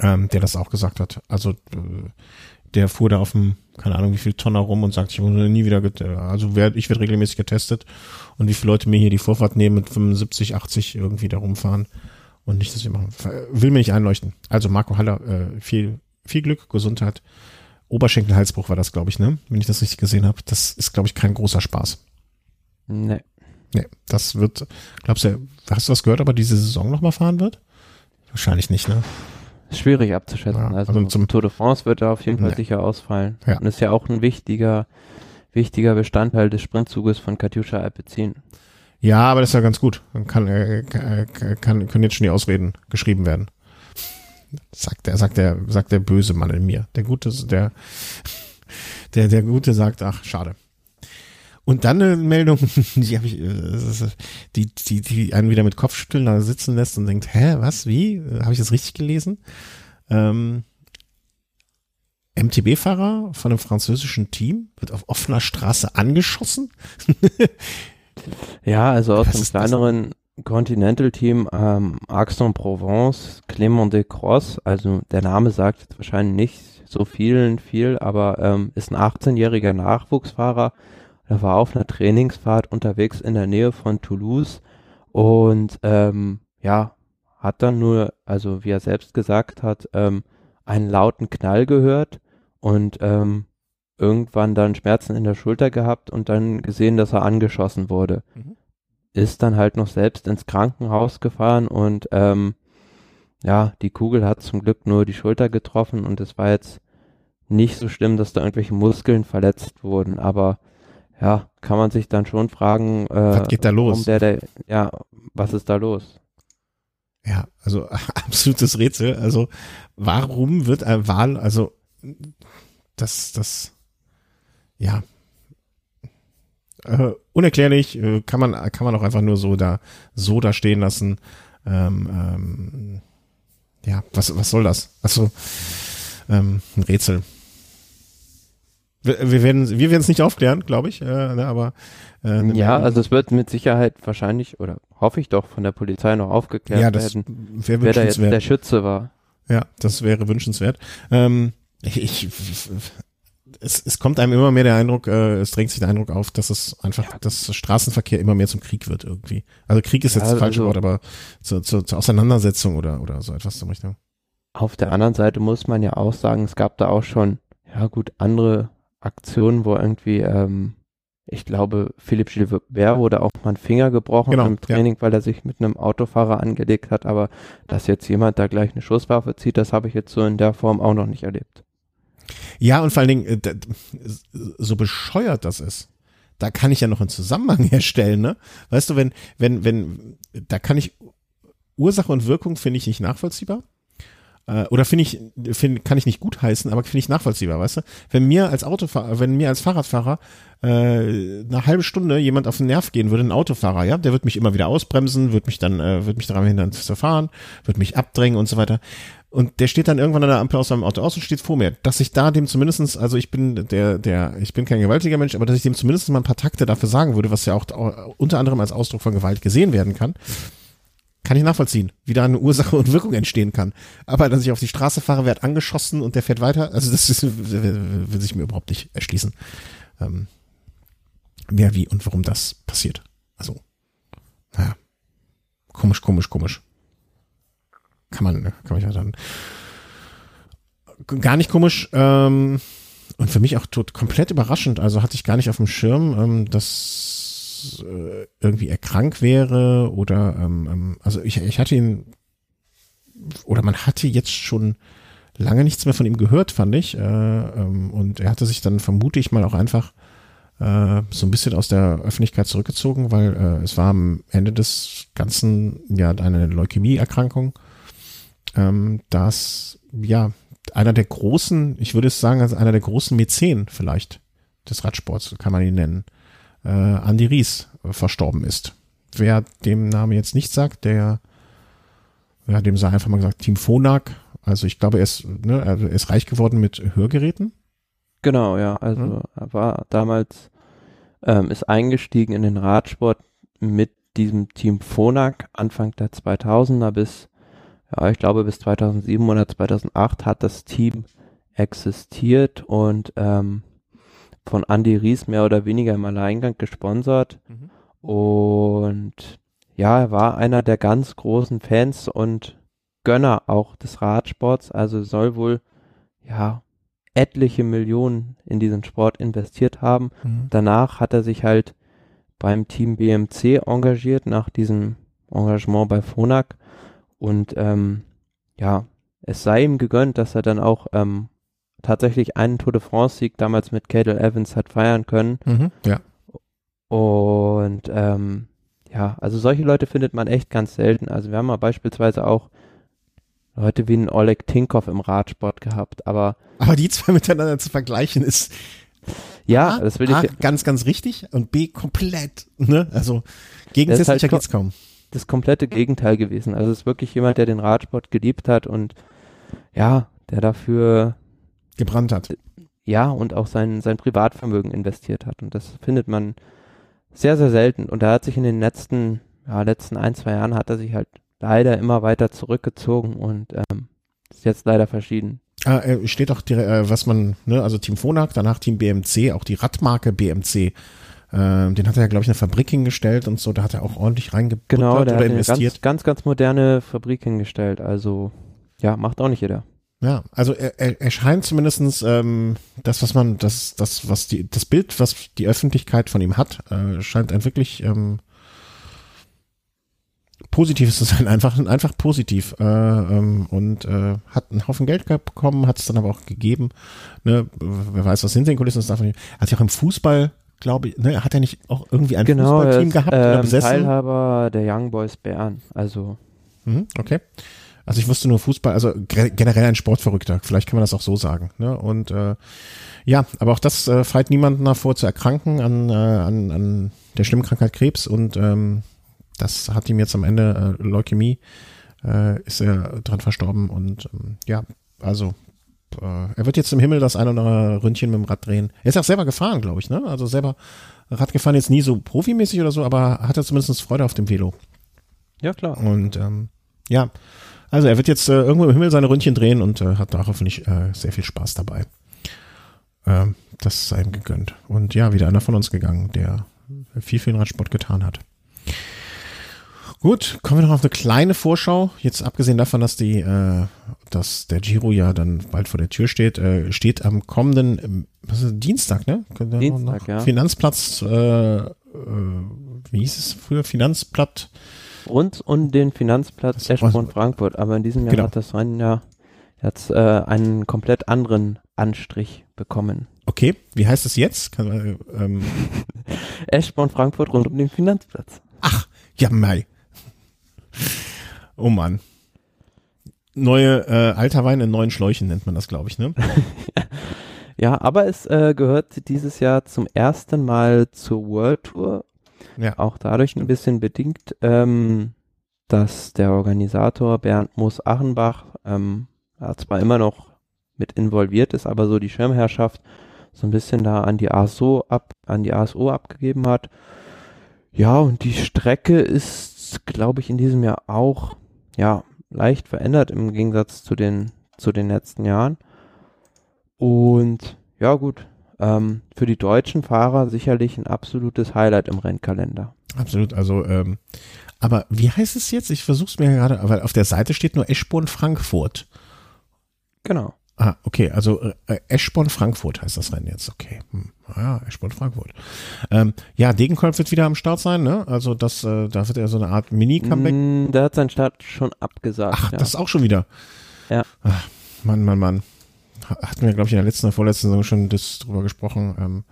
ähm, der das auch gesagt hat. Also äh, der fuhr da auf dem, keine Ahnung, wie viel Tonner rum und sagt, ich wurde nie wieder, also werd, ich werde regelmäßig getestet und wie viele Leute mir hier die Vorfahrt nehmen mit 75, 80 irgendwie da rumfahren und nicht, dass wir machen. Will mir nicht einleuchten. Also Marco Haller, äh, viel, viel Glück, Gesundheit. Oberschenkelhalsbruch war das, glaube ich, ne? Wenn ich das richtig gesehen habe. Das ist, glaube ich, kein großer Spaß.
Nee.
Nee, das wird, glaubst du, hast du was gehört, aber diese Saison nochmal fahren wird? Wahrscheinlich nicht, ne?
Schwierig abzuschätzen. Ja, also, also, zum Tour de France wird er auf jeden Fall ja. sicher ausfallen. Ja. Und ist ja auch ein wichtiger, wichtiger Bestandteil des Sprintzuges von Katjuscha Alpecin.
Ja, aber das ist ja ganz gut. Dann kann, äh, kann, können jetzt schon die Ausreden geschrieben werden. Sagt der, sagt der, sagt der böse Mann in mir. Der Gute, der, der, der Gute sagt, ach, schade. Und dann eine Meldung, die habe ich, äh, die, die, die einen wieder mit Kopfschütteln da sitzen lässt und denkt, hä, was, wie? Habe ich das richtig gelesen? Ähm, MTB-Fahrer von einem französischen Team wird auf offener Straße angeschossen.
ja, also aus einem kleineren Continental-Team, ähm, Aix-en-Provence, Clément de Cross, also der Name sagt jetzt wahrscheinlich nicht so vielen viel, aber ähm, ist ein 18-jähriger Nachwuchsfahrer, er war auf einer Trainingsfahrt unterwegs in der Nähe von Toulouse und ähm, ja, hat dann nur, also wie er selbst gesagt hat, ähm, einen lauten Knall gehört und ähm, irgendwann dann Schmerzen in der Schulter gehabt und dann gesehen, dass er angeschossen wurde. Mhm. Ist dann halt noch selbst ins Krankenhaus gefahren und ähm, ja, die Kugel hat zum Glück nur die Schulter getroffen und es war jetzt nicht so schlimm, dass da irgendwelche Muskeln verletzt wurden, aber ja, kann man sich dann schon fragen, äh,
was geht da los?
Der, der, ja, was ist da los?
Ja, also absolutes Rätsel. Also warum wird ein Wahl, also das, das, ja, äh, unerklärlich äh, kann man kann man auch einfach nur so da so da stehen lassen. Ähm, ähm, ja, was was soll das? Also ähm, ein Rätsel. Wir, wir werden wir werden es nicht aufklären, glaube ich, äh, ne, aber
äh, ja, also es wird mit Sicherheit wahrscheinlich oder hoffe ich doch von der Polizei noch aufgeklärt ja, das werden, wer da jetzt der Schütze war.
Ja, das wäre wünschenswert. Ähm, ich, ich es, es kommt einem immer mehr der Eindruck, äh, es drängt sich der Eindruck auf, dass es einfach, ja. dass Straßenverkehr immer mehr zum Krieg wird irgendwie. Also Krieg ist jetzt ja, das falsche also, Wort, aber zur, zur, zur Auseinandersetzung oder, oder so etwas zum Richtung.
Auf der anderen Seite muss man ja auch sagen, es gab da auch schon, ja gut, andere Aktion, wo irgendwie, ähm, ich glaube, Philipp Gilbert wurde auch mal ein Finger gebrochen genau, im Training, ja. weil er sich mit einem Autofahrer angelegt hat. Aber dass jetzt jemand da gleich eine Schusswaffe zieht, das habe ich jetzt so in der Form auch noch nicht erlebt.
Ja, und vor allen Dingen, äh, so bescheuert das ist. da kann ich ja noch einen Zusammenhang herstellen, ne? Weißt du, wenn, wenn, wenn, da kann ich Ursache und Wirkung finde ich nicht nachvollziehbar. Äh, oder finde ich, find, kann ich nicht gut heißen, aber finde ich nachvollziehbar, weißt du? Wenn mir als Autofahrer, wenn mir als Fahrradfahrer äh, eine halbe Stunde jemand auf den Nerv gehen würde, ein Autofahrer, ja, der wird mich immer wieder ausbremsen, wird mich dann, äh, wird mich daran hindern zu fahren, wird mich abdrängen und so weiter. Und der steht dann irgendwann an der Ampel aus seinem Auto aus und steht vor mir. Dass ich da dem zumindestens, also ich bin der, der, ich bin kein gewaltiger Mensch, aber dass ich dem zumindest mal ein paar Takte dafür sagen würde, was ja auch unter anderem als Ausdruck von Gewalt gesehen werden kann, kann ich nachvollziehen, wie da eine Ursache und Wirkung entstehen kann. Aber dass ich auf die Straße fahre, werde angeschossen und der fährt weiter, also das ist, will sich mir überhaupt nicht erschließen. Ähm, wer, wie und warum das passiert. Also, naja, komisch, komisch, komisch. Kann man, kann man ja dann. Gar nicht komisch, ähm, und für mich auch tot, komplett überraschend. Also hatte ich gar nicht auf dem Schirm, ähm, dass äh, irgendwie er krank wäre oder ähm, ähm, also ich, ich hatte ihn oder man hatte jetzt schon lange nichts mehr von ihm gehört, fand ich. Äh, ähm, und er hatte sich dann vermute ich mal auch einfach äh, so ein bisschen aus der Öffentlichkeit zurückgezogen, weil äh, es war am Ende des Ganzen ja eine Leukämieerkrankung, ähm, dass ja einer der großen, ich würde es sagen, als einer der großen Mäzen vielleicht des Radsports, kann man ihn nennen, äh, Andy Ries äh, verstorben ist. Wer dem Namen jetzt nicht sagt, der, ja, dem sei einfach mal gesagt, Team Phonak. Also ich glaube, er ist, ne, er ist reich geworden mit Hörgeräten.
Genau, ja. Also mhm. er war damals, ähm, ist eingestiegen in den Radsport mit diesem Team Phonak Anfang der 2000er bis, ja, ich glaube bis 2007 oder 2008 hat das Team existiert und ähm, von Andy Ries mehr oder weniger im Alleingang gesponsert. Mhm. Und ja, er war einer der ganz großen Fans und Gönner auch des Radsports. Also soll wohl, ja, etliche Millionen in diesen Sport investiert haben. Mhm. Danach hat er sich halt beim Team BMC engagiert, nach diesem Engagement bei Phonak. Und ähm, ja, es sei ihm gegönnt, dass er dann auch ähm, tatsächlich einen Tour de France-Sieg damals mit Cadel Evans hat feiern können.
Mhm, ja.
Und ähm, ja, also solche Leute findet man echt ganz selten. Also wir haben mal beispielsweise auch Leute wie ein Oleg Tinkoff im Radsport gehabt, aber.
Aber die zwei miteinander zu vergleichen ist.
Ja, A, das will A,
ich. ganz, ganz richtig und B, komplett, ne? Also, gegensätzlicher halt geht's kaum.
Das komplette Gegenteil gewesen. Also, es ist wirklich jemand, der den Radsport geliebt hat und, ja, der dafür.
Gebrannt hat.
Ja, und auch sein, sein Privatvermögen investiert hat. Und das findet man sehr, sehr selten. Und er hat sich in den letzten, ja, letzten ein, zwei Jahren hat er sich halt leider immer weiter zurückgezogen und ähm, ist jetzt leider verschieden.
Ah, äh, steht auch, äh, was man, ne, also Team Phonak, danach Team BMC, auch die Radmarke BMC. Äh, den hat er ja, glaube ich, eine Fabrik hingestellt und so, da hat er auch ordentlich reingebuttert
genau, der
oder
hat
investiert.
Eine ganz, ganz, ganz moderne Fabrik hingestellt. Also, ja, macht auch nicht jeder.
Ja, also er, er, er scheint zumindestens ähm, das, was man, das, das, was die, das Bild, was die Öffentlichkeit von ihm hat, äh, scheint ein wirklich ähm, positiv zu sein, einfach, einfach positiv. Äh, ähm, und äh, hat einen Haufen Geld bekommen, hat es dann aber auch gegeben. Ne? Wer weiß, was hinter den Kulissen ist, davon Hat sich auch im Fußball, glaube ich, ne, hat er nicht auch irgendwie ein
genau,
Fußballteam gehabt
ähm, oder besessen? Teilhaber der Young Boys Bern, also.
Mhm, okay. Also ich wusste nur Fußball, also generell ein Sportverrückter, vielleicht kann man das auch so sagen. Ne? Und äh, ja, aber auch das äh, freit niemanden davor zu erkranken an, äh, an, an der schlimmen Krankheit Krebs und ähm, das hat ihm jetzt am Ende äh, Leukämie, äh, ist er dran verstorben und ähm, ja, also äh, er wird jetzt im Himmel das ein oder andere Ründchen mit dem Rad drehen. Er ist auch selber gefahren, glaube ich, ne? Also selber Rad gefahren jetzt nie so profimäßig oder so, aber hat er zumindest Freude auf dem Velo.
Ja, klar.
Und ähm, ja, also er wird jetzt äh, irgendwo im Himmel seine Ründchen drehen und äh, hat da hoffentlich äh, sehr viel Spaß dabei. Ähm, das sei ihm gegönnt. Und ja, wieder einer von uns gegangen, der viel für den Radsport getan hat. Gut, kommen wir noch auf eine kleine Vorschau. Jetzt abgesehen davon, dass die, äh, dass der Giro ja dann bald vor der Tür steht, äh, steht am kommenden ähm, was ist, Dienstag, ne?
Dienstag, ja.
Finanzplatz, äh, äh, wie hieß es früher? Finanzplatz.
Rund um den Finanzplatz Eschborn Frankfurt, aber in diesem Jahr genau. hat das Rennen ja jetzt äh, einen komplett anderen Anstrich bekommen.
Okay, wie heißt es jetzt? Kann, äh, ähm,
Eschborn Frankfurt rund um den Finanzplatz.
ach, ja, Mai. Oh Mann. Neue, äh, alter Wein in neuen Schläuchen nennt man das, glaube ich, ne?
Ja, aber es äh, gehört dieses Jahr zum ersten Mal zur World Tour.
Ja.
Auch dadurch ein bisschen bedingt, ähm, dass der Organisator Bernd Moos-Achenbach ähm, ja, zwar immer noch mit involviert ist, aber so die Schirmherrschaft so ein bisschen da an die ASO ab, an die ASO abgegeben hat. Ja, und die Strecke ist, glaube ich, in diesem Jahr auch, ja, leicht verändert im Gegensatz zu den, zu den letzten Jahren. Und ja, gut, ähm, für die deutschen Fahrer sicherlich ein absolutes Highlight im Rennkalender.
Absolut, also, ähm, aber wie heißt es jetzt? Ich versuch's mir gerade, aber auf der Seite steht nur Eschborn Frankfurt.
Genau.
Ah, okay, also äh, Eschborn Frankfurt heißt das Rennen jetzt, okay. Hm. Ah, ja, Eschborn Frankfurt. Ähm, ja, Degenkolb wird wieder am Start sein, ne? Also das, äh, da wird er so eine Art Mini-Comeback.
Mm, der hat seinen Start schon abgesagt.
Ach,
ja.
das ist auch schon wieder.
Ja.
Ach, Mann, Mann, Mann. Ha- Hatten wir, glaube ich, in der letzten, oder vorletzten Saison schon das drüber gesprochen, ähm,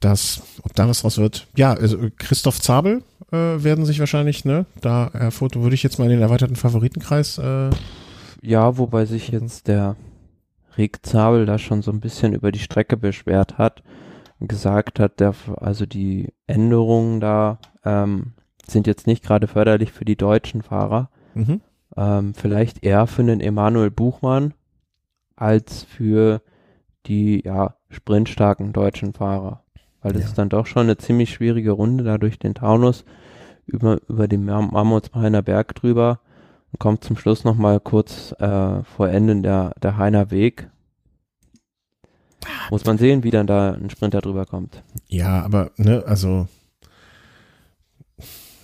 dass, ob da was draus wird. Ja, also Christoph Zabel äh, werden sich wahrscheinlich, ne? Da äh, Foto würde ich jetzt mal in den erweiterten Favoritenkreis äh,
Ja, wobei sich jetzt der Rick Zabel da schon so ein bisschen über die Strecke beschwert hat und gesagt hat, der, also die Änderungen da ähm, sind jetzt nicht gerade förderlich für die deutschen Fahrer.
mhm.
Ähm, vielleicht eher für den Emanuel Buchmann als für die ja sprintstarken deutschen Fahrer. Weil das
Ja.
ist dann doch schon eine ziemlich schwierige Runde da durch den Taunus über, über den Mam- Mammutshainer Berg drüber kommt zum Schluss nochmal kurz äh, vor Ende der, der Heiner Weg. Muss man sehen, wie dann da ein Sprinter drüber kommt.
Ja, aber, ne, also,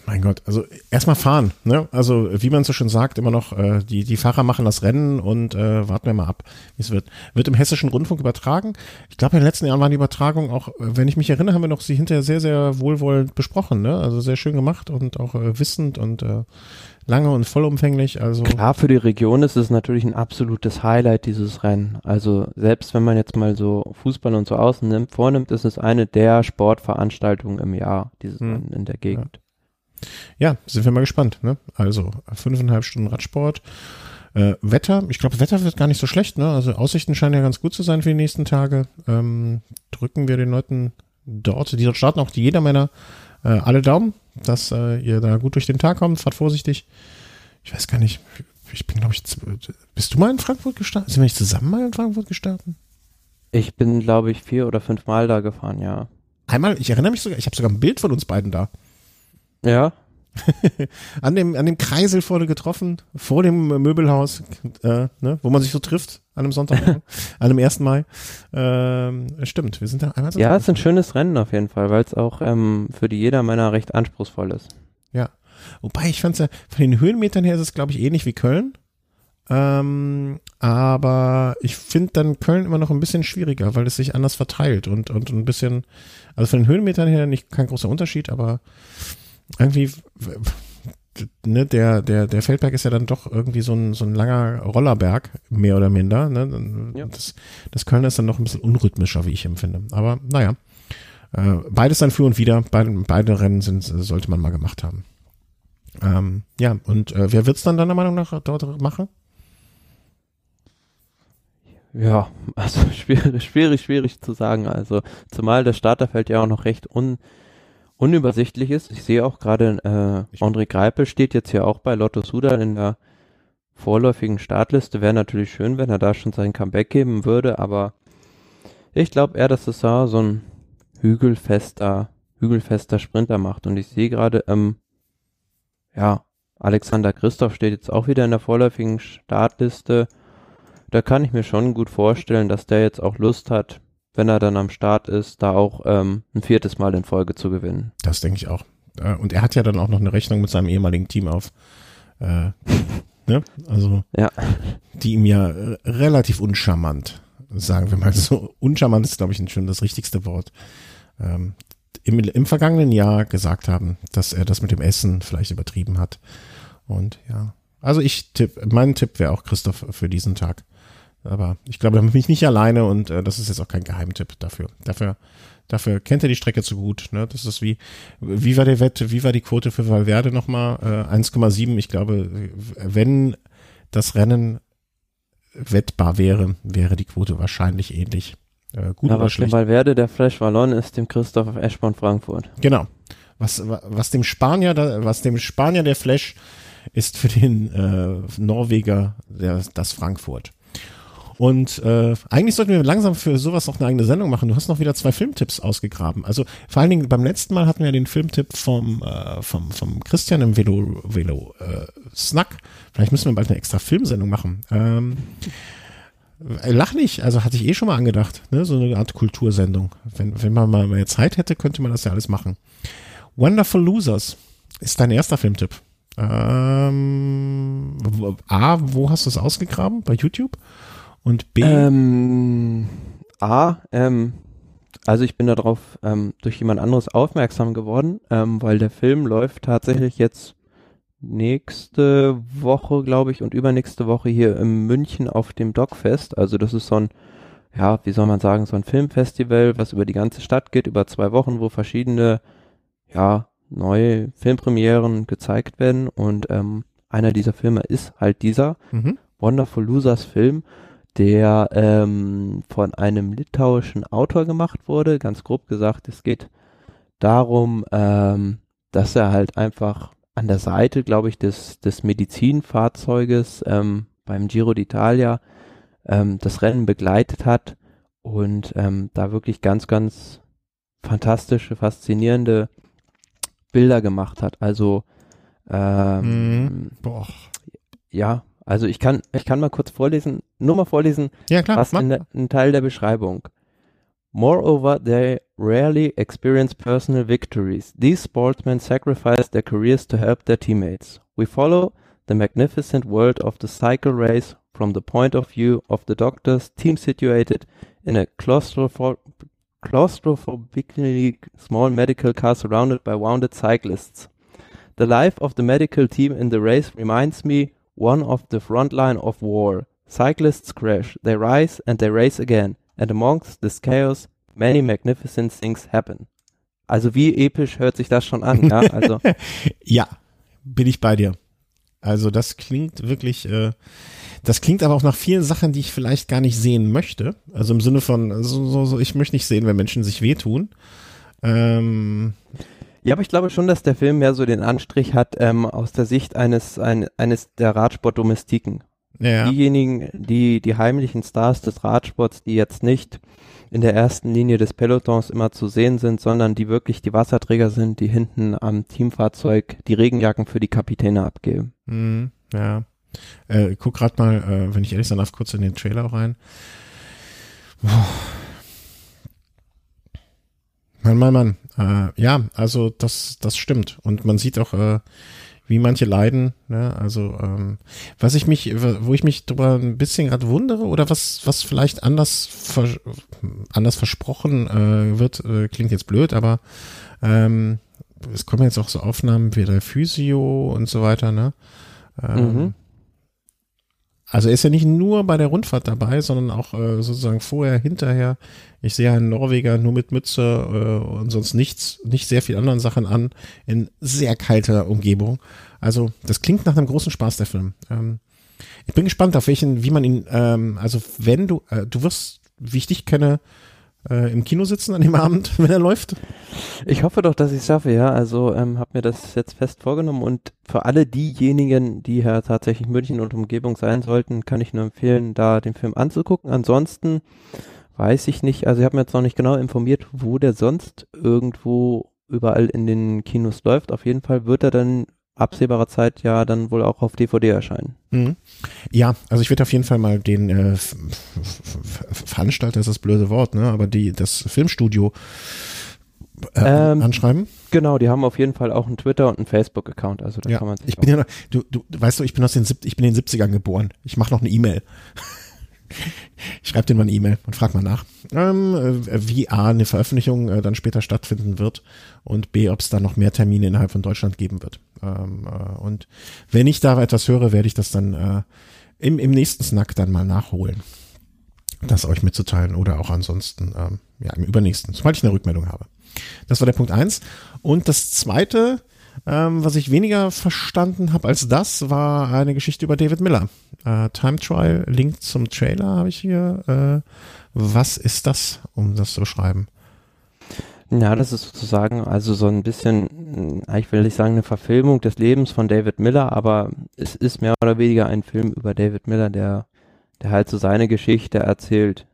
mein Gott, also erstmal fahren, ne? Also, wie man so schön sagt, immer noch, äh, die, die Fahrer machen das Rennen und äh, warten wir mal ab, wie es wird. Wird im hessischen Rundfunk übertragen. Ich glaube, in den letzten Jahren waren die Übertragungen auch, äh, wenn ich mich erinnere, haben wir noch sie hinterher sehr, sehr wohlwollend besprochen, ne? Also sehr schön gemacht und auch äh, wissend und äh, lange und vollumfänglich. Also
Klar, für die Region ist es natürlich ein absolutes Highlight, dieses Rennen. Also selbst wenn man jetzt mal so Fußball und so außen nimmt, vornimmt, ist es eine der Sportveranstaltungen im Jahr, dieses
Hm.
Rennen in der Gegend.
Ja, sind wir mal gespannt. Ne? Also fünfeinhalb Stunden Radsport. Äh, Wetter, ich glaube, Wetter wird gar nicht so schlecht. Ne? Also Aussichten scheinen ja ganz gut zu sein für die nächsten Tage. Ähm, drücken wir den Leuten dort, die dort starten, auch die Jedermänner, äh, alle Daumen, dass äh, ihr da gut durch den Tag kommt. Fahrt vorsichtig. Ich weiß gar nicht, ich bin, glaube ich, bist du mal in Frankfurt gestartet? Sind wir nicht zusammen mal in Frankfurt gestartet?
Ich bin, glaube ich, vier oder fünf Mal da gefahren, ja.
Einmal, ich erinnere mich sogar, ich habe sogar ein Bild von uns beiden da.
Ja,
an dem, an dem Kreisel vorne getroffen, vor dem Möbelhaus, äh, ne, wo man sich so trifft, an einem Sonntag, an einem 1. Mai. Ähm, stimmt, wir sind da einmal
ja, es ist ein schönes Rennen auf jeden Fall, weil es auch ähm, für die Jedermänner recht anspruchsvoll ist.
Wobei, ich fand's ja, von den Höhenmetern her ist es, glaube ich, ähnlich wie Köln. Ähm, aber ich finde dann Köln immer noch ein bisschen schwieriger, weil es sich anders verteilt und, und ein bisschen, also von den Höhenmetern her nicht kein großer Unterschied, aber irgendwie, ne, der, der, der Feldberg ist ja dann doch irgendwie so ein, so ein langer Rollerberg, mehr oder minder. Ne?
Ja.
Das, das Köln ist dann noch ein bisschen unrhythmischer, wie ich empfinde. Aber naja, äh, beides dann für und wieder, beide, beide Rennen sind, sollte man mal gemacht haben. Ähm, ja, und äh, wer wird's dann deiner Meinung nach dort machen?
Ja, also schwierig, schwierig, schwierig zu sagen. Also zumal das Starterfeld ja auch noch recht un, unübersichtlich ist. Ich sehe auch gerade, äh, André Greipel steht jetzt hier auch bei Lotto Sudan in der vorläufigen Startliste. Wäre natürlich schön, wenn er da schon sein Comeback geben würde, aber ich glaube eher, dass es da so ein hügelfester, hügelfester Sprinter macht. Und ich sehe gerade, ähm, ja, Alexander Christoph steht jetzt auch wieder in der vorläufigen Startliste. Da kann ich mir schon gut vorstellen, dass der jetzt auch Lust hat, wenn er dann am Start ist, da auch ähm, ein viertes Mal in Folge zu gewinnen.
Das denke ich auch. Und er hat ja dann auch noch eine Rechnung mit seinem ehemaligen Team auf. Äh, ne? Also,
Ja.
die ihm ja äh, relativ uncharmant, sagen wir mal so. Uncharmant ist, glaube ich, schon das richtigste Wort. Ähm, im, Im vergangenen Jahr gesagt haben, dass er das mit dem Essen vielleicht übertrieben hat. Und ja. Also ich tipp, mein Tipp wäre auch Christoph für diesen Tag. Aber ich glaube, da bin ich nicht alleine und äh, das ist jetzt auch kein Geheimtipp dafür. Dafür, dafür kennt er die Strecke zu gut. Ne? Das ist wie, wie war der Wette, wie war die Quote für Valverde nochmal? Äh, 1,7. Ich glaube, wenn das Rennen wettbar wäre, wäre die Quote wahrscheinlich ähnlich.
Äh, gut Aber oder schlecht. Valverde der Flash Wallon ist dem Christoph Eschborn Frankfurt.
Genau. Was, was dem Spanier, was dem Spanier der Flash ist für den äh, Norweger der, das Frankfurt. Und äh, eigentlich sollten wir langsam für sowas noch eine eigene Sendung machen. Du hast noch wieder zwei Filmtipps ausgegraben. Also vor allen Dingen beim letzten Mal hatten wir den Filmtipp vom, äh, vom, vom Christian im Velo, Velo äh, Snack. Vielleicht müssen wir bald eine extra Filmsendung machen. Ähm, Lach nicht, also hatte ich eh schon mal angedacht, ne? so eine Art Kultursendung. Wenn, wenn man mal mehr Zeit hätte, könnte man das ja alles machen. Wonderful Losers ist dein erster Filmtipp. Ähm, A, wo hast du es ausgegraben? Bei YouTube? Und B?
Ähm, A, ähm, also ich bin darauf ähm, durch jemand anderes aufmerksam geworden, ähm, weil der Film läuft tatsächlich jetzt nächste Woche, glaube ich, und übernächste Woche hier in München auf dem Dogfest. Also das ist so ein, ja, wie soll man sagen, so ein Filmfestival, was über die ganze Stadt geht, über zwei Wochen, wo verschiedene, ja, neue Filmpremieren gezeigt werden. Und ähm, einer dieser Filme ist halt dieser mhm. Wonderful Losers Film, der ähm, von einem litauischen Autor gemacht wurde. Ganz grob gesagt, es geht darum, ähm, dass er halt einfach an der Seite, glaube ich, des, des Medizinfahrzeuges ähm, beim Giro d'Italia ähm, das Rennen begleitet hat und ähm, da wirklich ganz, ganz fantastische, faszinierende Bilder gemacht hat. Also ähm, mm, boah. ja, also ich kann, ich kann mal kurz vorlesen, nur mal vorlesen,
ja, klar,
was in der, ein Teil der Beschreibung. Moreover, they rarely experience personal victories. These sportsmen sacrifice their careers to help their teammates. We follow the magnificent world of the cycle race from the point of view of the doctors, team situated in a claustrophobic claustrofobically small medical car surrounded by wounded cyclists. The life of the medical team in the race reminds me one of the front line of war. Cyclists crash, they rise and they race again, and amongst this chaos many magnificent things happen. Also wie episch hört sich das schon an, ja? Also
ja, bin ich bei dir. Also das klingt wirklich, äh, das klingt aber auch nach vielen Sachen, die ich vielleicht gar nicht sehen möchte. Also im Sinne von, so, so, so ich möchte nicht sehen, wenn Menschen sich wehtun. Ähm,
ja, aber ich glaube schon, dass der Film mehr so den Anstrich hat ähm, aus der Sicht eines, ein, eines der Radsportdomestiken. Ja. Diejenigen, die, die heimlichen Stars des Radsports, die jetzt nicht in der ersten Linie des Pelotons immer zu sehen sind, sondern die wirklich die Wasserträger sind, die hinten am Teamfahrzeug die Regenjacken für die Kapitäne abgeben.
Mhm, ja. Äh, guck gerade mal, äh, wenn ich ehrlich sein darf, kurz in den Trailer rein. Boah. Mann, Mann, Mann. Äh, ja, also das, das stimmt. Und man sieht auch, äh, wie manche leiden. Ne? Also ähm, was ich mich, wo ich mich drüber ein bisschen gerade wundere oder was, was vielleicht anders, vers anders versprochen äh, wird, äh, klingt jetzt blöd, aber ähm, es kommen jetzt auch so Aufnahmen wie der Physio und so weiter, ne? Ähm, mhm. Also er ist ja nicht nur bei der Rundfahrt dabei, sondern auch äh, sozusagen vorher, hinterher. Ich sehe einen Norweger nur mit Mütze äh, und sonst nichts, nicht sehr viel anderen Sachen an, in sehr kalter Umgebung. Also das klingt nach einem großen Spaß, der Film. Ähm, ich bin gespannt, auf welchen, wie man ihn, ähm, also wenn du, äh, du wirst, wie ich dich kenne, äh, im Kino sitzen an dem Abend, wenn er läuft?
Ich hoffe doch, dass ich es schaffe, ja. Also ähm, habe mir das jetzt fest vorgenommen und für alle diejenigen, die ja tatsächlich München und Umgebung sein sollten, kann ich nur empfehlen, da den Film anzugucken. Ansonsten weiß ich nicht, also ich habe mir jetzt noch nicht genau informiert, wo der sonst irgendwo überall in den Kinos läuft. Auf jeden Fall wird er dann absehbarer Zeit ja dann wohl auch auf DVD erscheinen.
Mhm. Ja, also ich werde auf jeden Fall mal den äh, Veranstalter ist das blöde Wort, ne? Aber die das Filmstudio äh, ähm, anschreiben.
Genau, die haben auf jeden Fall auch einen Twitter und einen Facebook-Account. Also da
ja,
kann man
ich bin ja, du, du weißt du, ich bin aus den ich bin in den 70ern geboren. Ich mache noch eine E-Mail. schreibe dir mal eine E-Mail und frag mal nach, ähm, äh, wie A, eine Veröffentlichung äh, dann später stattfinden wird und B, ob es da noch mehr Termine innerhalb von Deutschland geben wird. Ähm, äh, und wenn ich da etwas höre, werde ich das dann äh, im, im nächsten Snack dann mal nachholen. das euch mitzuteilen oder auch ansonsten ähm, ja im übernächsten, sobald ich eine Rückmeldung habe. Das war der Punkt eins. Und das zweite, ähm, was ich weniger verstanden habe als das, war eine Geschichte über David Miller. Äh, Time Trial, Link zum Trailer habe ich hier. Äh, was ist das, um das zu beschreiben?
Ja, das ist sozusagen also so ein bisschen, ich will nicht sagen eine Verfilmung des Lebens von David Miller, aber es ist mehr oder weniger ein Film über David Miller, der, der halt so seine Geschichte erzählt,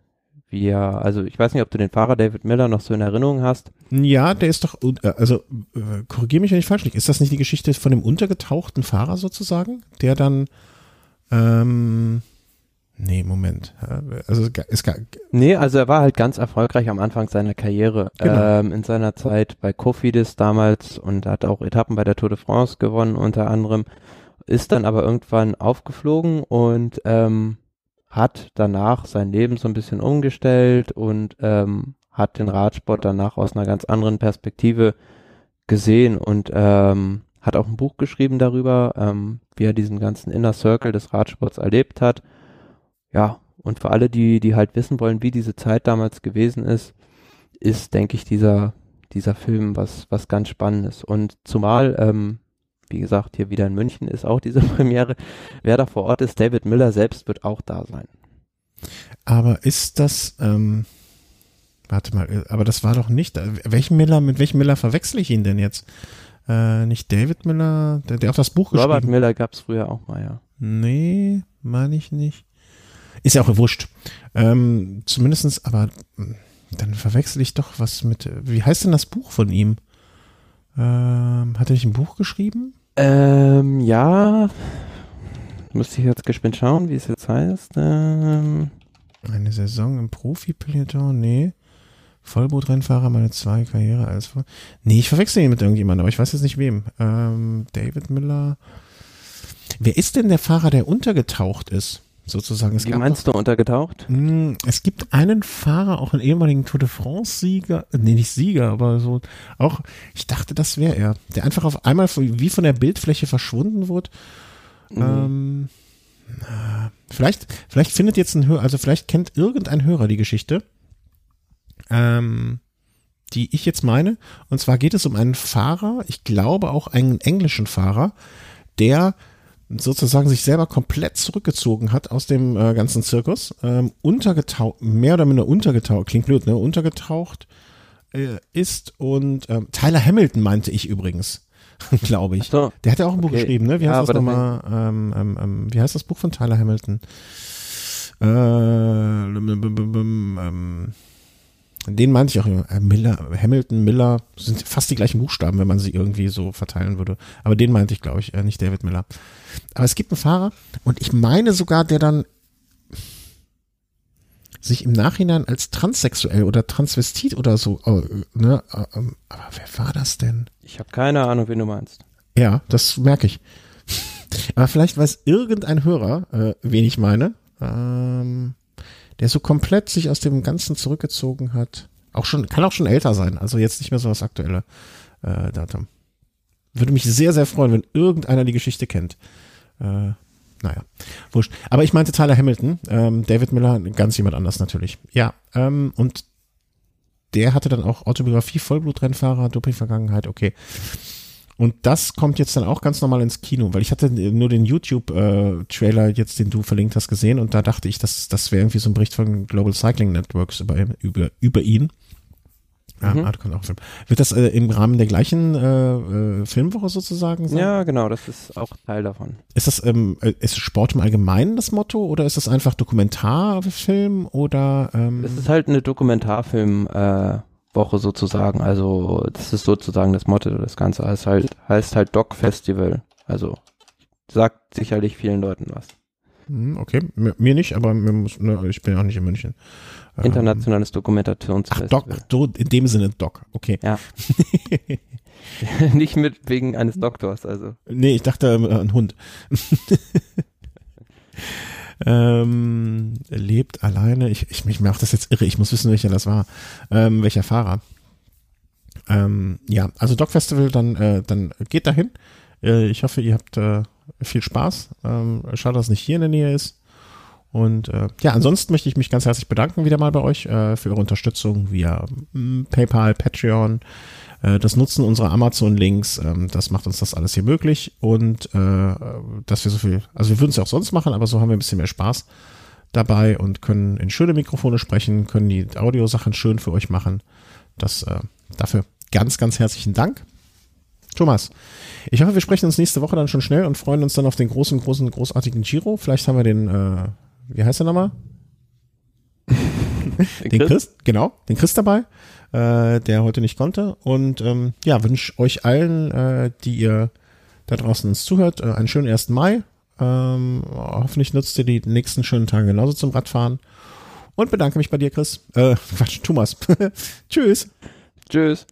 wie er, also ich weiß nicht, ob du den Fahrer David Miller noch so in Erinnerung hast.
Ja, der ist doch, äh, also äh, korrigiere mich, wenn ich falsch liege. Ist das nicht die Geschichte von dem untergetauchten Fahrer sozusagen, der dann, ähm, nee, Moment, also es gab,
nee, also er war halt ganz erfolgreich am Anfang seiner Karriere, genau. ähm, in seiner Zeit bei Cofidis damals und hat auch Etappen bei der Tour de France gewonnen unter anderem, ist dann aber irgendwann aufgeflogen und ähm, hat danach sein Leben so ein bisschen umgestellt und ähm, hat den Radsport danach aus einer ganz anderen Perspektive gesehen und ähm, hat auch ein Buch geschrieben darüber, ähm, wie er diesen ganzen Inner Circle des Radsports erlebt hat. Ja, und für alle, die, die halt wissen wollen, wie diese Zeit damals gewesen ist, ist, denke ich, dieser, dieser Film was, was ganz Spannendes. Und zumal ähm, wie gesagt, hier wieder in München ist auch diese Premiere. Wer da vor Ort ist, David Miller selbst wird auch da sein.
Aber ist das, ähm, warte mal, aber das war doch nicht, äh, welchen Miller, mit welchem Miller verwechsel ich ihn denn jetzt? Äh, nicht David Miller, der, der auch das Buch
Robert geschrieben Miller gab es früher auch mal, ja.
Nee, meine ich nicht. Ist ja auch wurscht. Ähm, zumindestens, aber hm, dann verwechsel ich doch was mit, wie heißt denn das Buch von ihm? Ähm, hat er nicht ein Buch geschrieben?
Ähm, ja. Müsste ich jetzt gespannt schauen, wie es jetzt heißt. Ähm.
Eine Saison im Profi-Peloton? Nee. Vollbootrennfahrer, meine zwei Karriere als. Nee, ich verwechsel ihn mit irgendjemandem, aber ich weiß jetzt nicht wem. Ähm, David Miller. Wer ist denn der Fahrer, der untergetaucht ist? Sozusagen.
Es Wie meinst noch, du untergetaucht?
Mh, hm, es gibt einen Fahrer, auch einen ehemaligen Tour de France-Sieger, äh, nee, nicht Sieger, aber so, auch, ich dachte, das wäre er, der einfach auf einmal wie von der Bildfläche verschwunden wurde. Mhm. Ähm, vielleicht, vielleicht findet jetzt ein Hörer, also vielleicht kennt irgendein Hörer die Geschichte, ähm, die ich jetzt meine. Und zwar geht es um einen Fahrer, ich glaube auch einen englischen Fahrer, der sozusagen sich selber komplett zurückgezogen hat aus dem äh, ganzen Zirkus, ähm, untergetaucht, mehr oder minder untergetaucht, klingt blöd, ne, untergetaucht äh, ist und ähm, Tyler Hamilton meinte ich übrigens, glaube ich. So. Der hat ja auch ein Buch okay. geschrieben, ne? Wie heißt ja, das nochmal? Ähm, ähm, ähm, wie heißt das Buch von Tyler Hamilton? Äh, ähm, den meinte ich auch immer. Äh, Miller, Hamilton, Miller sind fast die gleichen Buchstaben, wenn man sie irgendwie so verteilen würde. Aber den meinte ich, glaube ich, äh, nicht David Miller. Aber es gibt einen Fahrer und ich meine sogar, der dann sich im Nachhinein als transsexuell oder transvestit oder so, äh, ne, äh, ähm, aber wer war das denn?
Ich habe keine Ahnung, wen du meinst.
Ja, das merke ich. aber vielleicht weiß irgendein Hörer, äh, wen ich meine. Ähm, der so komplett sich aus dem Ganzen zurückgezogen hat. Auch schon, kann auch schon älter sein, also jetzt nicht mehr so das aktuelle äh, Datum. Würde mich sehr, sehr freuen, wenn irgendeiner die Geschichte kennt. Äh, naja, wurscht. Aber ich meinte Tyler Hamilton, ähm, David Miller, ganz jemand anders natürlich. Ja, ähm, und der hatte dann auch Autobiografie, Vollblutrennfahrer, Doping-Vergangenheit, okay. Und das kommt jetzt dann auch ganz normal ins Kino, weil ich hatte nur den YouTube-Trailer äh, jetzt, den du verlinkt hast, gesehen und da dachte ich, dass das wäre irgendwie so ein Bericht von Global Cycling Networks über, über, über ihn. Ja, mhm. kommt auch Film. Wird das äh, im Rahmen der gleichen äh, äh, Filmwoche sozusagen
sein? Ja, genau, das ist auch Teil davon.
Ist das ähm, äh, ist Sport im Allgemeinen das Motto oder ist das einfach Dokumentarfilm oder? Ähm
es ist halt eine Dokumentarfilm. Äh, Woche sozusagen. Also das ist sozusagen das Motto. Das Ganze heißt halt, heißt halt Doc Festival. Also sagt sicherlich vielen Leuten was.
Hm, okay, mir, nicht, aber muss, ne, ich bin ja auch nicht in München.
Ähm, Internationales Dokumentationsfestival.
Ach, Doc, in dem Sinne Doc, okay.
Ja. nicht mit wegen eines Doktors, also.
Nee, ich dachte äh, ein Hund. ähm, lebt alleine. Ich, ich, mich macht das jetzt irre. Ich muss wissen, welcher das war. Ähm, welcher Fahrer. Ähm, ja, also Dog Festival, dann, äh, dann geht dahin. Äh, ich hoffe, ihr habt äh, viel Spaß. Ähm, schade, dass es nicht hier in der Nähe ist. Und äh, ja, ansonsten möchte ich mich ganz herzlich bedanken wieder mal bei euch äh, für eure Unterstützung via mh, PayPal, Patreon, das Nutzen unserer Amazon-Links. Ähm, das macht uns das alles hier möglich und äh, dass wir so viel, also wir würden es ja auch sonst machen, aber so haben wir ein bisschen mehr Spaß dabei und können in schöne Mikrofone sprechen, können die Audiosachen schön für euch machen. Das äh, dafür ganz, ganz herzlichen Dank. Thomas, ich hoffe, wir sprechen uns nächste Woche dann schon schnell und freuen uns dann auf den großen, großen, großartigen Giro. Vielleicht haben wir den, äh, wie heißt der nochmal? den Chris, genau, den Chris dabei, äh, der heute nicht konnte. Und ähm, ja, wünsche euch allen, äh, die ihr da draußen uns zuhört, äh, einen schönen 1. Mai. Ähm, hoffentlich nutzt ihr die nächsten schönen Tage genauso zum Radfahren. Und bedanke mich bei dir, Chris. Äh, Quatsch, Thomas. Tschüss.
Tschüss.